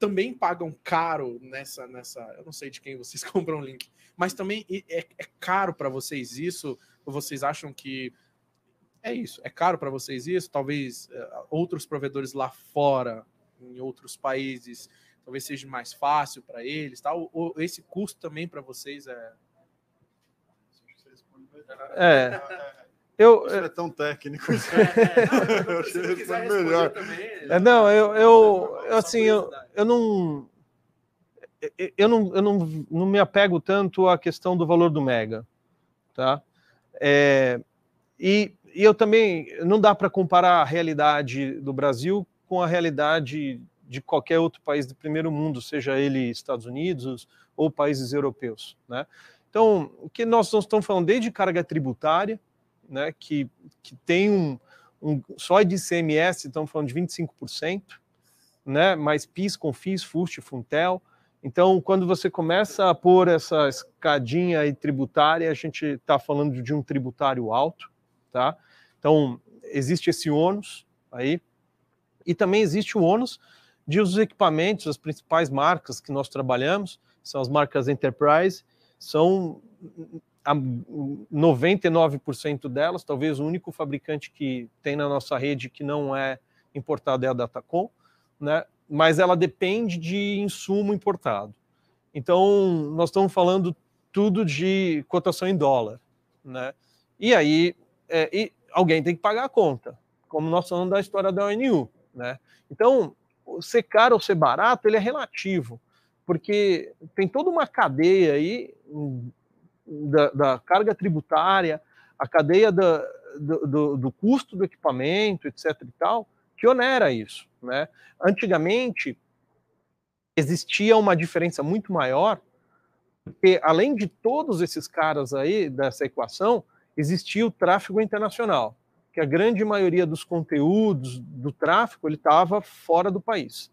também pagam caro nessa, nessa. Eu não sei de quem vocês *laughs* compram o link, mas também é, é caro para vocês isso? Ou vocês acham que é isso. É caro para vocês isso? Talvez uh, outros provedores lá fora, em outros países, talvez seja mais fácil para eles, tá? Ou, ou esse custo também para vocês é é. Eu, Isso é tão técnico. É, é, *laughs* não, melhor. É, não, eu, eu, eu assim, eu, eu não eu, não, eu não, não me apego tanto à questão do valor do mega, tá? É, e, e eu também não dá para comparar a realidade do Brasil com a realidade de qualquer outro país do primeiro mundo, seja ele Estados Unidos ou países europeus, né? Então, o que nós estamos falando desde carga tributária, né, que, que tem um, um só de ICMS, estamos falando de 25%, né, mais PIS, CONFIS, FUST, FUNTEL. Então, quando você começa a pôr essa escadinha aí tributária, a gente está falando de um tributário alto, tá? Então, existe esse ônus aí, e também existe o ônus de os equipamentos, as principais marcas que nós trabalhamos, são as marcas Enterprise, são 99% delas, talvez o único fabricante que tem na nossa rede que não é importado é a Datacom, né? mas ela depende de insumo importado. Então, nós estamos falando tudo de cotação em dólar. Né? E aí, é, e alguém tem que pagar a conta, como nós falamos da história da ONU. Né? Então, ser caro ou ser barato, ele é relativo porque tem toda uma cadeia aí da, da carga tributária, a cadeia da, do, do, do, custo do equipamento, etc. e tal, que onera isso. Né? Antigamente, existia uma diferença muito maior, porque além de todos esses caras aí dessa equação, existia o tráfego internacional, que a grande maioria dos conteúdos do tráfego ele estava fora do país.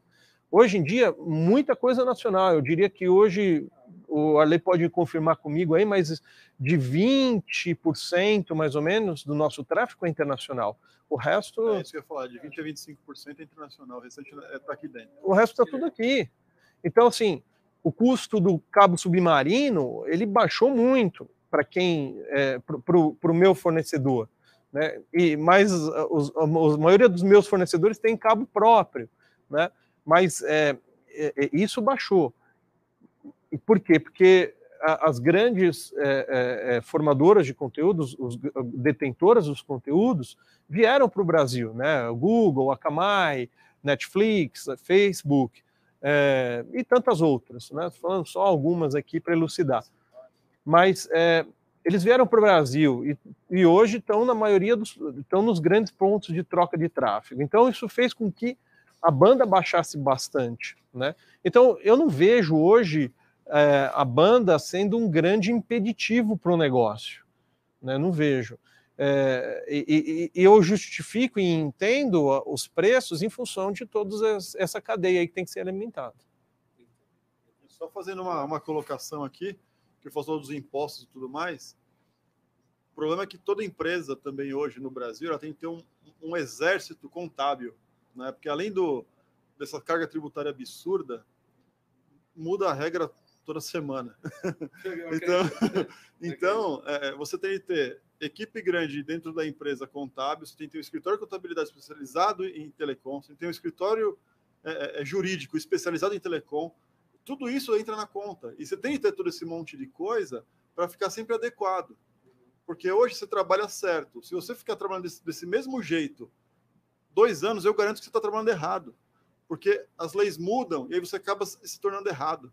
Hoje em dia, muita coisa nacional. Eu diria que hoje, o Arley pode confirmar comigo aí, mas de 20% mais ou menos do nosso tráfego é internacional. O resto. É isso que eu ia falar, de 20% a 25% é internacional. O restante está é, aqui dentro. O resto está tudo aqui. Então, assim, o custo do cabo submarino ele baixou muito para quem, é, para o meu fornecedor. Né? E mais os, a maioria dos meus fornecedores tem cabo próprio, né? mas é, é, é, isso baixou. Por quê? Porque as grandes é, é, é, formadoras de conteúdos, os, detentoras dos conteúdos, vieram para o Brasil, né? Google, Akamai, Netflix, Facebook é, e tantas outras, né? Falando só algumas aqui para elucidar. Mas eles vieram para o Brasil e, e hoje estão na maioria dos, estão nos grandes pontos de troca de tráfego. Então isso fez com que a banda baixasse bastante, né? Então eu não vejo hoje é, a banda sendo um grande impeditivo para o negócio, né? Não vejo. É, e, e, eu justifico e entendo os preços em função de toda essa cadeia que tem que ser alimentada. Só fazendo uma, uma colocação aqui, que falou dos impostos e tudo mais. O problema é que toda empresa também hoje no Brasil ela tem que ter um, um exército contábil né? Porque além do, dessa carga tributária absurda, muda a regra toda semana. *laughs* então, *laughs* então é, você tem que ter equipe grande dentro da empresa contábil, você tem que ter um escritório de contabilidade especializado em telecom, você tem que ter um escritório é, é, é, jurídico especializado em telecom. Tudo isso entra na conta. E você tem que ter todo esse monte de coisa para ficar sempre adequado. Porque hoje você trabalha certo. Se você ficar trabalhando desse, desse mesmo jeito dois anos, eu garanto que você está trabalhando errado. Porque as leis mudam e aí você acaba se tornando errado.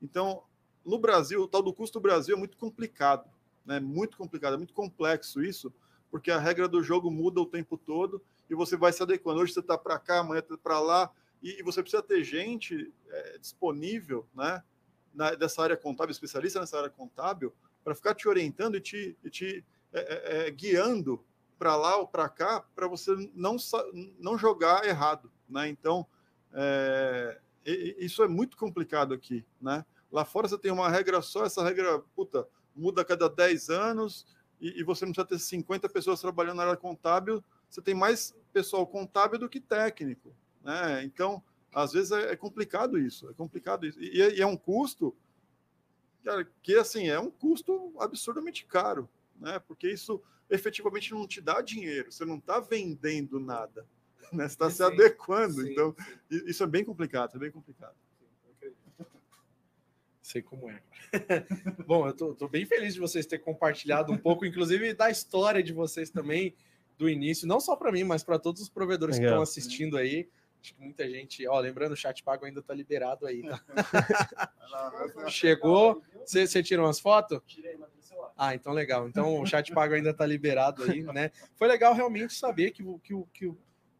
Então, no Brasil, o tal do custo do Brasil é muito complicado. Né? Muito complicado, é muito complexo isso, porque a regra do jogo muda o tempo todo e você vai se adequando. Hoje você está para cá, amanhã está para lá, e, e, você precisa ter gente é, disponível né, na, dessa área contábil, especialista nessa área contábil, para ficar te orientando e te, e te é, é, é guiando para lá ou para cá para você não, não jogar errado, né? Então, é, isso é muito complicado aqui, né? Lá fora você tem uma regra só, essa regra, puta, muda a cada 10 anos e, e você não precisa ter 50 pessoas trabalhando na área contábil, você tem mais pessoal contábil do que técnico, né? Então, às vezes é, é complicado isso, é complicado isso. E, e é um custo cara, que, assim, é um custo absurdamente caro, né? Porque isso efetivamente não te dá dinheiro, você não está vendendo nada, *laughs* né? Você está se adequando. Sim, então, sim. isso é bem complicado, é bem complicado. *laughs* Sei como é. *laughs* Bom, eu tô, tô, bem feliz de vocês terem compartilhado um pouco, inclusive da história de vocês também, do início, não só para mim, mas para todos os provedores Legal. que estão assistindo aí. Acho que muita gente, ó, lembrando, o chat pago ainda tá liberado aí, tá? Chegou. Você, tirou umas fotos? Tirei, ah, então legal. Então o chat pago ainda tá liberado aí, né? Foi legal realmente saber que o que, que,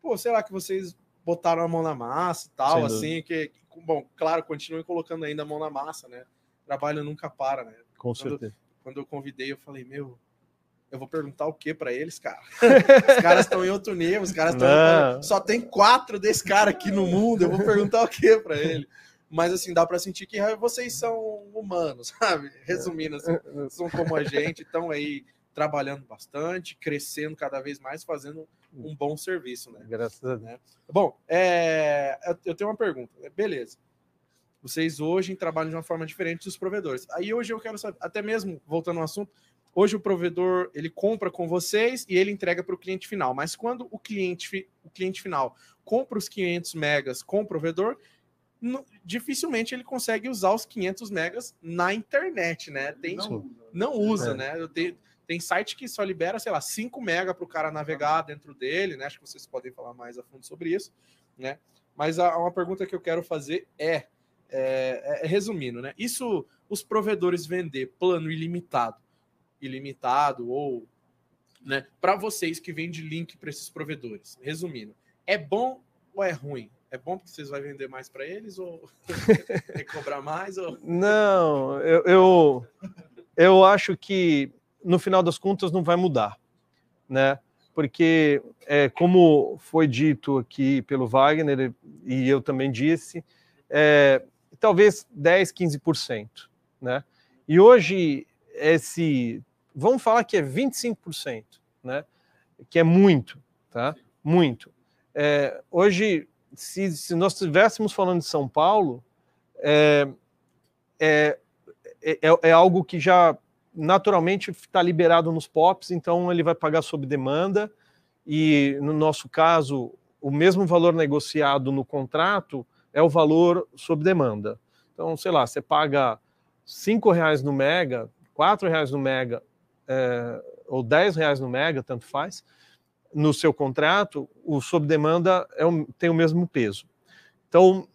pô, sei lá, que vocês botaram a mão na massa e tal, assim, que, bom, claro, continuem colocando ainda a mão na massa, né? Trabalho nunca para, né? Com quando, certeza. Quando eu convidei, eu falei, meu, eu vou perguntar o que para eles, cara? *laughs* os caras estão em outro nível, os caras estão. Só tem quatro desse cara aqui no mundo, eu vou perguntar o que para ele? Mas assim, dá para sentir que vocês são humanos, *laughs* sabe? Resumindo, assim, são como a gente, estão aí trabalhando bastante, crescendo cada vez mais, fazendo um bom serviço, né? Graças a Deus. Né? Bom, é, eu tenho uma pergunta. Beleza. Vocês hoje trabalham de uma forma diferente dos provedores. Aí hoje eu quero saber, até mesmo voltando ao assunto, Hoje o provedor ele compra com vocês e ele entrega para o cliente final. Mas quando o cliente, o cliente final compra os 500 megas com o provedor, no, dificilmente ele consegue usar os 500 megas na internet, né? Tem, não, não usa, é. né? Tenho, tem site que só libera, sei lá, 5 mega para o cara navegar dentro dele, né? Acho que vocês podem falar mais a fundo sobre isso, né? Mas a, uma pergunta que eu quero fazer é, é, é resumindo, né? Isso os provedores vender plano ilimitado ilimitado ou né, para vocês que vendem link para esses provedores. Resumindo, é bom ou é ruim? É bom porque vocês vão vender mais para eles ou *laughs* é cobrar mais? Ou... Não, eu, eu, eu acho que no final das contas não vai mudar, né? Porque, é, como foi dito aqui pelo Wagner, e eu também disse, é, talvez 10, 15%. Né? E hoje, esse vamos falar que é 25%, né? que é muito, tá? Muito. É, hoje, se, se, nós estivéssemos falando de São Paulo, é, é, é, é algo que já naturalmente está liberado nos POPs, então ele vai pagar sob demanda, e no nosso caso, o mesmo valor negociado no contrato é o valor sob demanda. Então, sei lá, você paga cinco reais no mega, quatro reais no mega é, ou 10 reais no mega, tanto faz, no seu contrato, o sob demanda é tem o mesmo peso. Então,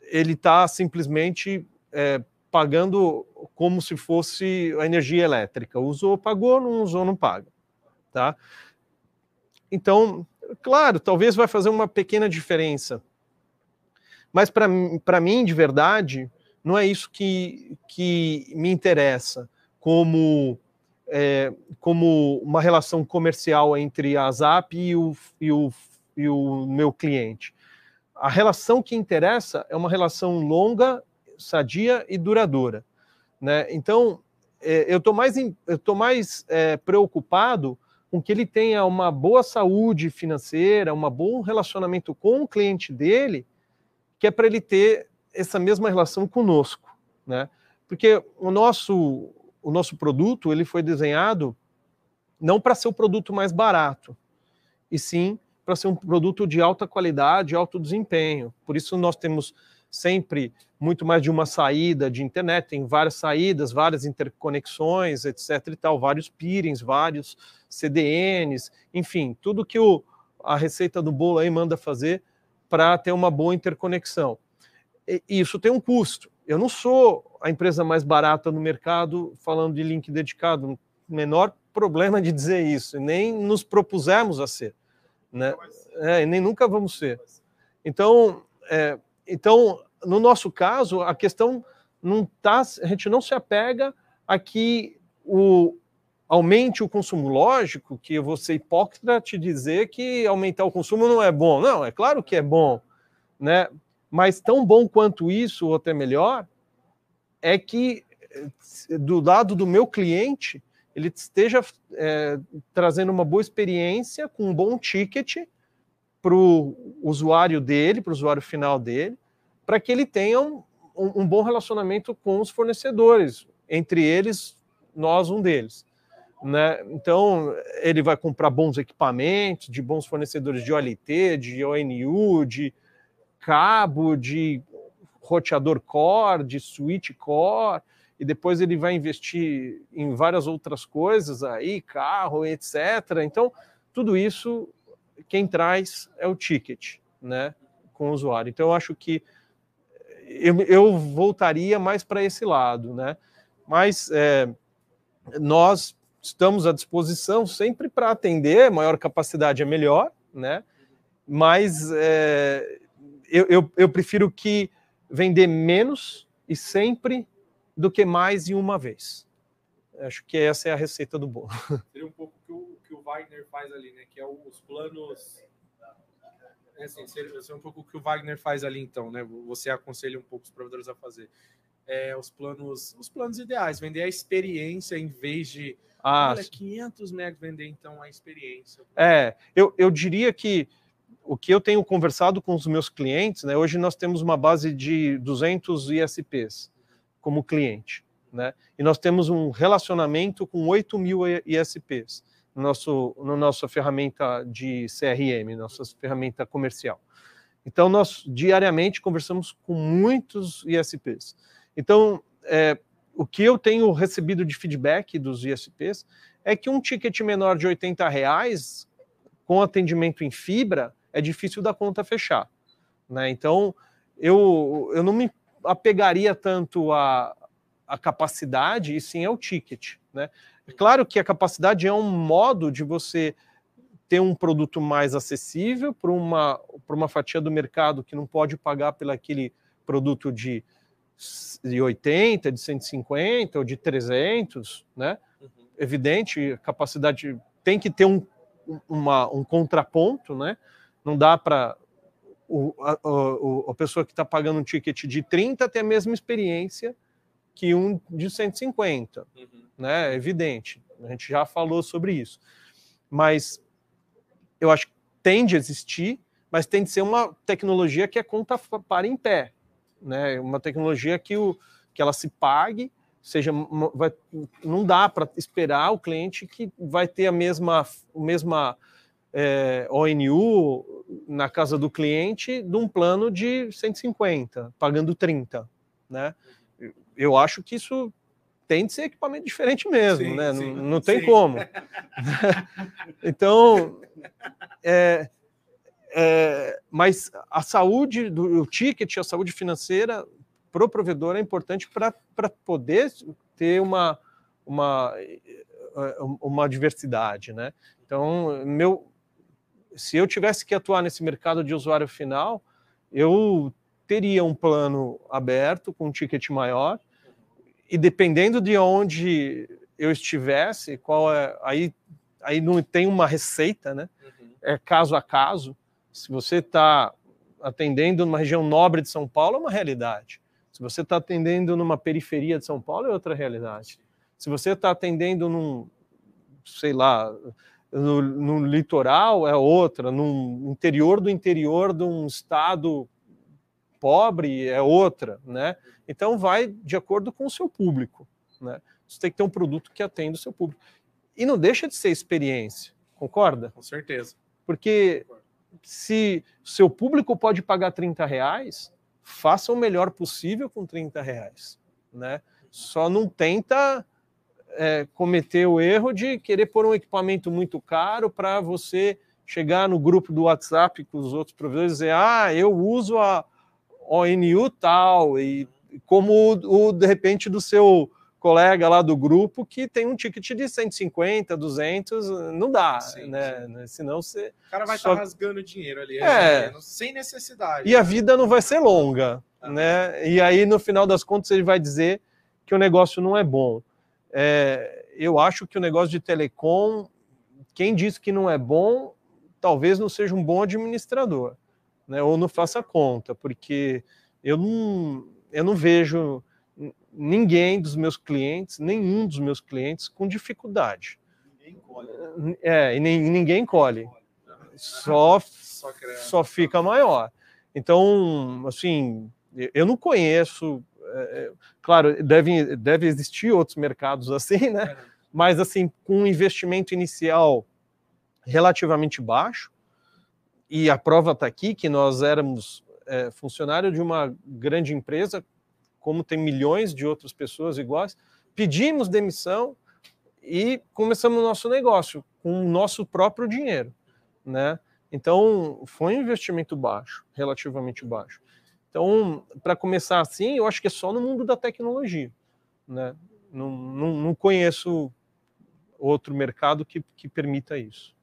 ele está simplesmente é, pagando como se fosse a energia elétrica. Usou, pagou, não usou, não paga. Tá? Então, claro, talvez vai fazer uma pequena diferença. Mas para mim, de verdade, não é isso que, que me interessa como é, como uma relação comercial entre a Zap e o, e, o, e o meu cliente. A relação que interessa é uma relação longa, sadia e duradoura. Né? Então, é, eu estou mais, eu tô mais é, preocupado com que ele tenha uma boa saúde financeira, um bom relacionamento com o cliente dele, que é para ele ter essa mesma relação conosco. Né? Porque o nosso, o nosso produto ele foi desenhado não para ser o produto mais barato, e sim para ser um produto de alta qualidade, alto desempenho. Por isso nós temos sempre muito mais de uma saída de internet, tem várias saídas, várias interconexões, etc e tal, vários peerings, vários CDNs, enfim, tudo que o, a receita do bolo aí manda fazer para ter uma boa interconexão. E, isso tem um custo. Eu não sou a empresa mais barata no mercado falando de link dedicado, menor problema de dizer isso, nem nos propusemos a ser, né? É, nem nunca vamos ser. Então, é, então, no nosso caso, a questão não tá, a gente não se apega a que o aumente o consumo lógico, que ser hipócrita te dizer que aumentar o consumo não é bom. Não, é claro que é bom, né? Mas tão bom quanto isso, ou até melhor, é que do lado do meu cliente ele esteja é, trazendo uma boa experiência com um bom ticket para o usuário dele, para o usuário final dele, para que ele tenha um, um, um, bom relacionamento com os fornecedores, entre eles, nós um deles. Né? Então, ele vai comprar bons equipamentos, de bons fornecedores de OLT, de ONU, de cabo, de roteador core, de switch core, e depois ele vai investir em várias outras coisas aí, carro, etc. Então, tudo isso, quem traz é o ticket, né, com o usuário. Então, eu acho que eu, eu voltaria mais para esse lado, né? Mas é, nós estamos à disposição sempre para atender, maior capacidade é melhor, né? Mas é, eu, eu, eu, prefiro que vender menos e sempre do que mais em uma vez. Acho que essa é a receita do bolo. Seria um pouco que o Wagner faz ali, né? Que é os planos. É assim, seria, seria um pouco o que o Wagner faz ali, então, né? Você aconselha um pouco os provedores a fazer. É, os planos, os planos ideais, vender a experiência em vez de ah, olha, 500 megas vender então a experiência. É, eu, eu diria que o que eu tenho conversado com os meus clientes, né, hoje nós temos uma base de 200 ISPs como cliente, né, e nós temos um relacionamento com 8 mil ISPs nosso, no nossa ferramenta de CRM, nossa ferramenta comercial. Então, nós diariamente conversamos com muitos ISPs. Então, é, o que eu tenho recebido de feedback dos ISPs é que um ticket menor de 80 reais, com atendimento em fibra, é difícil da conta fechar. Né? Então, eu, eu não me apegaria tanto à, à capacidade, e sim ao ticket. Né? É claro que a capacidade é um modo de você ter um produto mais acessível para uma, uma fatia do mercado que não pode pagar pelo aquele produto de, de 80, de 150 ou de 300, né? Uhum. Evidente, a capacidade tem que ter um, uma, um contraponto, né? Não dá para o, a, a, pessoa que está pagando um ticket de 30 ter a mesma experiência que um de 150. Uhum. Né? É evidente. A gente já falou sobre isso. Mas eu acho que tende a existir, mas tem de ser uma tecnologia que a conta para em pé. Né? Uma tecnologia que, o, que ela se pague, seja vai, não dá para esperar o cliente que vai ter a mesma, mesma é, ONU na casa do cliente de um plano de 150, pagando 30, né? Eu acho que isso tem de ser equipamento diferente mesmo, sim, né? Sim, não, não, tem sim. como. *laughs* então, é, é, mas a saúde do o ticket, a saúde financeira para o provedor é importante para poder ter uma, uma, uma diversidade, né? Então, meu, se eu tivesse que atuar nesse mercado de usuário final, eu teria um plano aberto com um ticket maior e dependendo de onde eu estivesse, qual é aí aí não tem uma receita, né? Uhum. É caso a caso. Se você está atendendo numa região nobre de São Paulo, é uma realidade. Se você está atendendo numa periferia de São Paulo, é outra realidade. Se você está atendendo num, sei lá, no, no, litoral é outra, no interior do interior de um estado pobre é outra, né? Então vai de acordo com o seu público, né? Você tem que ter um produto que atenda o seu público. E não deixa de ser experiência, concorda? Com certeza. Porque se seu público pode pagar 30 reais, faça o melhor possível com 30 reais, né? Só não tenta é, cometer o erro de querer pôr um equipamento muito caro para você chegar no grupo do WhatsApp com os outros provedores e dizer, ah, eu uso a ONU tal, e como o, o, de repente do seu colega lá do grupo que tem um ticket de 150, 200, não dá, sim, né? Sim. Senão você... O cara vai estar só... tá rasgando dinheiro ali, é. sem necessidade. E a vida não vai ser longa, ah. né? E aí, no final das contas, ele vai dizer que o negócio não é bom. É, eu acho que o negócio de telecom, quem diz que não é bom, talvez não seja um bom administrador, né? ou não faça conta, porque eu não, eu não vejo ninguém dos meus clientes, nenhum dos meus clientes, com dificuldade. Ninguém colhe. É, e nem, ninguém colhe. Só, só, só fica maior. Então, assim, eu não conheço é, é, claro, deve, deve existir outros mercados *laughs* assim, né? mas assim, com um investimento inicial relativamente baixo, e a prova está aqui que nós éramos é, funcionário de uma grande empresa, como tem milhões de outras pessoas iguais, pedimos demissão e começamos o nosso negócio com o nosso próprio dinheiro, né? Então, foi um investimento baixo, relativamente baixo. Então, para começar assim, eu acho que é só no mundo da tecnologia, né? Não, não, não conheço outro mercado que, que permita isso.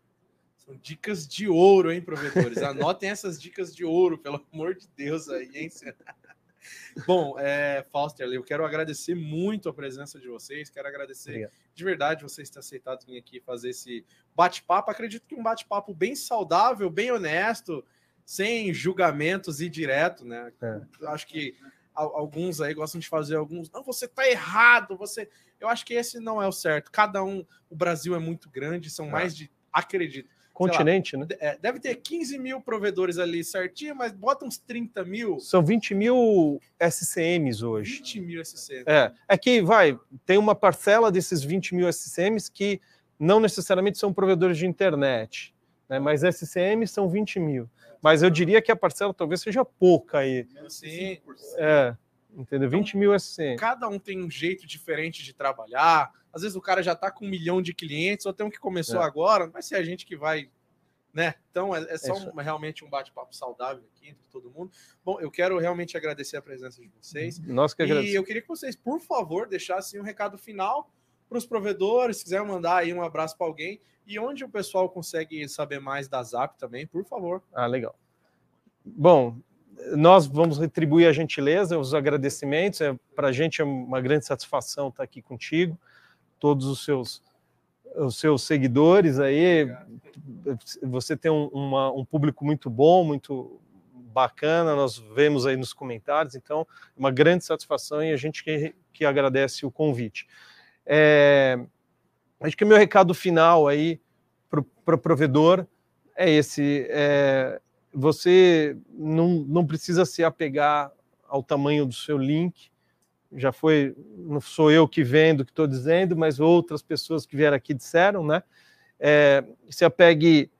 Dicas de ouro, hein, provedores? Anotem essas dicas de ouro, pelo amor de Deus aí, hein? *laughs* Bom, é, Foster, eu quero agradecer muito a presença de vocês, quero agradecer Obrigado. de verdade vocês terem aceitado vir aqui fazer esse bate-papo. Acredito que um bate-papo bem saudável, bem honesto, sem julgamentos e direto, né? É. Acho que alguns aí gostam de fazer alguns. Não, você tá errado, você. Eu acho que esse não é o certo. Cada um, o Brasil é muito grande, são é. mais de. Acredito Continente, lá, né? É, deve ter 15 mil provedores ali certinho, mas bota uns 30 mil. São 20 mil SCMs hoje. 20 mil SCMs. É, é que vai, tem uma parcela desses 20 mil SCMs que não necessariamente são provedores de internet, né? mas SCMs são 20 mil. Mas eu diria que a parcela talvez seja pouca aí. Sim. É, entendeu? 20 então, mil SCMs. Cada um tem um jeito diferente de trabalhar às vezes o cara já está com um milhão de clientes, ou tem um que começou é. agora, não vai ser a gente que vai. Né? Então é, é só um, realmente um bate-papo saudável aqui entre todo mundo. Bom, eu quero realmente agradecer a presença de vocês. Nós que agradecemos. E eu queria que vocês, por favor, deixassem um recado final para os provedores, se quiser mandar aí um abraço para alguém e onde o pessoal consegue saber mais da Zap também, por favor. Ah, legal. Bom, nós vamos retribuir a gentileza, os agradecimentos. É, para a gente é uma grande satisfação estar aqui contigo todos os seus os seus seguidores aí. Você tem um, uma, um público muito bom, muito bacana, nós vemos aí nos comentários, então, uma grande satisfação e a gente que, que agradece o convite. É, acho que o meu recado final aí para o pro provedor é esse: é, você não, não precisa se apegar ao tamanho do seu link, já foi, não sou eu que vendo que estou dizendo, mas outras pessoas que vieram aqui disseram, né? É, se apegue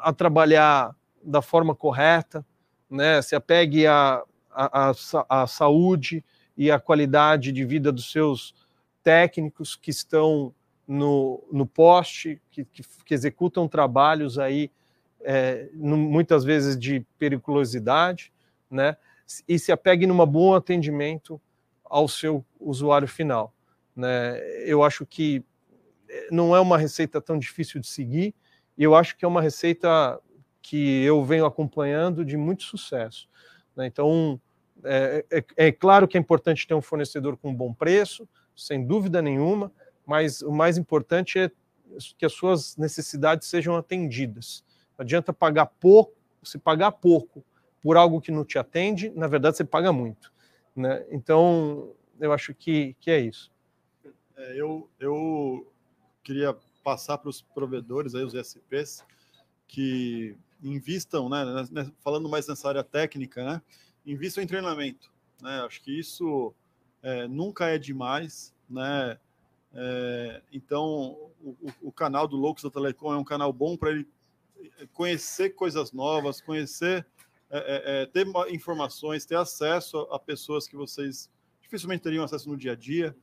a trabalhar da forma correta, né? Se apegue a, a, a, a saúde e a qualidade de vida dos seus técnicos que estão no, no poste, que, que, que executam trabalhos aí é, muitas vezes de periculosidade, né? E se apegue num bom atendimento ao seu usuário final. Né? Eu acho que eh, não é uma receita tão difícil de seguir, e eu acho que é uma receita que eu venho acompanhando de muito sucesso. Né? Então, é, é, é, claro que é importante ter um fornecedor com bom preço, sem dúvida nenhuma, mas o mais importante é que as suas necessidades sejam atendidas. Não adianta pagar pouco, se pagar pouco por algo que não te atende, na verdade você paga muito. Né? Então, eu acho que, que é isso. É, eu, eu queria passar para os provedores, aí, os SPs, que invistam, né, falando mais nessa área técnica, né, invistam em treinamento. Né, acho que isso é, nunca é demais. Né, é, então, o, o, canal do Loucos da Telecom é um canal bom para ele conhecer coisas novas, conhecer é, é, é, ter informações, ter acesso a, pessoas que vocês dificilmente teriam acesso no dia a dia,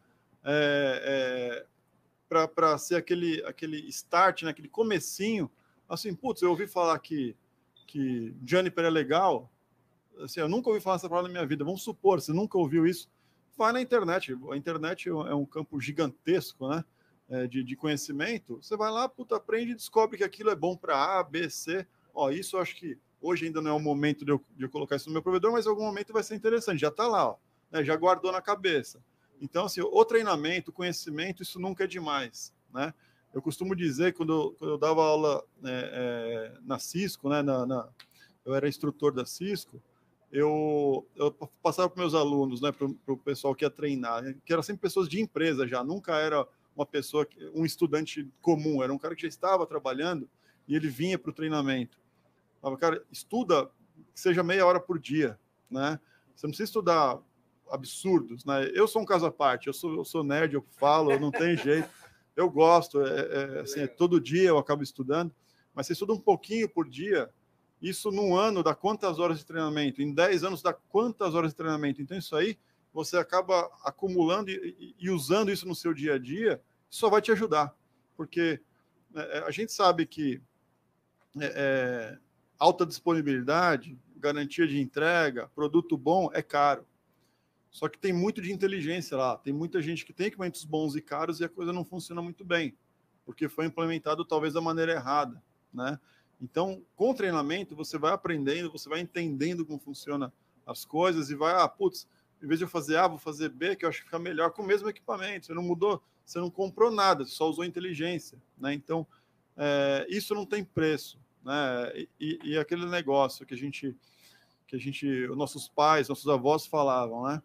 é, é para ser aquele, aquele start, né, aquele comecinho, assim, putz, eu ouvi falar que, que Juniper é legal, assim, eu nunca ouvi falar essa palavra na minha vida, vamos supor, você nunca ouviu isso, vai na internet, a internet é um campo gigantesco, né, de, de conhecimento, você vai lá, puta, aprende e descobre que aquilo é bom para A, B, C, ó, isso eu acho que Hoje ainda não é o momento de eu, de eu colocar isso no meu provedor, mas em algum momento vai ser interessante. Já está lá, ó, né? já guardou na cabeça. Então, assim, o treinamento, o conhecimento, isso nunca é demais, né? Eu costumo dizer, quando eu, quando eu dava aula é, é, na Cisco, né, na, na, eu era instrutor da Cisco, eu, eu passava para meus alunos, né, para o pessoal que ia treinar, que eram sempre pessoas de empresa já, nunca era uma pessoa, um estudante comum, era um cara que já estava trabalhando e ele vinha para o treinamento. Falava, cara, estuda que seja meia hora por dia, né? Você não precisa estudar absurdos, né? Eu sou um caso à parte, eu sou, eu sou nerd, eu falo, eu não tenho jeito. Eu gosto, é, é, assim, é, todo dia eu acabo estudando, mas você estuda um pouquinho por dia, isso num ano dá quantas horas de treinamento? Em 10 anos dá quantas horas de treinamento? Então, isso aí você acaba acumulando e, e usando isso no seu dia a dia, só vai te ajudar. Porque é, é, a gente sabe que é, é, alta disponibilidade, garantia de entrega, produto bom é caro. Só que tem muito de inteligência lá. Tem muita gente que tem equipamentos bons e caros e a coisa não funciona muito bem, porque foi implementado talvez da maneira errada, né? Então, com treinamento, você vai aprendendo, você vai entendendo como funciona as coisas e vai, ah, putz, em vez de eu fazer A, vou fazer B, que eu acho que fica melhor com o mesmo equipamento. Você não mudou, você não comprou nada, só usou inteligência, né? Então, é, isso não tem preço, né? E, e, aquele negócio que a gente, que a gente, os nossos pais, nossos avós falavam, né?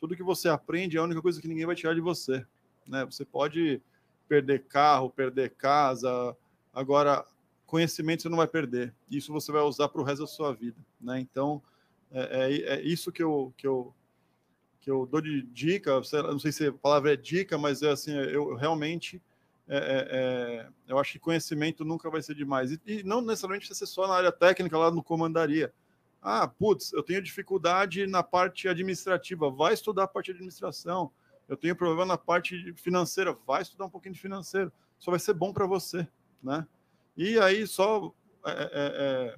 tudo que você aprende é a única coisa que ninguém vai tirar de você. Né? Você pode perder carro, perder casa, agora conhecimento você não vai perder. Isso você vai usar para o resto da sua vida. Né? Então, é, é, é, isso que eu, que, eu, que eu dou de dica. Não sei se a palavra é dica, mas é assim, eu realmente. É, é, é, eu acho que conhecimento nunca vai ser demais. E, e não necessariamente ser só na área técnica, lá no comandaria. Ah, putz, eu tenho dificuldade na parte administrativa, vai estudar a parte de administração. Eu tenho problema na parte financeira, vai estudar um pouquinho de financeiro. Só vai ser bom para você, né? E aí só é,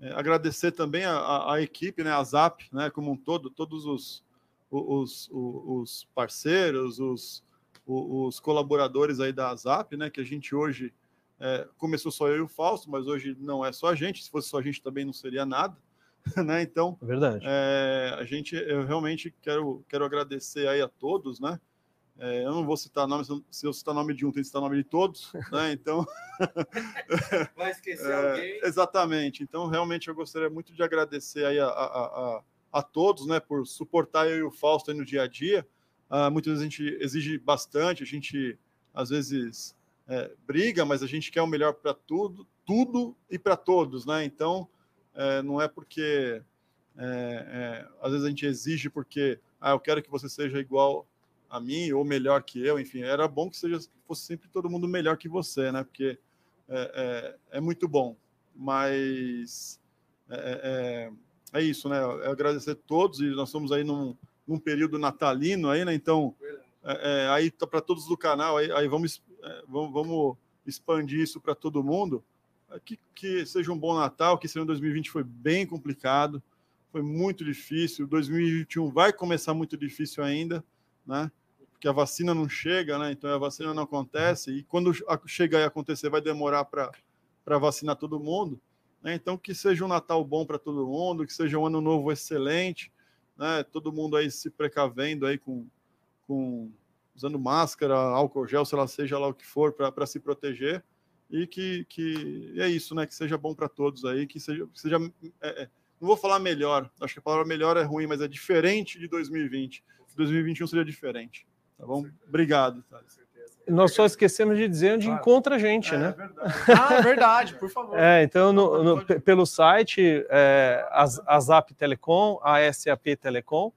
é, é agradecer também a, a, a, equipe, né, a Zap, né, como um todo, todos os, os, os, os parceiros, os, os colaboradores aí da Zap, né, que a gente hoje é, começou só eu e o Fausto, mas hoje não é só a gente. Se fosse só a gente também não seria nada, *laughs* né? Então, é verdade. É, a gente, eu realmente quero, quero agradecer aí a todos, né? É, eu não vou citar nomes, se eu citar nome de um, tem que citar nome de todos, né? *laughs* Então. *laughs* Vai esquecer é, alguém. Exatamente. Então, realmente, eu gostaria muito de agradecer aí a, a, a, a todos, né, por suportar eu e o Fausto aí no dia a dia. Uh, muitas vezes a gente exige bastante, a gente às vezes é, briga, mas a gente quer o melhor para tudo, tudo e para todos, né? Então, é, não é porque é, é, às vezes a gente exige porque ah, eu quero que você seja igual a mim ou melhor que eu, enfim, era bom que seja fosse sempre todo mundo melhor que você, né? Porque é, é, é muito bom, mas é, isso, né? É agradecer a todos e nós estamos aí num, num período natalino aí, né? Então, aí tá para todos do canal, aí, aí vamos é, vamos, vamos, expandir isso para todo mundo. É, que, que seja um bom Natal, que esse ano 2020 foi bem complicado, foi muito difícil. 2021 vai começar muito difícil ainda, né? Porque a vacina não chega, né? Então a vacina não acontece e quando chegar e acontecer vai demorar para vacinar todo mundo. Né? Então que seja um Natal bom para todo mundo, que seja um ano novo excelente, né? Todo mundo aí se precavendo aí com, com usando máscara, álcool gel, sei lá, seja lá o que for, para se proteger. E que, que é isso, né? Que seja bom para todos aí, que seja. Que seja é, é, não vou falar melhor, acho que a palavra melhor é ruim, mas é diferente de 2020. 2021 seria diferente. Tá bom? Obrigado. Thales. Nós só esquecemos de dizer onde encontra a gente, é, né? É verdade. Ah, é verdade, por favor. *laughs* É, então, no, no, pelo site, é, a, a Zap Telecom, a SAP Telecom,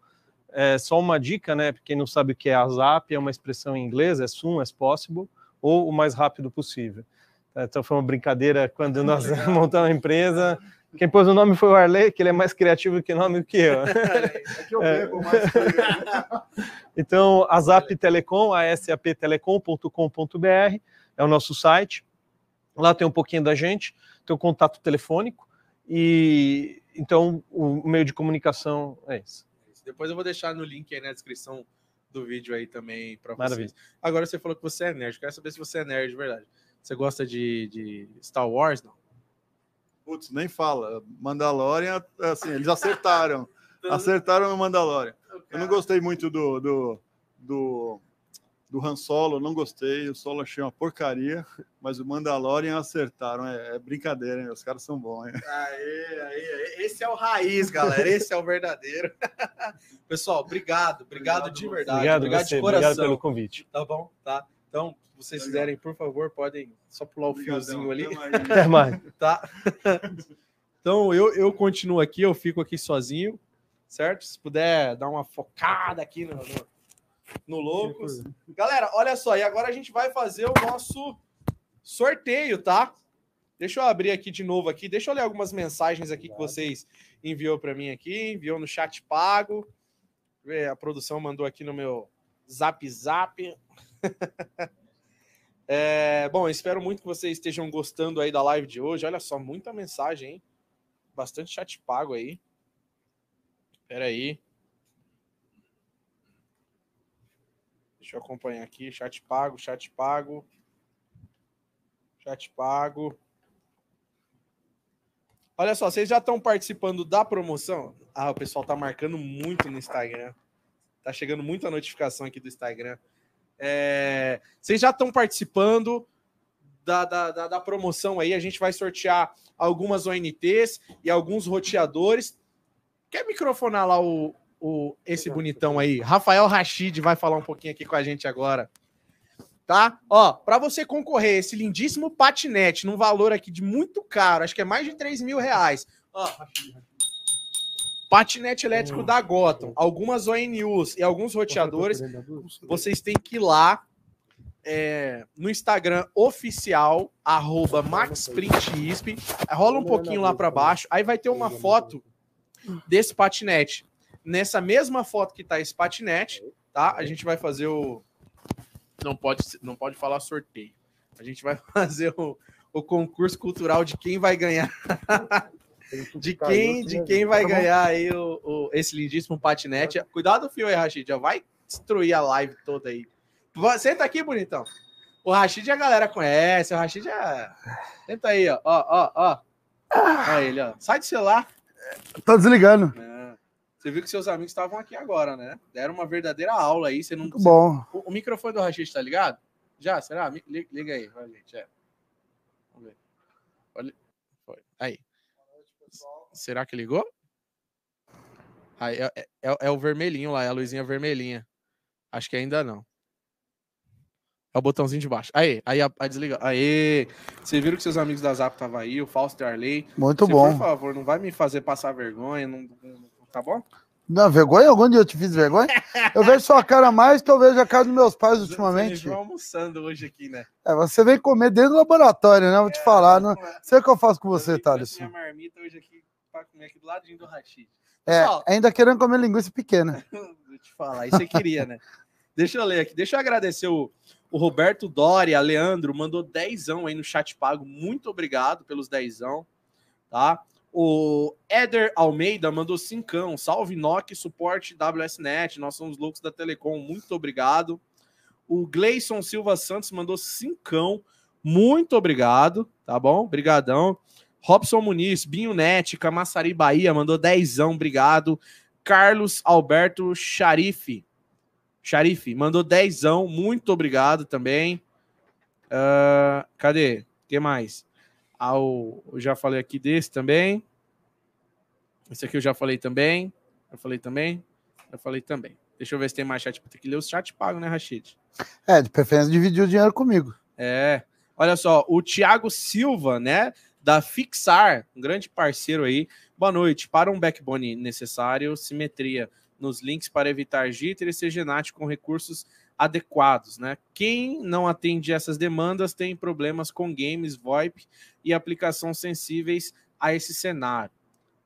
é, só uma dica, né? Quem não sabe o que é ASAP, é uma expressão em inglês, é soon as possible, ou o mais rápido possível. Então foi uma brincadeira quando nós *laughs* montamos a empresa. Quem pôs o nome foi o Arley, que ele é mais criativo que nome do que eu. *laughs* É que eu bebo mais. *laughs* então, a Zap Telecom, a saptelecom.com.br é o nosso site. Lá tem um pouquinho da gente, tem o contato telefônico e então o meio de comunicação é esse. Depois eu vou deixar no link aí na descrição do vídeo aí também para vocês. Maravilha. Agora você falou que você é nerd. Quero saber se você é nerd de verdade. Você gosta de, de Star Wars, não? Putz, nem fala. Mandalorian, assim, eles acertaram. *laughs* acertaram o Mandalorian. Eu não gostei muito do, do, do do Han Solo, não gostei. O Solo achei uma porcaria, mas o Mandalorian acertaram. É, é brincadeira, hein? Os caras são bons, hein? Aê, aê, esse é o raiz, galera. Esse é o verdadeiro. *laughs* Pessoal, obrigado, obrigado, obrigado de verdade. Obrigado, obrigado você, de coração. Obrigado pelo convite. Tá bom, tá? Então, se vocês quiserem, por favor, podem só pular o Obrigadão, fiozinho ali. *laughs* Até mais. Tá? *laughs* Então, eu, eu continuo aqui, eu fico aqui sozinho, certo? Se puder dar uma focada aqui no, no no Loucos. Galera, olha só, e agora a gente vai fazer o nosso sorteio, tá? Deixa eu abrir aqui de novo aqui, deixa eu ler algumas mensagens aqui que vocês enviou para mim aqui, enviou no chat pago. A produção mandou aqui no meu Zap Zap. *laughs* é, bom, espero muito que vocês estejam gostando aí da live de hoje. Olha só, muita mensagem, hein? Bastante chat pago aí. Espera aí. Deixa eu acompanhar aqui. Chat pago, chat pago. Chat pago. Olha só, vocês já estão participando da promoção? Ah, o pessoal tá marcando muito no Instagram. Tá chegando muita notificação aqui do Instagram. É... Vocês já estão participando da, da, da, da, promoção aí. A gente vai sortear algumas ONTs e alguns roteadores. Quer microfonar lá o, o, esse bonitão aí. Rafael Rachid vai falar um pouquinho aqui com a gente agora. Tá? Ó, para você concorrer esse lindíssimo patinete num valor aqui de muito caro, acho que é mais de 3 mil reais. Ó, patinete elétrico da Gotham, algumas ONUs e alguns roteadores, vocês têm que ir lá é, no Instagram oficial, arroba MaxPrintISP, rola um pouquinho lá para baixo, aí vai ter uma foto desse patinete nessa mesma foto que tá esse patinete, tá? A gente vai fazer o. Não pode, não pode falar sorteio. A gente vai *laughs* fazer o, o concurso cultural de quem vai ganhar. *laughs* de quem, de quem vai ganhar aí o, o, esse lindíssimo patinete. Cuidado, fio aí, Rashid. Já vai destruir a live toda aí. Senta aqui, bonitão. O Rashid a galera conhece. O Rashid é. Senta aí, ó. Ó, ó, ó. Olha ele, ó. Sai do celular. Tá desligando. É. Você viu que seus amigos estavam aqui agora, né? Deram uma verdadeira aula aí. Você não. Muito bom. O, o, microfone do Rachid tá ligado? Já? Será? Liga, aí, vai, gente. É. Vamos ver. Olha. Aí. Será que ligou? Aí, é, é, é, é, o vermelhinho lá, é a luzinha vermelhinha. Acho que ainda não. É o botãozinho de baixo. Aí, aí a, a desliga. Aí. Você viram que seus amigos da Zap estavam aí, o Fausto Arley. Muito Você, bom. Por favor, não vai me fazer passar vergonha. Não, não tá bom? Não, vergonha? Algum dia eu te fiz vergonha? Eu vejo sua cara mais que eu vejo a cara dos meus pais ultimamente. Você almoçando hoje aqui, né? É, você vem comer dentro do laboratório, né? Vou te é, falar. Não... Sei o que eu faço com você, Thales. minha marmita hoje aqui pra comer aqui do ladinho do Rashid. É, ainda querendo comer linguiça pequena. *laughs* Vou te falar, isso você queria, né? Deixa eu ler aqui. Deixa eu agradecer o, o Roberto Doria, Leandro, mandou dezão aí no chat pago. Muito obrigado pelos dezão, tá? O Éder Almeida mandou cincão. Salve Nokia, suporte WSNet. Nós somos loucos da Telecom. Muito obrigado. O Gleison Silva Santos mandou cincão. Muito obrigado, tá bom? Obrigadão. Robson Muniz, Binho Net, Camaçari Bahia, mandou dezão, obrigado. Carlos Alberto Xarife, Xarife, mandou dezão, muito obrigado também. Uh, cadê? O que mais? Ao, eu já falei aqui desse também. Esse aqui eu já falei também. Eu falei também. Eu falei também. Deixa eu ver se tem mais chat. Tem que ler os chat pago, né, Rachid? É, de preferência dividir o dinheiro comigo. É. Olha só, o Thiago Silva, né, da Fixar, um grande parceiro aí. Boa noite. Para um backbone necessário, simetria nos links para evitar jitter e CGNAT com recursos adequados, né? Quem não atende essas demandas tem problemas com games, VoIP e aplicações sensíveis a esse cenário,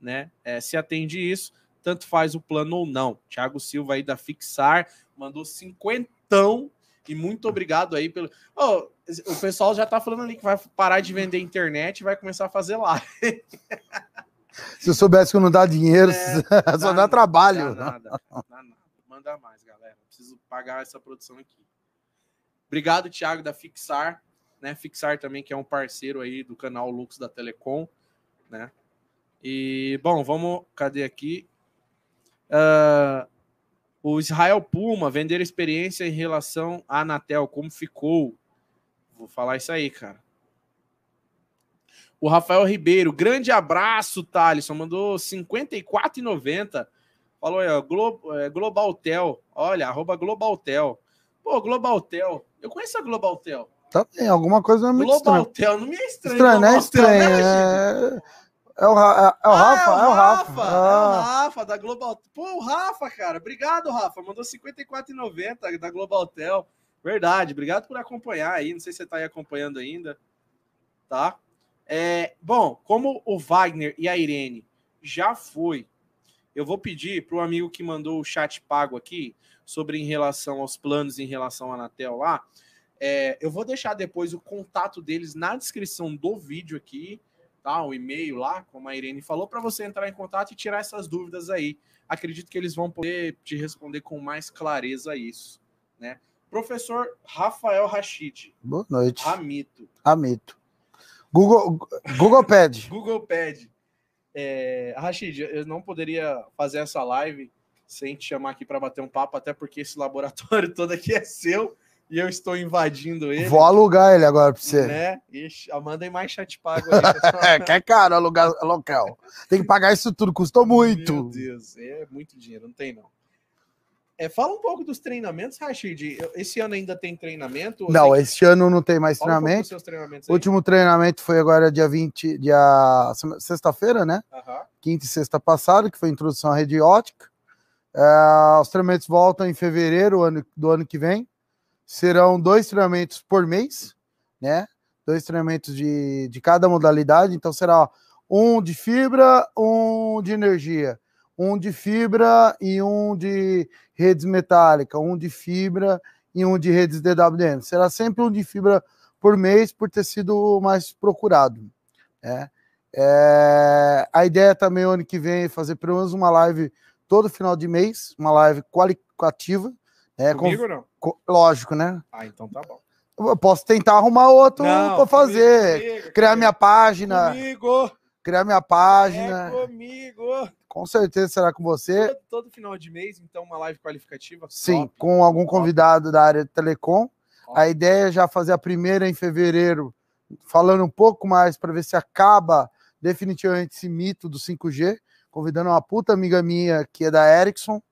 né? É, se atende isso, tanto faz o plano ou não. Thiago Silva aí da Fixar mandou cinquentão e muito obrigado aí pelo. Oh, o pessoal já tá falando ali que vai parar de vender internet e vai começar a fazer live. Se eu soubesse que não dá dinheiro, é, *laughs* só dá, dá trabalho. Dá nada, dá nada. Manda mais, galera. Preciso pagar essa produção aqui. Obrigado, Thiago, da Fixar. Né? Fixar também, que é um parceiro aí do canal Lux da Telecom. Né? E, bom, vamos. Cadê aqui? Uh, o Israel Puma, vender experiência em relação à Anatel, como ficou? Vou falar isso aí, cara. O Rafael Ribeiro, grande abraço, Thalisson, mandou 54,90. Falou aí, ó, Glo, é, Globaltel. Olha, arroba Globaltel. Pô, Globaltel. Eu conheço a Globaltel. Tá bem, alguma coisa não é muito Globaltel, não me é estranho. Estranho, né? Estranho. É... É o, Ra é, é o Ah, Rafa, é o Rafa. É o Ah, Rafa, da Global. Pô, o Rafa, cara. Obrigado, Rafa. Mandou 54,90 da Global Tel. Verdade. Obrigado por acompanhar aí. Não sei se você tá aí acompanhando ainda. Tá? É, bom, como o Wagner e a Irene já foi, eu vou pedir para o amigo que mandou o chat pago aqui sobre em relação aos planos em relação à Anatel lá. é, eu vou deixar depois o contato deles na descrição do vídeo aqui tá? O e-mail lá, como a Irene falou, para você entrar em contato e tirar essas dúvidas aí. Acredito que eles vão poder te responder com mais clareza isso, né? Professor Rafael Rachid, boa noite. Ramito, Ramito. Google, Google Pad. *laughs* Google Pad. É, Rachid, eu não poderia fazer essa live sem te chamar aqui para bater um papo, até porque esse laboratório *laughs* todo aqui é seu e eu estou invadindo ele. Vou alugar ele agora pra você. Né? Ixi, mandem mais chat pago aí. *laughs* É, que é caro alugar local. Tem que pagar isso tudo, custou muito. Meu Deus, é muito dinheiro, não tem não. É, fala um pouco dos treinamentos, Rachid. Esse ano ainda tem treinamento? Não, tem- esse ano não tem mais Fala um treinamento. treinamentos O último treinamento foi agora dia 20, dia sexta-feira, né? Aham. Quinta e sexta passada, que foi a introdução à rede ótica. É, os treinamentos voltam em fevereiro ano- do ano que vem. Serão dois treinamentos por mês, né? Dois treinamentos de, de cada modalidade. Então será um de fibra, um de energia, um de fibra e um de redes metálicas, um de fibra e um de redes DWM. Será sempre um de fibra por mês, por ter sido mais procurado. Né? É, a ideia também ano que vem é fazer pelo menos uma live todo final de mês, uma live qualitativa. Com- Comigo ou não? com- lógico, né? Ah, então tá bom. Eu posso tentar arrumar outro Não, para fazer, comigo, comigo, criar comigo. minha página, Comigo! criar minha É página. comigo! Com certeza será com você. Todo, todo final de mês, então, uma live qualificativa. Sim, top. com algum convidado da área de telecom. Top. A ideia é já fazer a primeira em fevereiro, falando um pouco mais para ver se acaba definitivamente esse mito do 5G, convidando uma puta amiga minha que é da Ericsson Top,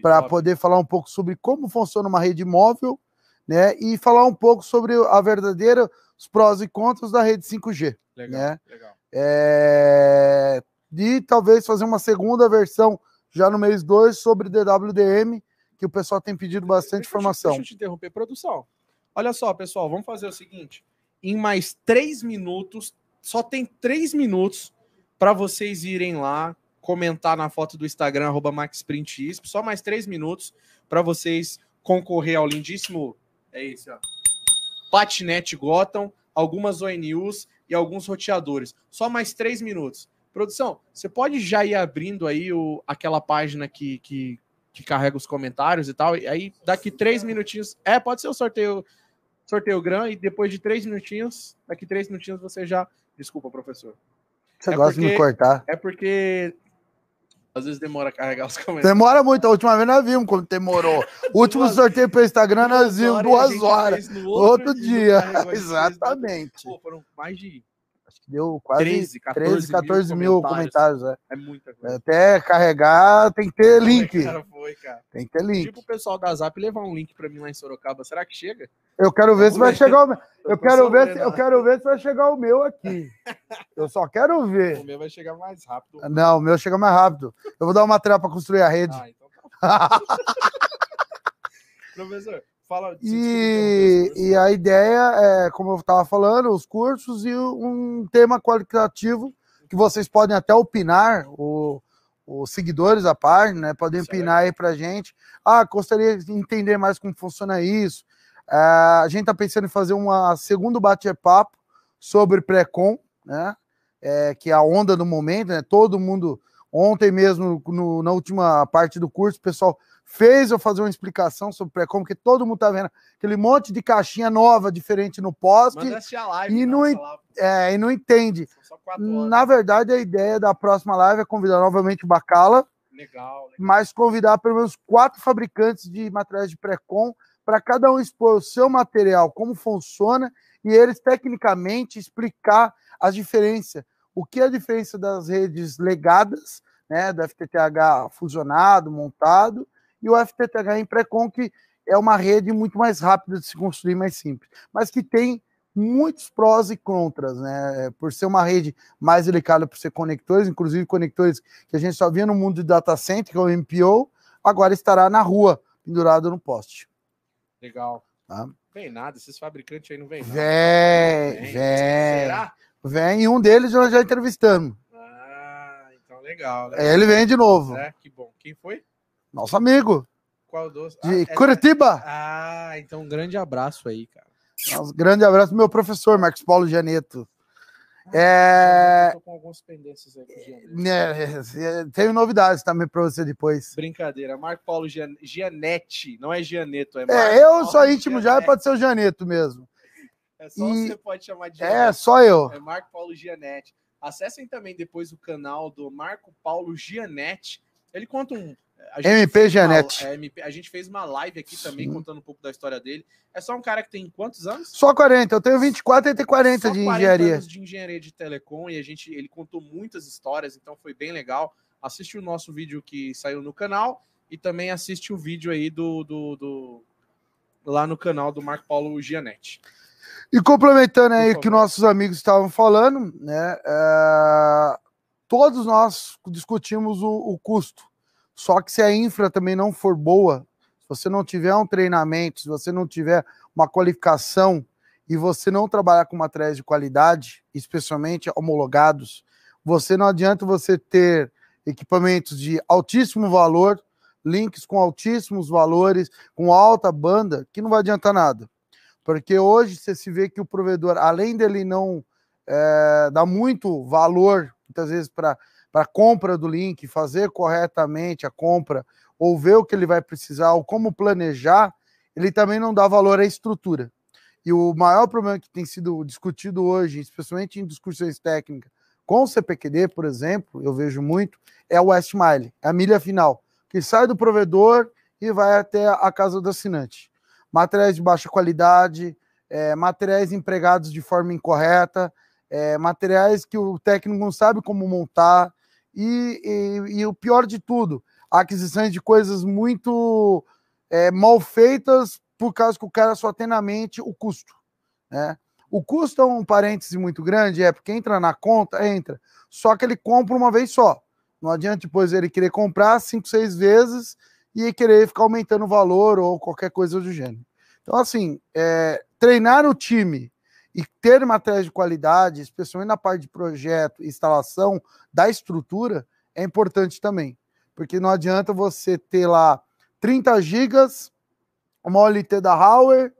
para poder falar um pouco sobre como funciona uma rede móvel, né? E falar um pouco sobre a verdadeira os prós e contras da rede 5G, Legal, né? legal. É... E talvez fazer uma segunda versão já no mês 2 sobre DWDM, que o pessoal tem pedido bastante Deixa te- informação. Deixa eu te interromper, produção. Olha só, pessoal, vamos fazer o seguinte: em mais três minutos, só tem três minutos para vocês irem lá comentar na foto do Instagram arroba MaxPrintIsp, só mais três minutos para vocês concorrer ao lindíssimo, é esse, ó, patinete Gotham, algumas ONUs e alguns roteadores. Só mais três minutos. Produção, você pode já ir abrindo aí o, aquela página que, que, que carrega os comentários e tal. E aí, daqui três minutinhos. É, pode ser o sorteio, sorteio gran, e depois de três minutinhos, daqui três minutinhos você já. Desculpa, professor. Você É gosta de me porque- cortar. É porque às vezes demora a carregar os comentários. Demora muito. A última vez nós vimos como demorou. O *laughs* último sorteio pelo Instagram nós vimos duas horas. Outro não dia. carregou, a gente fez no outro. Exatamente. Pô, foram mais de Acho que deu quase 13, 14, 13, 14 mil comentários. é. É muita coisa. Até carregar tem que ter link. Cara, foi, cara. Tem que ter link. Tipo o pessoal da Zap levar um link pra mim lá em Sorocaba. Será que chega? Eu quero ver se vai chegar o meu. Eu tô quero ver se, eu quero ver se vai chegar o meu aqui. *laughs* Eu só quero O ver. meu vai chegar mais rápido. Não, o meu chega mais rápido. Eu vou dar uma trela para construir a rede. Ah, então tá. *laughs* Professor, fala. E, e a ideia é, como eu estava falando, os cursos e um tema qualitativo que vocês podem até opinar, o- os seguidores da página, né, podem é opinar aí pra gente. Ah, gostaria de entender mais como funciona isso. Ah, a gente está pensando em fazer uma segundo bate-papo sobre pré-com, né? É, que é a onda do momento, né? Todo mundo, ontem mesmo, no- na última parte do curso, o pessoal fez eu fazer uma explicação sobre pré-com, porque todo mundo tá vendo aquele monte de caixinha nova, diferente no poste, live. e não nossa en- lá. é, e não entende. Na verdade, a ideia da próxima live é convidar novamente o Bacala, Legal, legal. mas convidar pelo menos quatro fabricantes de materiais de pré-com para cada um expor o seu material, como funciona, e eles tecnicamente explicar as diferenças. O que é a diferença das redes legadas, né, do FTTH fusionado, montado, e o FTTH em pré-com, que é uma rede muito mais rápida de se construir, mais simples, mas que tem muitos prós e contras, né? Por ser uma rede mais delicada, por ser conectores, inclusive conectores que a gente só via no mundo de data center, que é o MPO, agora estará na rua, pendurado no poste. Legal. Tá? Vem nada, esses fabricantes aí não vêm nada. Vem, vem. Será? Vem, e um deles nós já entrevistamos. Ah, então legal. legal. Ele vem de novo. É, que bom. Quem foi? Nosso amigo. Qual doce? De ah, Curitiba. Ah, então um grande abraço aí, cara. Um grande abraço pro meu professor, Marcos Paulo Janeto. É... Eu tô com algumas pendências aqui. É, tenho novidades também para você depois. Brincadeira. Marco Paulo Gian... Gianetti, não é Gianeto. É, é eu Paulo sou íntimo Gianetti. já, pode ser o Gianeto mesmo. É só e... você pode chamar de é, Gianetti. É, só eu. É Marco Paulo Gianetti. Acessem também depois o canal do Marco Paulo Gianetti. Ele conta um, MP Janete. É, a gente fez uma live aqui Sim. também contando um pouco da história dele. É só um cara que tem quantos anos? Só 40. Eu tenho 24 e tem 40 só de 40 engenharia. Anos de engenharia de telecom e a gente ele contou muitas histórias, então foi bem legal. Assiste o nosso vídeo que saiu no canal e também assiste o vídeo aí do, do, do lá no canal do Marco Paulo Gianetti. E complementando aí o que nossos amigos estavam falando, né? É... Todos nós discutimos o, o custo só que se a infra também não for boa, se você não tiver um treinamento, se você não tiver uma qualificação e você não trabalhar com materiais de qualidade, especialmente homologados, você não adianta você ter equipamentos de altíssimo valor, links com altíssimos valores, com alta banda, que não vai adiantar nada. Porque hoje você se vê que o provedor, além dele não é, dar muito valor, muitas vezes, para para compra do link, fazer corretamente a compra, ou ver o que ele vai precisar, ou como planejar, ele também não dá valor à estrutura. E o maior problema que tem sido discutido hoje, especialmente em discussões técnicas, com o CPQD, por exemplo, eu vejo muito, é o West Mile, é a milha final, que sai do provedor e vai até a casa do assinante. Materiais de baixa qualidade, é, materiais empregados de forma incorreta, é, materiais que o técnico não sabe como montar, e, e, e o pior de tudo, aquisições de coisas muito é, mal feitas por causa que o cara só tem na mente o custo. Né? O custo é um parêntese muito grande, é porque entra na conta, entra. Só que ele compra uma vez só. Não adianta depois ele querer comprar cinco, seis vezes e querer ficar aumentando o valor ou qualquer coisa do gênero. Então, assim, é, treinar o time e ter materiais de qualidade, especialmente na parte de projeto instalação da estrutura, é importante também. Porque não adianta você ter lá 30 gigas, uma OLT da Hauer,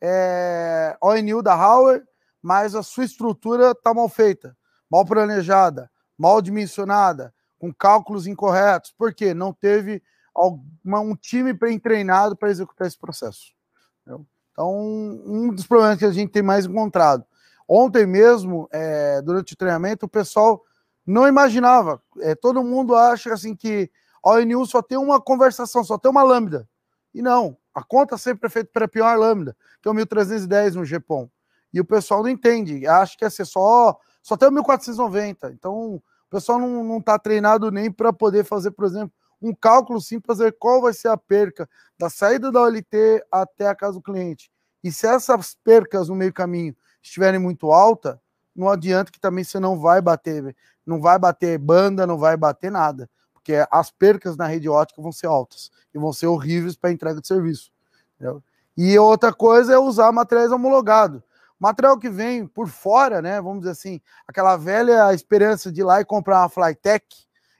é, ONU da Hauer, mas a sua estrutura está mal feita, mal planejada, mal dimensionada, com cálculos incorretos. Por quê? Não teve um time bem treinado para executar esse processo. Entendeu? Então, um dos problemas que a gente tem mais encontrado. Ontem mesmo, é, durante o treinamento, o pessoal não imaginava. É, todo mundo acha assim que a ONU só tem uma conversação, só tem uma lambda. E não, a conta sempre é feita para a pior lambda, que é o 1310 no GPOM. E o pessoal não entende, acha que é ser só, só tem o 1490. Então, o pessoal não está treinado nem para poder fazer, por exemplo, um cálculo simples ver qual vai ser a perca da saída da OLT até a casa do cliente. E se essas percas no meio caminho estiverem muito alta, não adianta que também você não vai bater, não vai bater banda, não vai bater nada, porque as percas na rede ótica vão ser altas e vão ser horríveis para entrega de serviço. Entendeu? E outra coisa é usar materiais homologados. Material que vem por fora, né? Vamos dizer assim, aquela velha esperança de ir lá e comprar uma Flytech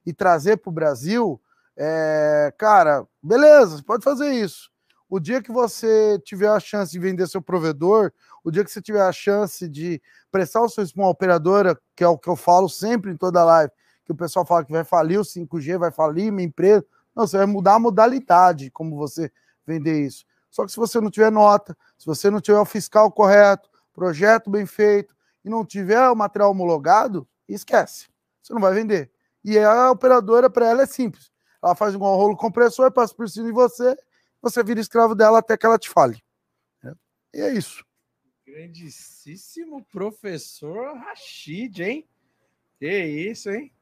e trazer para o Brasil, é, cara, beleza, pode fazer isso. O dia que você tiver a chance de vender seu provedor, o dia que você tiver a chance de prestar o serviço para uma operadora, que é o que eu falo sempre em toda live, que o pessoal fala que vai falir o 5G, vai falir minha empresa. Não, você vai mudar a modalidade como você vender isso. Só que se você não tiver nota, se você não tiver o fiscal correto, projeto bem feito e não tiver o material homologado, esquece. Você não vai vender. E a operadora, para ela, é simples. Ela faz um rolo compressor, passa por cima de você, você vira escravo dela até que ela te fale. É. E é isso. Grandíssimo professor Rashid, hein? Que isso, hein?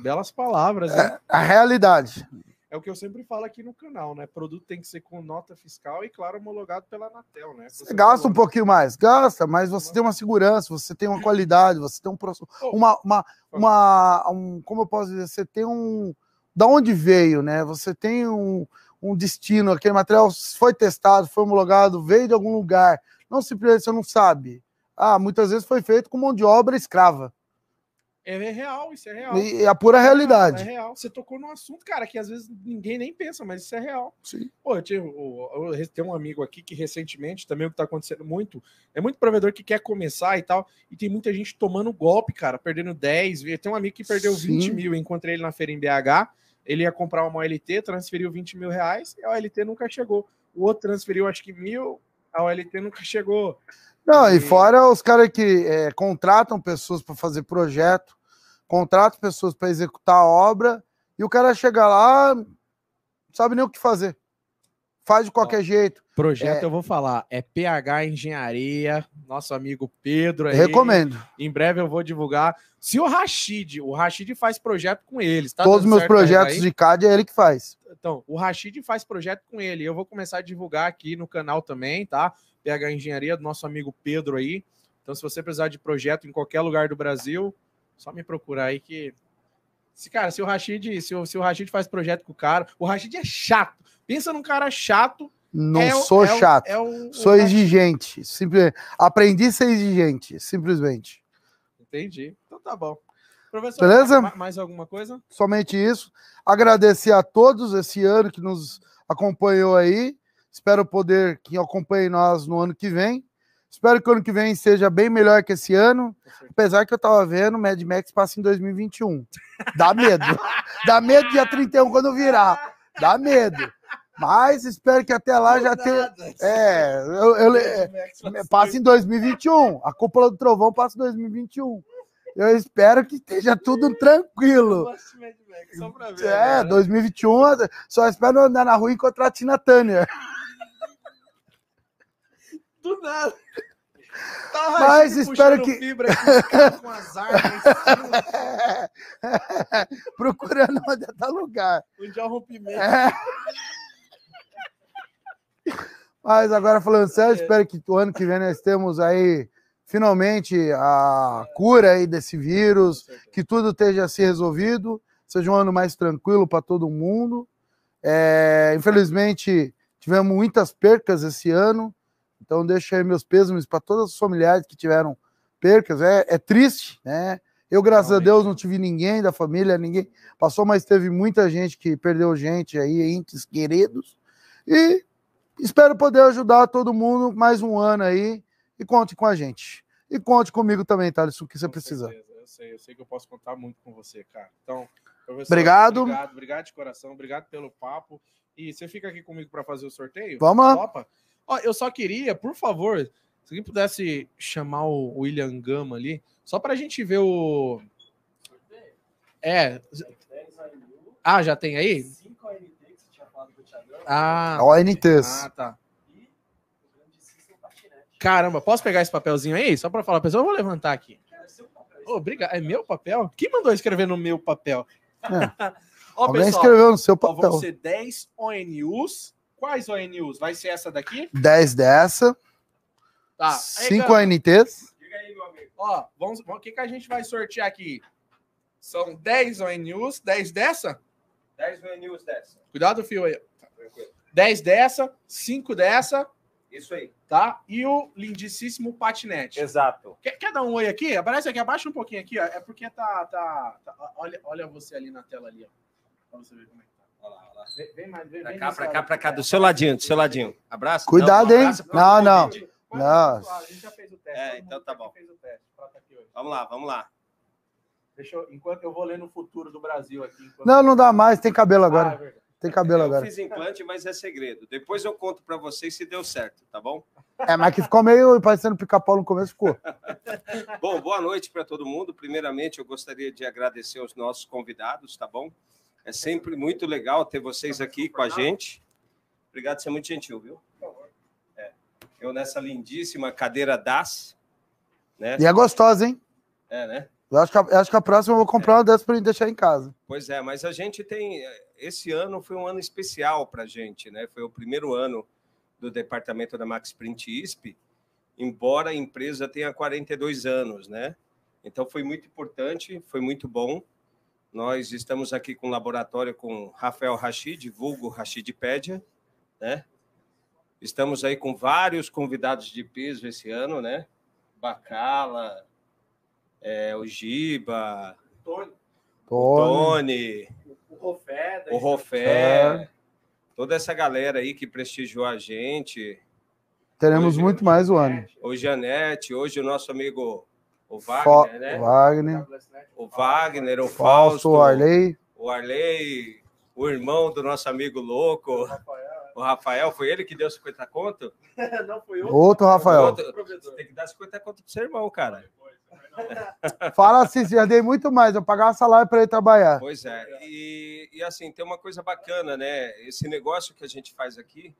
Belas palavras, hein? É, a realidade. é o que eu sempre falo aqui no canal, né? Produto tem que ser com nota fiscal e, claro, homologado pela Anatel, né? Você gasta um pouquinho mais, gasta, mas você tem uma segurança, você tem uma qualidade, você tem um uma, uma, uma um, como eu posso dizer, você tem um da onde veio, né? Você tem um, um destino, aquele material foi testado, foi homologado, veio de algum lugar. Não simplesmente você não sabe. Ah, muitas vezes foi feito com mão de obra escrava. É real, isso é real. E é a pura realidade. É real. Você tocou num assunto, cara, que às vezes ninguém nem pensa, mas isso é real. Sim. Pô, eu, tinha, eu, eu tenho um amigo aqui que recentemente, também o que tá acontecendo muito, é muito provedor que quer começar e tal, e tem muita gente tomando golpe, cara, perdendo 10. Tem um amigo que perdeu Sim. 20 mil, encontrei ele na feira em BH, ele ia comprar uma OLT, transferiu 20 mil reais, e a OLT nunca chegou. O outro transferiu acho que mil, a OLT nunca chegou. Não, e, e fora os caras que é, contratam pessoas para fazer projeto, contratam pessoas para executar a obra, e o cara chega lá, não sabe nem o que fazer. Faz de qualquer Ó, jeito. Projeto, é, eu vou falar, é PH Engenharia, nosso amigo Pedro. Aí, recomendo. Em breve eu vou divulgar. Se o Rashid, o Rashid faz projeto com eles, tá? Todos os meus projetos de CAD é ele que faz. Então, o Rashid faz projeto com ele. Eu vou começar a divulgar aqui no canal também, tá? PH Engenharia, do nosso amigo Pedro aí. Então, se você precisar de projeto em qualquer lugar do Brasil, só me procurar aí que. Se, cara, se o Rashid, se o, se o Rashid faz projeto com o cara, o Rashid é chato. Pensa num cara chato. Não é sou é chato. É o, sou exigente. Aprendi a ser exigente, simplesmente. Entendi. Então tá bom. Professor, Beleza? Mais alguma coisa? Somente isso. Agradecer a todos esse ano que nos acompanhou aí. Espero poder que acompanhe nós no ano que vem. Espero que o ano que vem seja bem melhor que esse ano. Apesar que eu tava vendo, Mad Max passa em 2021. Dá medo. *laughs* Dá medo dia 31 quando virar. Dá medo. Mas espero que até lá já tenha. É, eu, eu, é, passa em 2021. A cúpula do trovão passa em 2021. Eu espero que esteja tudo *laughs* tranquilo. É, 2021, só espero andar na rua e encontrar a Tina Turner. Do nada. Mas espero que. Fibra com as *laughs* Procurando onde é tá lugar. Onde é o rompimento. É. Mas agora falando sério, é. espero que o ano que vem nós temos aí finalmente a cura aí desse vírus, que tudo esteja se resolvido, seja um ano mais tranquilo para todo mundo. É, infelizmente tivemos muitas percas esse ano, então deixo aí meus pêsames para todos os familiares que tiveram percas. É, é triste, né? Eu, graças Realmente. a Deus, não tive ninguém da família, ninguém passou, mas teve muita gente que perdeu gente aí, entes queridos. E Espero poder ajudar todo mundo mais um ano aí e conte com a gente. E conte comigo também, Thales, o que você com precisar. Certeza. Eu sei, eu sei que eu posso contar muito com você, cara. Então, obrigado. Obrigado, obrigado de coração, obrigado pelo papo. E você fica aqui comigo para fazer o sorteio? Vamos lá. Opa. Ó, eu só queria, por favor, se alguém pudesse chamar o William Gama ali, só para a gente ver o. É. Ah, já tem aí? Ah, ONTs. Ah, tá. Caramba, posso pegar esse papelzinho aí? Só para falar, pessoal, eu vou levantar aqui. Oh, obrigado. É meu papel? Quem mandou escrever no meu papel? É. *laughs* ó, Alguém pessoal, escreveu no seu papel. Ó, vão ser 10 ONUs. Quais ONUs? Vai ser essa daqui? 10 dessa. Tá. 5 ONTs. Diga aí, meu amigo. Ó, vamos, o que, que a gente vai sortear aqui? São 10 ONUs. 10 dessa? 10 ONUs dessa. Cuidado, fio aí. 10 dessa, 5 dessa. Isso aí. Tá? E o lindíssimo patinete. Exato. Quer, quer dar um oi aqui? Aparece aqui, abaixa um pouquinho aqui, ó. É porque tá. tá, tá olha, olha você ali na tela ali, ó. Pra você ver como é que tá. Olha lá, olha lá. Vem, vem mais, vem, pra cá, pra cá, pra cá, do seu ladinho, do seu ladinho. Abraço. Cuidado, hein? Não, não. Não. A gente já fez o teste. É, então tá bom. Vamos lá, vamos lá. Deixa eu, enquanto eu vou ler no futuro do Brasil aqui. Não, não dá mais, tem cabelo agora. Ah, é tem cabelo eu agora. Eu fiz implante, mas é segredo. Depois eu conto para vocês se deu certo, tá bom? É, mas que ficou meio parecendo pica-pau no começo, ficou. *laughs* bom, boa noite para todo mundo. Primeiramente, eu gostaria de agradecer aos nossos convidados, tá bom? É sempre muito legal ter vocês aqui com a gente. Obrigado por ser muito gentil, viu? É. Eu nessa lindíssima cadeira DAS. Né? E é gostosa, hein? É, né? Eu acho que a, acho que a próxima eu vou comprar é. uma dessas para deixar em casa. Pois é, mas a gente tem. Esse ano foi um ano especial para a gente, né? Foi o primeiro ano do departamento da Max Print ISP, embora a empresa tenha 42 anos, né? Então foi muito importante, foi muito bom. Nós estamos aqui com o laboratório com Rafael Rachid, vulgo Rachidpédia, né? Estamos aí com vários convidados de peso esse ano, né? Bacala, é, o Giba, Tony, o Tony, o Rofé, o Rofé, toda essa galera aí que prestigiou a gente. Teremos hoje, muito mais o ano. O Janete, hoje o nosso amigo o Wagner, Fo né? Wagner. O Wagner, o Fausto, Fausto, o Arley. O Arley, o irmão do nosso amigo louco. O Rafael. O Rafael, foi ele que deu 50 conto? *laughs* Não, foi outro. Outro Rafael. Outro, você tem que dar 50 conto pro seu irmão, cara. *laughs* *laughs* Fala assim, já dei muito mais, eu pagava salário para ele trabalhar. Pois é, e, e assim, tem uma coisa bacana, né? Esse negócio que a gente faz aqui,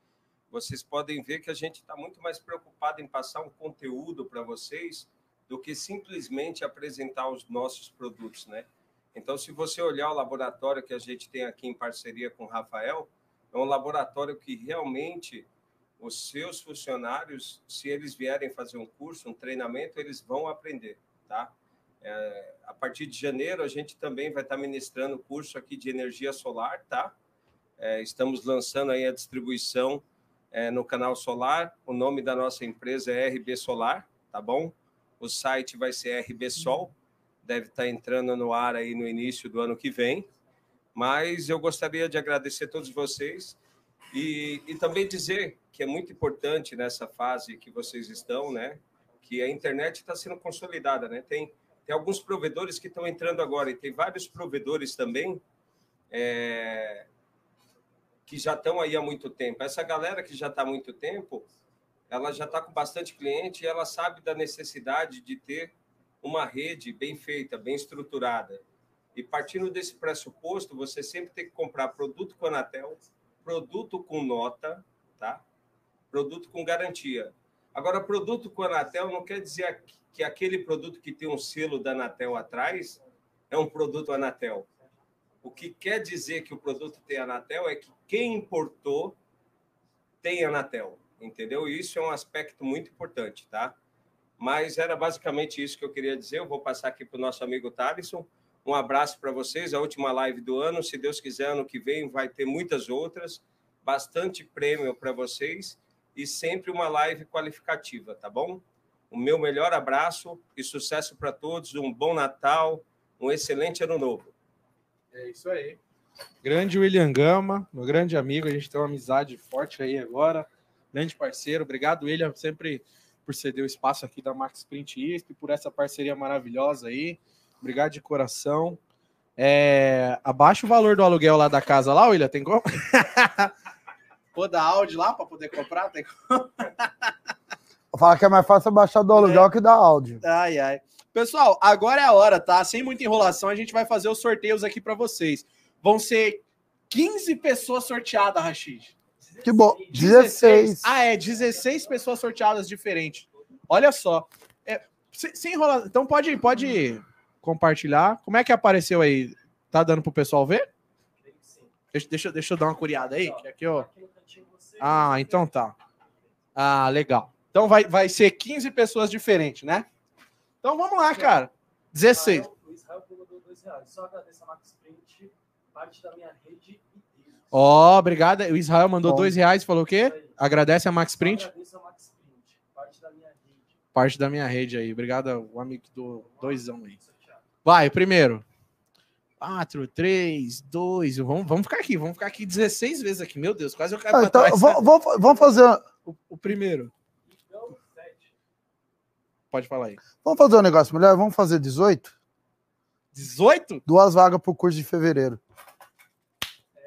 vocês podem ver que a gente está muito mais preocupado em passar um conteúdo para vocês do que simplesmente apresentar os nossos produtos, né? Então, se você olhar o laboratório que a gente tem aqui em parceria com o Rafael, é um laboratório que realmente os seus funcionários, se eles vierem fazer um curso, um treinamento, eles vão aprender, tá? É, a partir de janeiro, a gente também vai estar ministrando curso aqui de energia solar, tá? É, estamos lançando aí a distribuição é, no canal Solar. O nome da nossa empresa é RB Solar, tá bom? O site vai ser RB Sol, deve estar entrando no ar aí no início do ano que vem. Mas eu gostaria de agradecer a todos vocês e, e também dizer que é muito importante nessa fase que vocês estão, né? Que a internet está sendo consolidada, né? Tem, tem alguns provedores que estão entrando agora e tem vários provedores também é, que já estão aí há muito tempo. Essa galera que já está há muito tempo, ela já está com bastante cliente e ela sabe da necessidade de ter uma rede bem feita, bem estruturada. E partindo desse pressuposto, você sempre tem que comprar produto com Anatel, produto com nota, tá? Produto com garantia. Agora, produto com Anatel não quer dizer que aquele produto que tem um selo da Anatel atrás é um produto Anatel. O que quer dizer que o produto tem Anatel é que quem importou tem Anatel entendeu? E isso é um aspecto muito importante, tá? Mas era basicamente isso que eu queria dizer. Eu vou passar aqui para o nosso amigo Thaleson. Um abraço para vocês, a última live do ano. Se Deus quiser, ano que vem vai ter muitas outras, bastante prêmio para vocês e sempre uma live qualificativa, tá bom? O meu melhor abraço e sucesso para todos. Um bom Natal, um excelente ano novo. É isso aí. Grande William Gama, meu grande amigo, a gente tem uma amizade forte aí agora grande parceiro. Obrigado, William, sempre por ceder o espaço aqui da Max Print ISP, por essa parceria maravilhosa aí. Obrigado de coração. É, abaixa o valor do aluguel lá da casa lá, William, tem como? *laughs* Pô, da Audi lá para poder comprar? Tem como? *laughs* Fala que é mais fácil baixar do aluguel é. que da Audi. Ai, ai. Pessoal, agora é a hora, tá? Sem muita enrolação, a gente vai fazer os sorteios aqui para vocês. Vão ser 15 pessoas sorteadas, Rachid. Que bom. 16. Ah, é, 16 pessoas sorteadas diferentes. Olha só. É, sem, sem enrolar. Então pode, pode compartilhar. Como é que apareceu aí? Tá dando pro pessoal ver? Deixa, deixa, deixa eu dar uma curiada aí. Que aqui, ó. Ah, então tá. Ah, legal. Então vai, vai ser 15 pessoas diferentes, né? Então vamos lá, cara. 16. O Israel colocou dois reais. Só agradeço a Max Print, parte da minha rede Ó, oh, obrigado. O Israel mandou Bom. dois reais e falou o quê? Agradece a Max Print. Agradeço a Max Print. Parte da minha rede. Parte da minha rede aí. Obrigado, o amigo do doisão aí. Vai, primeiro. 4, 3, 2. Vamos, vamos ficar aqui. Vamos ficar aqui 16 vezes aqui. Meu Deus, quase eu caio ah, então, vamos, vamos fazer. O, o, primeiro. Pode falar aí. Vamos fazer um negócio melhor? Vamos fazer 18? 18? Duas vagas pro curso de fevereiro.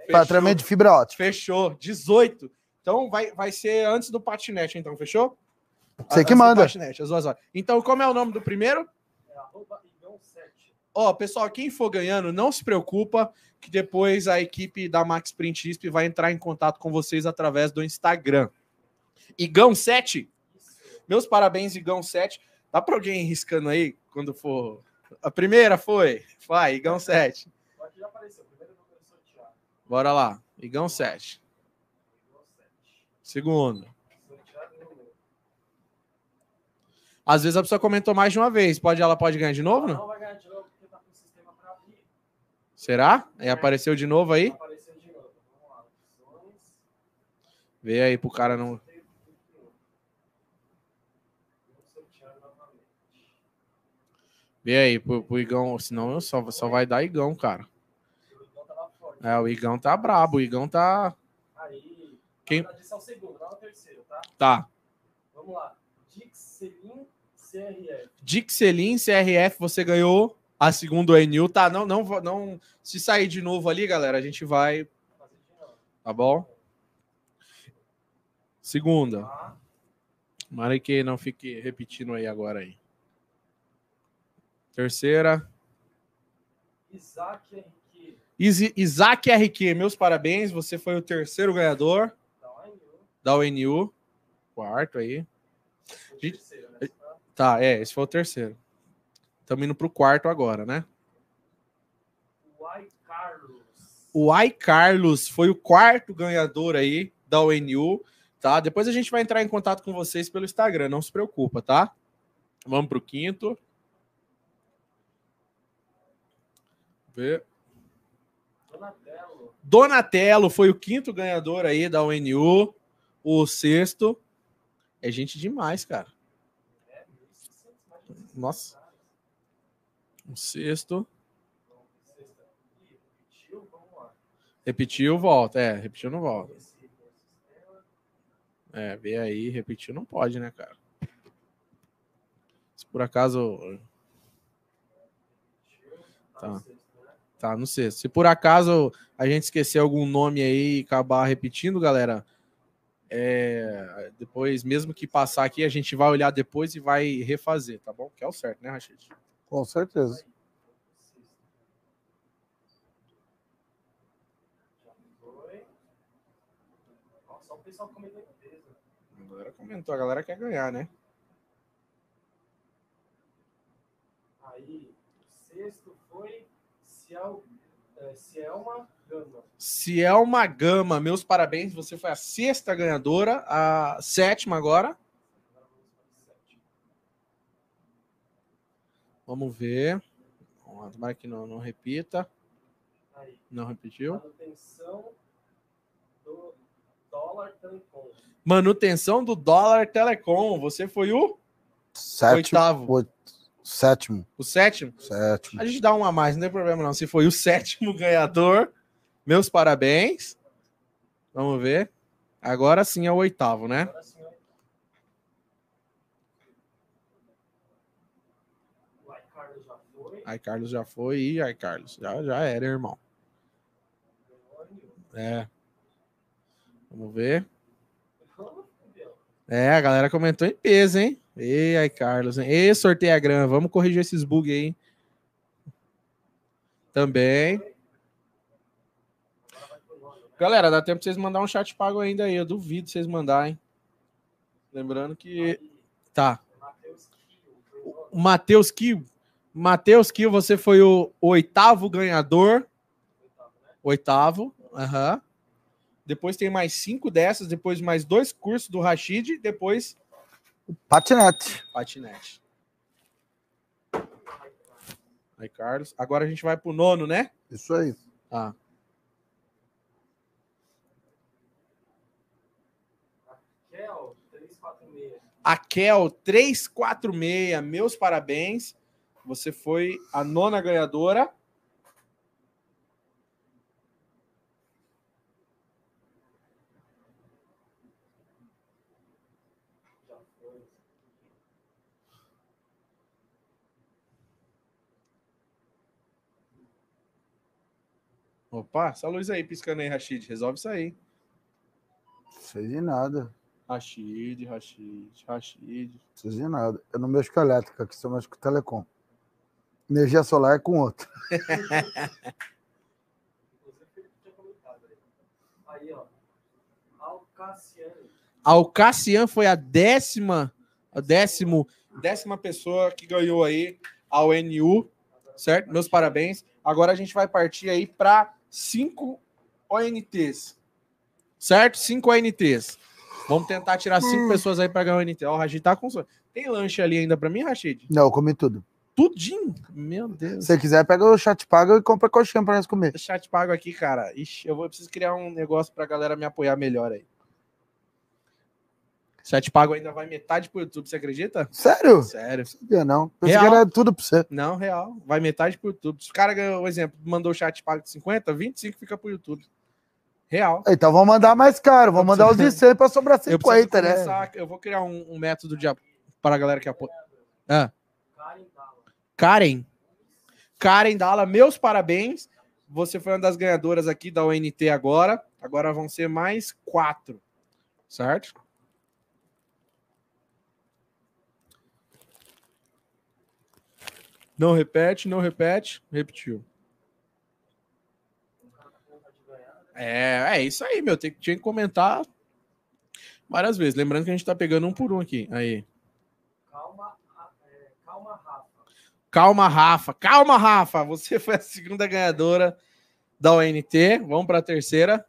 Fechou. de fibra ótica. Fechou. 18. Então vai, vai ser antes do patinete, então, fechou? Você que manda. Patinete, as duas horas. Então, como é o nome do primeiro? É Ó, pessoal, quem for ganhando, não se preocupa, que depois a equipe da Max Print ISP vai entrar em contato com vocês através do Instagram. Igão 7, meus parabéns, Igão 7. Dá para alguém riscando aí, quando for A primeira foi. Vai, Igão 7. Bora lá. Igão 7. Segundo. Às vezes a pessoa comentou mais de uma vez. Pode, ela pode ganhar de novo? Não, não vai ganhar de novo porque tá com o sistema para abrir. Será? E apareceu de novo aí? Apareceu de novo. Vamos lá. Vê aí pro cara não. Vê aí pro, pro Igão, senão só, só vai dar Igão, cara. É, o Igão tá brabo, o Igão tá. Aí. Quem? é o segundo, não é o terceiro, tá? Tá. Vamos lá. Dixelin CRF. Dixelin CRF, você ganhou a segunda Enil, tá? Não, não, não. Se sair de novo ali, galera, a gente vai. Tá bom? Segunda. Tá. Mara que não fique repetindo aí agora aí. Terceira. Isaac. Isaac RQ, meus parabéns. Você foi o terceiro ganhador da ONU. Quarto aí. Gente... Né? Tá, é, esse foi o terceiro. Estamos indo para o quarto agora, né? O Ai Carlos. O Ai Carlos foi o quarto ganhador aí da ONU, tá? Depois a gente vai entrar em contato com vocês pelo Instagram, não se preocupa, tá? Vamos para o quinto. Ver. Donatello. Foi o quinto ganhador aí da ONU. O sexto. É gente demais, cara. Nossa. O sexto. Repetiu, volta. É, repetiu, não volta. É, vê aí, repetiu, não pode, né, cara? Se por acaso. Tá. Tá, no sexto. Se por acaso a gente esquecer algum nome aí e acabar repetindo, galera, é, depois, mesmo que passar aqui, a gente vai olhar depois e vai refazer, tá bom? Que é o certo, né, Rachid? Com certeza. A galera comentou, a galera quer ganhar, né? Aí, sexto foi Ciel, é, Cielma Gama. Cielma Gama, meus parabéns, você foi a sexta ganhadora, a sétima agora. Vamos ver. Tomara que não, não repita. Aí. Não repetiu. Manutenção do dólar telecom. Manutenção do dólar telecom. Você foi o Sétimo, oitavo. Sétimo. O sétimo? Sétimo. A gente dá um a mais, não tem problema não. Se foi o sétimo *laughs* ganhador, meus parabéns. Vamos ver. Agora sim é o oitavo, né? Agora sim é o oitavo. Ai, Carlos já foi. Ai, Carlos já foi. E ai, Carlos, já, já era, irmão. É. Vamos ver. É, a galera comentou em peso, hein? Ei, aí, Carlos. Hein? Ei, sorteia grana. Vamos corrigir esses bugs aí. Também. Galera, dá tempo de vocês mandar um chat pago ainda aí. Eu duvido vocês mandarem. Lembrando que. Tá. Matheus Kiel. Matheus Kiel, você foi o oitavo ganhador. Oitavo. Aham. Uhum. Depois tem mais cinco dessas. Depois mais dois cursos do Rashid. Depois Patinete. Patinete. Aí, Carlos. Agora a gente vai pro nono, né? Isso aí. Tá. Akel 346. Akel 346. Meus parabéns. Você foi a nona ganhadora. Opa, essa luz aí piscando aí, Rashid. Resolve isso aí. Sei de nada. Rashid, Rashid, Rashid. Sei de nada. Eu não mexo com elétrica, aqui só mexo com telecom. Energia solar é com outro. *laughs* aí, ó. Alcacian. Alcacian foi a décima, a décimo, décima pessoa que ganhou aí a ONU certo? Meus parabéns. Agora a gente vai partir aí para cinco ONTs, certo? Cinco ONTs. Vamos tentar tirar cinco hum. pessoas aí para ganhar o ONT. Ó, o Rashid tá com. Tem lanche ali ainda para mim, Rashid? Não, eu comi tudo. Tudinho? Meu Deus. Se você quiser, pega o chat pago e compra coxinha para nós comer. Chat pago aqui, cara. Ixi, eu vou preciso criar um negócio pra galera me apoiar melhor aí. Chat pago ainda vai metade pro YouTube, você acredita? Sério? Sério. Sabia não. Pensei que era tudo pra você. Não, real. Vai metade pro YouTube. Se o cara ganhou, um exemplo, mandou o chat pago de 50, 25 fica pro YouTube. Real. Então vamos mandar mais caro. Vamos mandar os de 100 pra sobrar 50, né? Eu vou criar um, um método de, para a galera que apoia. Ah. Karen. Karen Dalla, meus parabéns. Você foi uma das ganhadoras aqui da ONT agora. Agora vão ser mais quatro. Certo? Não repete, não repete. Repetiu. É, é isso aí, meu. Tem, tinha que comentar várias vezes. Lembrando que a gente tá pegando um por um aqui. Aí. Calma, é, calma, Rafa. Calma, Rafa. Calma, Rafa. Você *laughs* foi a segunda ganhadora da ONT. Vamos para a terceira.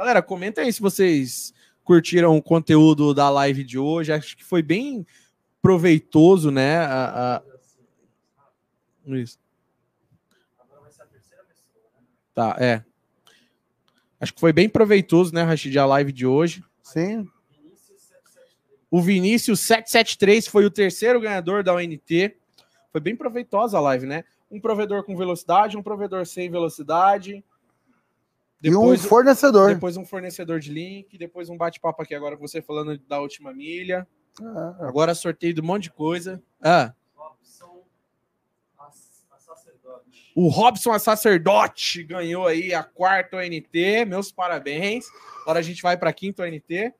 Galera, comenta aí se vocês curtiram o conteúdo da live de hoje. Acho que foi bem proveitoso, né? A, a... Isso. Tá, é. Acho que foi bem proveitoso, né, Rashid, a live de hoje. Sim. O Vinícius 773 foi o terceiro ganhador da ONT. Foi bem proveitosa a live, né? Um provedor com velocidade, um provedor sem velocidade, depois, e um fornecedor. Depois um fornecedor de link, depois um bate-papo aqui agora com você falando da última milha. Ah, agora sorteio de um monte de coisa. Ah. O Robson a sacerdote ganhou aí a quarta ONT. Meus parabéns. Agora a gente vai para a quinta ONT.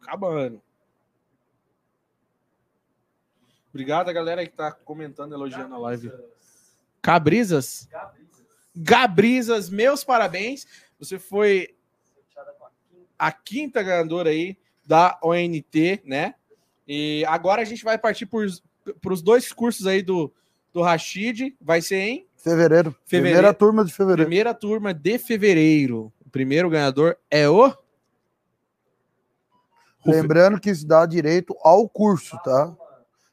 Acabando. Obrigado a galera que está comentando, elogiando a live. Cabrizas? Cabrizas. Gabrizas, meus parabéns. Você foi a quinta ganhadora aí da ONT, né? E agora a gente vai partir para os dois cursos aí do, do Rashid. Vai ser em fevereiro. fevereiro. Primeira turma de fevereiro. Primeira turma de fevereiro. O primeiro ganhador é o. Lembrando que isso dá direito ao curso, tá?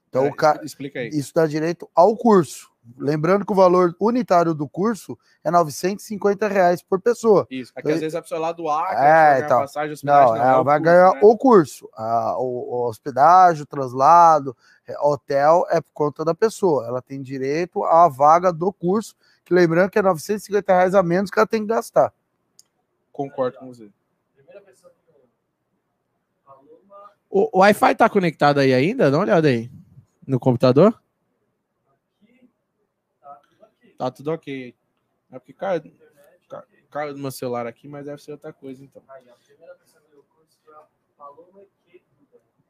Então, o cara. Explica aí. Isso dá direito ao curso. Lembrando que o valor unitário do curso é 950 reais por pessoa. Isso, é que às vezes a pessoa lá do Acre é, então, passagem, hospedagem, não, não ela vai curso, ganhar né? o curso, a, o, o, hospedagem, o translado, é, hotel é por conta da pessoa. Ela tem direito à vaga do curso, que lembrando que é 950 reais a menos que ela tem que gastar. Concordo com você. O, o Wi-Fi tá conectado aí ainda? Dá uma olhada aí. No computador? Tá tudo ok. É porque caiu, caiu do meu celular aqui, mas deve ser outra coisa, então.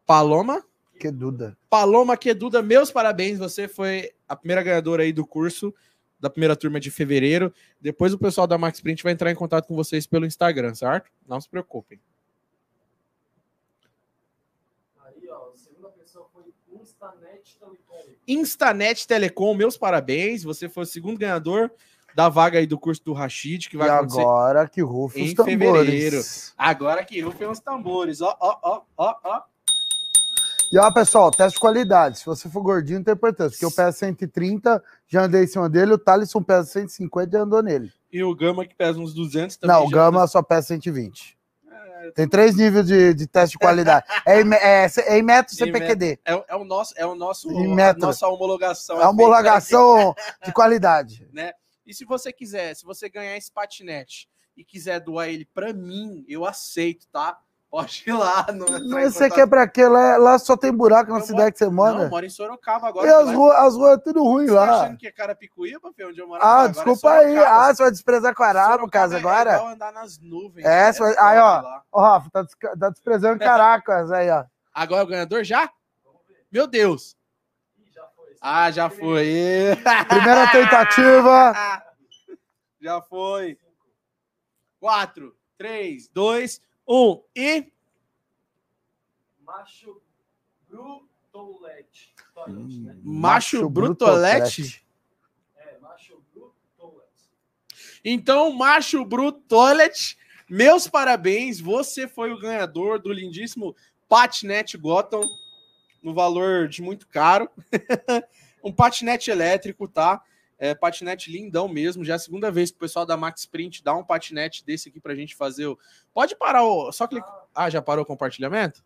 Paloma Queduda. Paloma Queduda, meus parabéns. Você foi a primeira ganhadora aí do curso da primeira turma de fevereiro. Depois o pessoal da Max Print vai entrar em contato com vocês pelo Instagram, certo? Não se preocupem. Aí, ó, a segunda pessoa foi Instanet Telecom. Instanet Telecom, meus parabéns. Você foi o segundo ganhador da vaga aí do curso do Rashid, que vai e acontecer agora que rufem os tambores. fevereiro. Agora que rufem os tambores. Ó, ó, ó, ó, ó. E ó, pessoal, teste de qualidade. Se você for gordinho, não tem importância. Porque eu peso 130, já andei em cima dele. O Thalisson pesa 150 e andou nele. E o Gama, que pesa uns 200 também. Não, o Gama só pesa 120. Tem três níveis de, de teste de qualidade. É, *laughs* é, é em metro CPQD. É, é, o nosso, é o nosso, a nossa homologação. É a homologação de qualidade. *laughs* Né? E se você quiser, se você ganhar esse patinete e quiser doar ele para mim, eu aceito, tá? Pode ir lá. Não Mas você quer pra quê? Lá, lá só tem buraco na eu cidade moro, que você mora. Não, eu moro em Sorocaba agora. E as ruas, as ruas é tudo ruim você lá. Tá achando que é Carapicuíba, Fê, onde eu moro? Ah, desculpa é aí. Ah, você vai desprezar Caraca, casa agora? É andar nas nuvens. É, né? vai... aí, ó. Ó, Rafa, tá, tá desprezando *laughs* Caracas aí, ó. Agora é o ganhador já? Meu Deus. Ah, já foi. *laughs* Primeira tentativa. já foi. Quatro. 3, 2, 1 e. Macho Brutolete. Né? Macho Brutolete? É, Macho Brutolete. Então, Macho Brutolete, meus parabéns. Você foi o ganhador do lindíssimo Patnet Gotham, no valor de muito caro. *laughs* um patinete elétrico, tá? É, patinete lindão mesmo. Já é a segunda vez que o pessoal da Max Print dá um patinete desse aqui pra gente fazer o. Pode parar o. Só clicar. Ah, já parou o compartilhamento?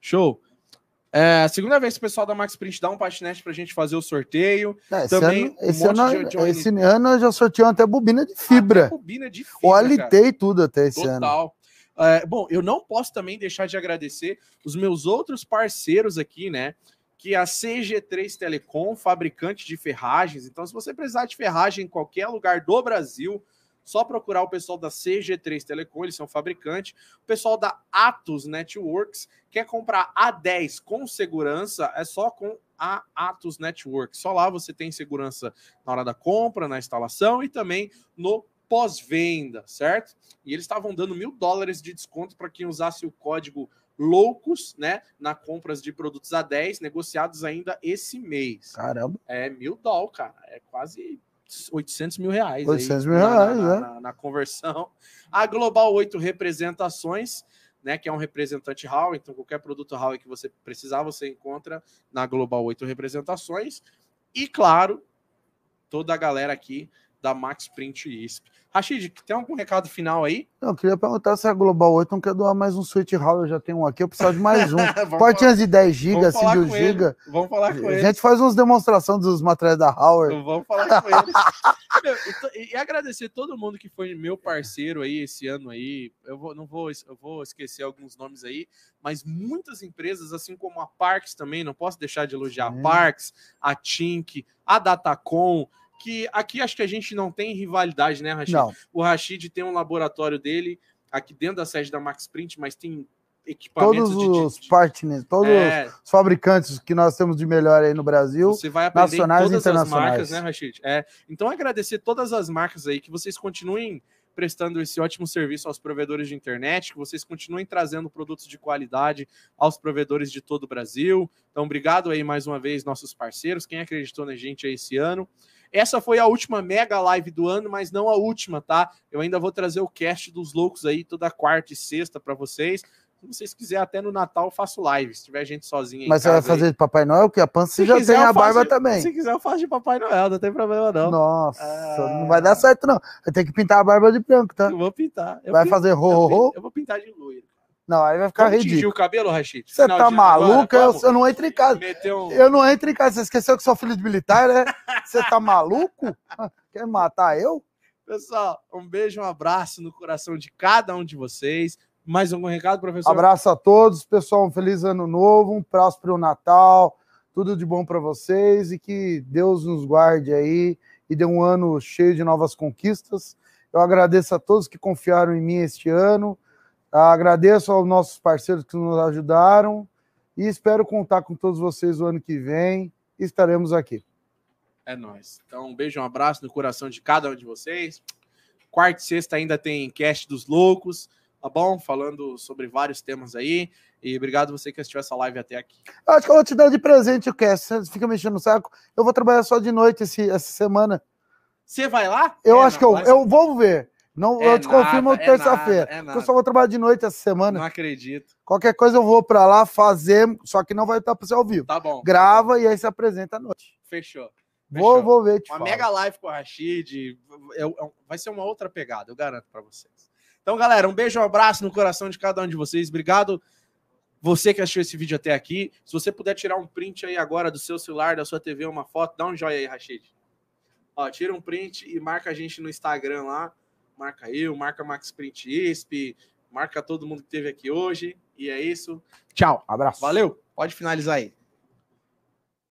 Show. É a segunda vez que o pessoal da Max Print dá um patinete pra gente fazer o sorteio. É, esse Também ano, esse, ano, de, de esse ano eu já sorteio até bobina de fibra. Até bobina de fibra. O alitei tudo até esse Total. ano. Total. É, bom, eu não posso também deixar de agradecer os meus outros parceiros aqui, né? Que a CG3 Telecom, fabricante de ferragens. Então, se você precisar de ferragem em qualquer lugar do Brasil, só procurar o pessoal da CG3 Telecom, eles são fabricante. O pessoal da Atos Networks quer comprar A10 com segurança, é só com a Atos Networks. Só lá você tem segurança na hora da compra, na instalação e também no pós-venda, certo? E eles estavam dando mil dólares de desconto para quem usasse o código loucos, né, na compras de produtos a 10, negociados ainda esse mês. Caramba. É mil dólares, cara. É quase 800 mil reais. 800 aí, mil reais, na, na, é. Na, na, conversão. A Global 8 Representações, né, que é um representante HAL, então qualquer produto HAL que você precisar, você encontra na Global 8 Representações. E, claro, toda a galera aqui da Max Print ISP. Rashid, tem algum recado final aí? Não, eu queria perguntar se a Global 8 não quer doar mais um Switch Hall. Eu já tenho um aqui, eu preciso de mais um. *laughs* Portinhas de 10 GB, assim, de 1 GB. Vamos falar com ele. A gente faz umas demonstrações dos materiais da Howard. Vamos falar com ele. *laughs* e, e, agradecer todo mundo que foi meu parceiro aí esse ano aí. Eu vou, não vou, eu vou esquecer alguns nomes aí, mas muitas empresas, assim como a Parks também, não posso deixar de elogiar a Parks, a Tink, a Datacom que aqui acho que a gente não tem rivalidade, né, Rashid? Não. O Rashid tem um laboratório dele aqui dentro da sede da Max Print, mas tem equipamentos todos os partners, todos é, os fabricantes que nós temos de melhor aí no Brasil, você vai aprender nacionais todas e internacionais. as marcas, né, Rashid? É, então agradecer todas as marcas aí que vocês continuem prestando esse ótimo serviço aos provedores de internet, que vocês continuem trazendo produtos de qualidade aos provedores de todo o Brasil. Então, obrigado aí mais uma vez, nossos parceiros, quem acreditou na gente aí esse ano. Essa foi a última mega live do ano, mas não a última, tá? Eu ainda vou trazer o cast dos loucos aí toda quarta e sexta para vocês. Se vocês quiserem, até no Natal eu faço live. Se tiver gente sozinha. Mas você vai fazer aí. de Papai Noel? Que a pança se já quiser, tem a barba de, também. Se quiser, eu faço de Papai Noel, não tem problema não. Nossa, ah... não vai dar certo não. Eu tenho que pintar a barba de branco, tá? Eu vou pintar. Eu vai pinto, fazer ro, ro, ro? Eu vou pintar de loiro. Não, aí vai ficar Vamos ridículo. o cabelo, Rachid? Você tá maluco? Eu, eu, não entro em casa. Um... Eu não entro em casa. Você esqueceu que sou filho de militar, né? Você tá maluco? *laughs* Quer matar eu? Pessoal, um beijo, um abraço no coração de cada um de vocês. Mais algum recado, professor? Abraço a todos, pessoal. Um feliz ano novo, um próspero Natal, tudo de bom para vocês e que Deus nos guarde aí e dê um ano cheio de novas conquistas. Eu agradeço a todos que confiaram em mim este ano Agradeço aos nossos parceiros que nos ajudaram e espero contar com todos vocês o ano que vem. Estaremos aqui. É nóis. Então, um beijo, um abraço no coração de cada um de vocês. Quarta e sexta ainda tem cast dos loucos, tá bom? Falando sobre vários temas aí. E obrigado você que assistiu essa live até aqui. Acho que eu vou te dar de presente o cast. Você fica mexendo no saco. Eu vou trabalhar só de noite esse, essa semana. Você vai lá? Eu é, acho não, que eu, eu vou ver. Não, é eu te nada, confirmo é terça-feira. É eu só vou trabalhar de noite essa semana. Não acredito. Qualquer coisa eu vou para lá fazer, só que não vai estar para você ao vivo. Tá bom. Grava e aí se apresenta à noite. Fechou. Vou, vou ver. Uma falo. mega live com o Rashid. vai ser uma outra pegada, eu garanto para vocês. Então, galera, um beijo, um abraço no coração de cada um de vocês. Obrigado. Você que assistiu esse vídeo até aqui, se você puder tirar um print aí agora do seu celular, da sua TV, uma foto, dá um joinha aí, Rashid. Ó, tira um print e marca a gente no Instagram lá marca eu, marca Max Print ISP, marca todo mundo que esteve aqui hoje. E é isso. Tchau. Abraço. Valeu. Pode finalizar aí.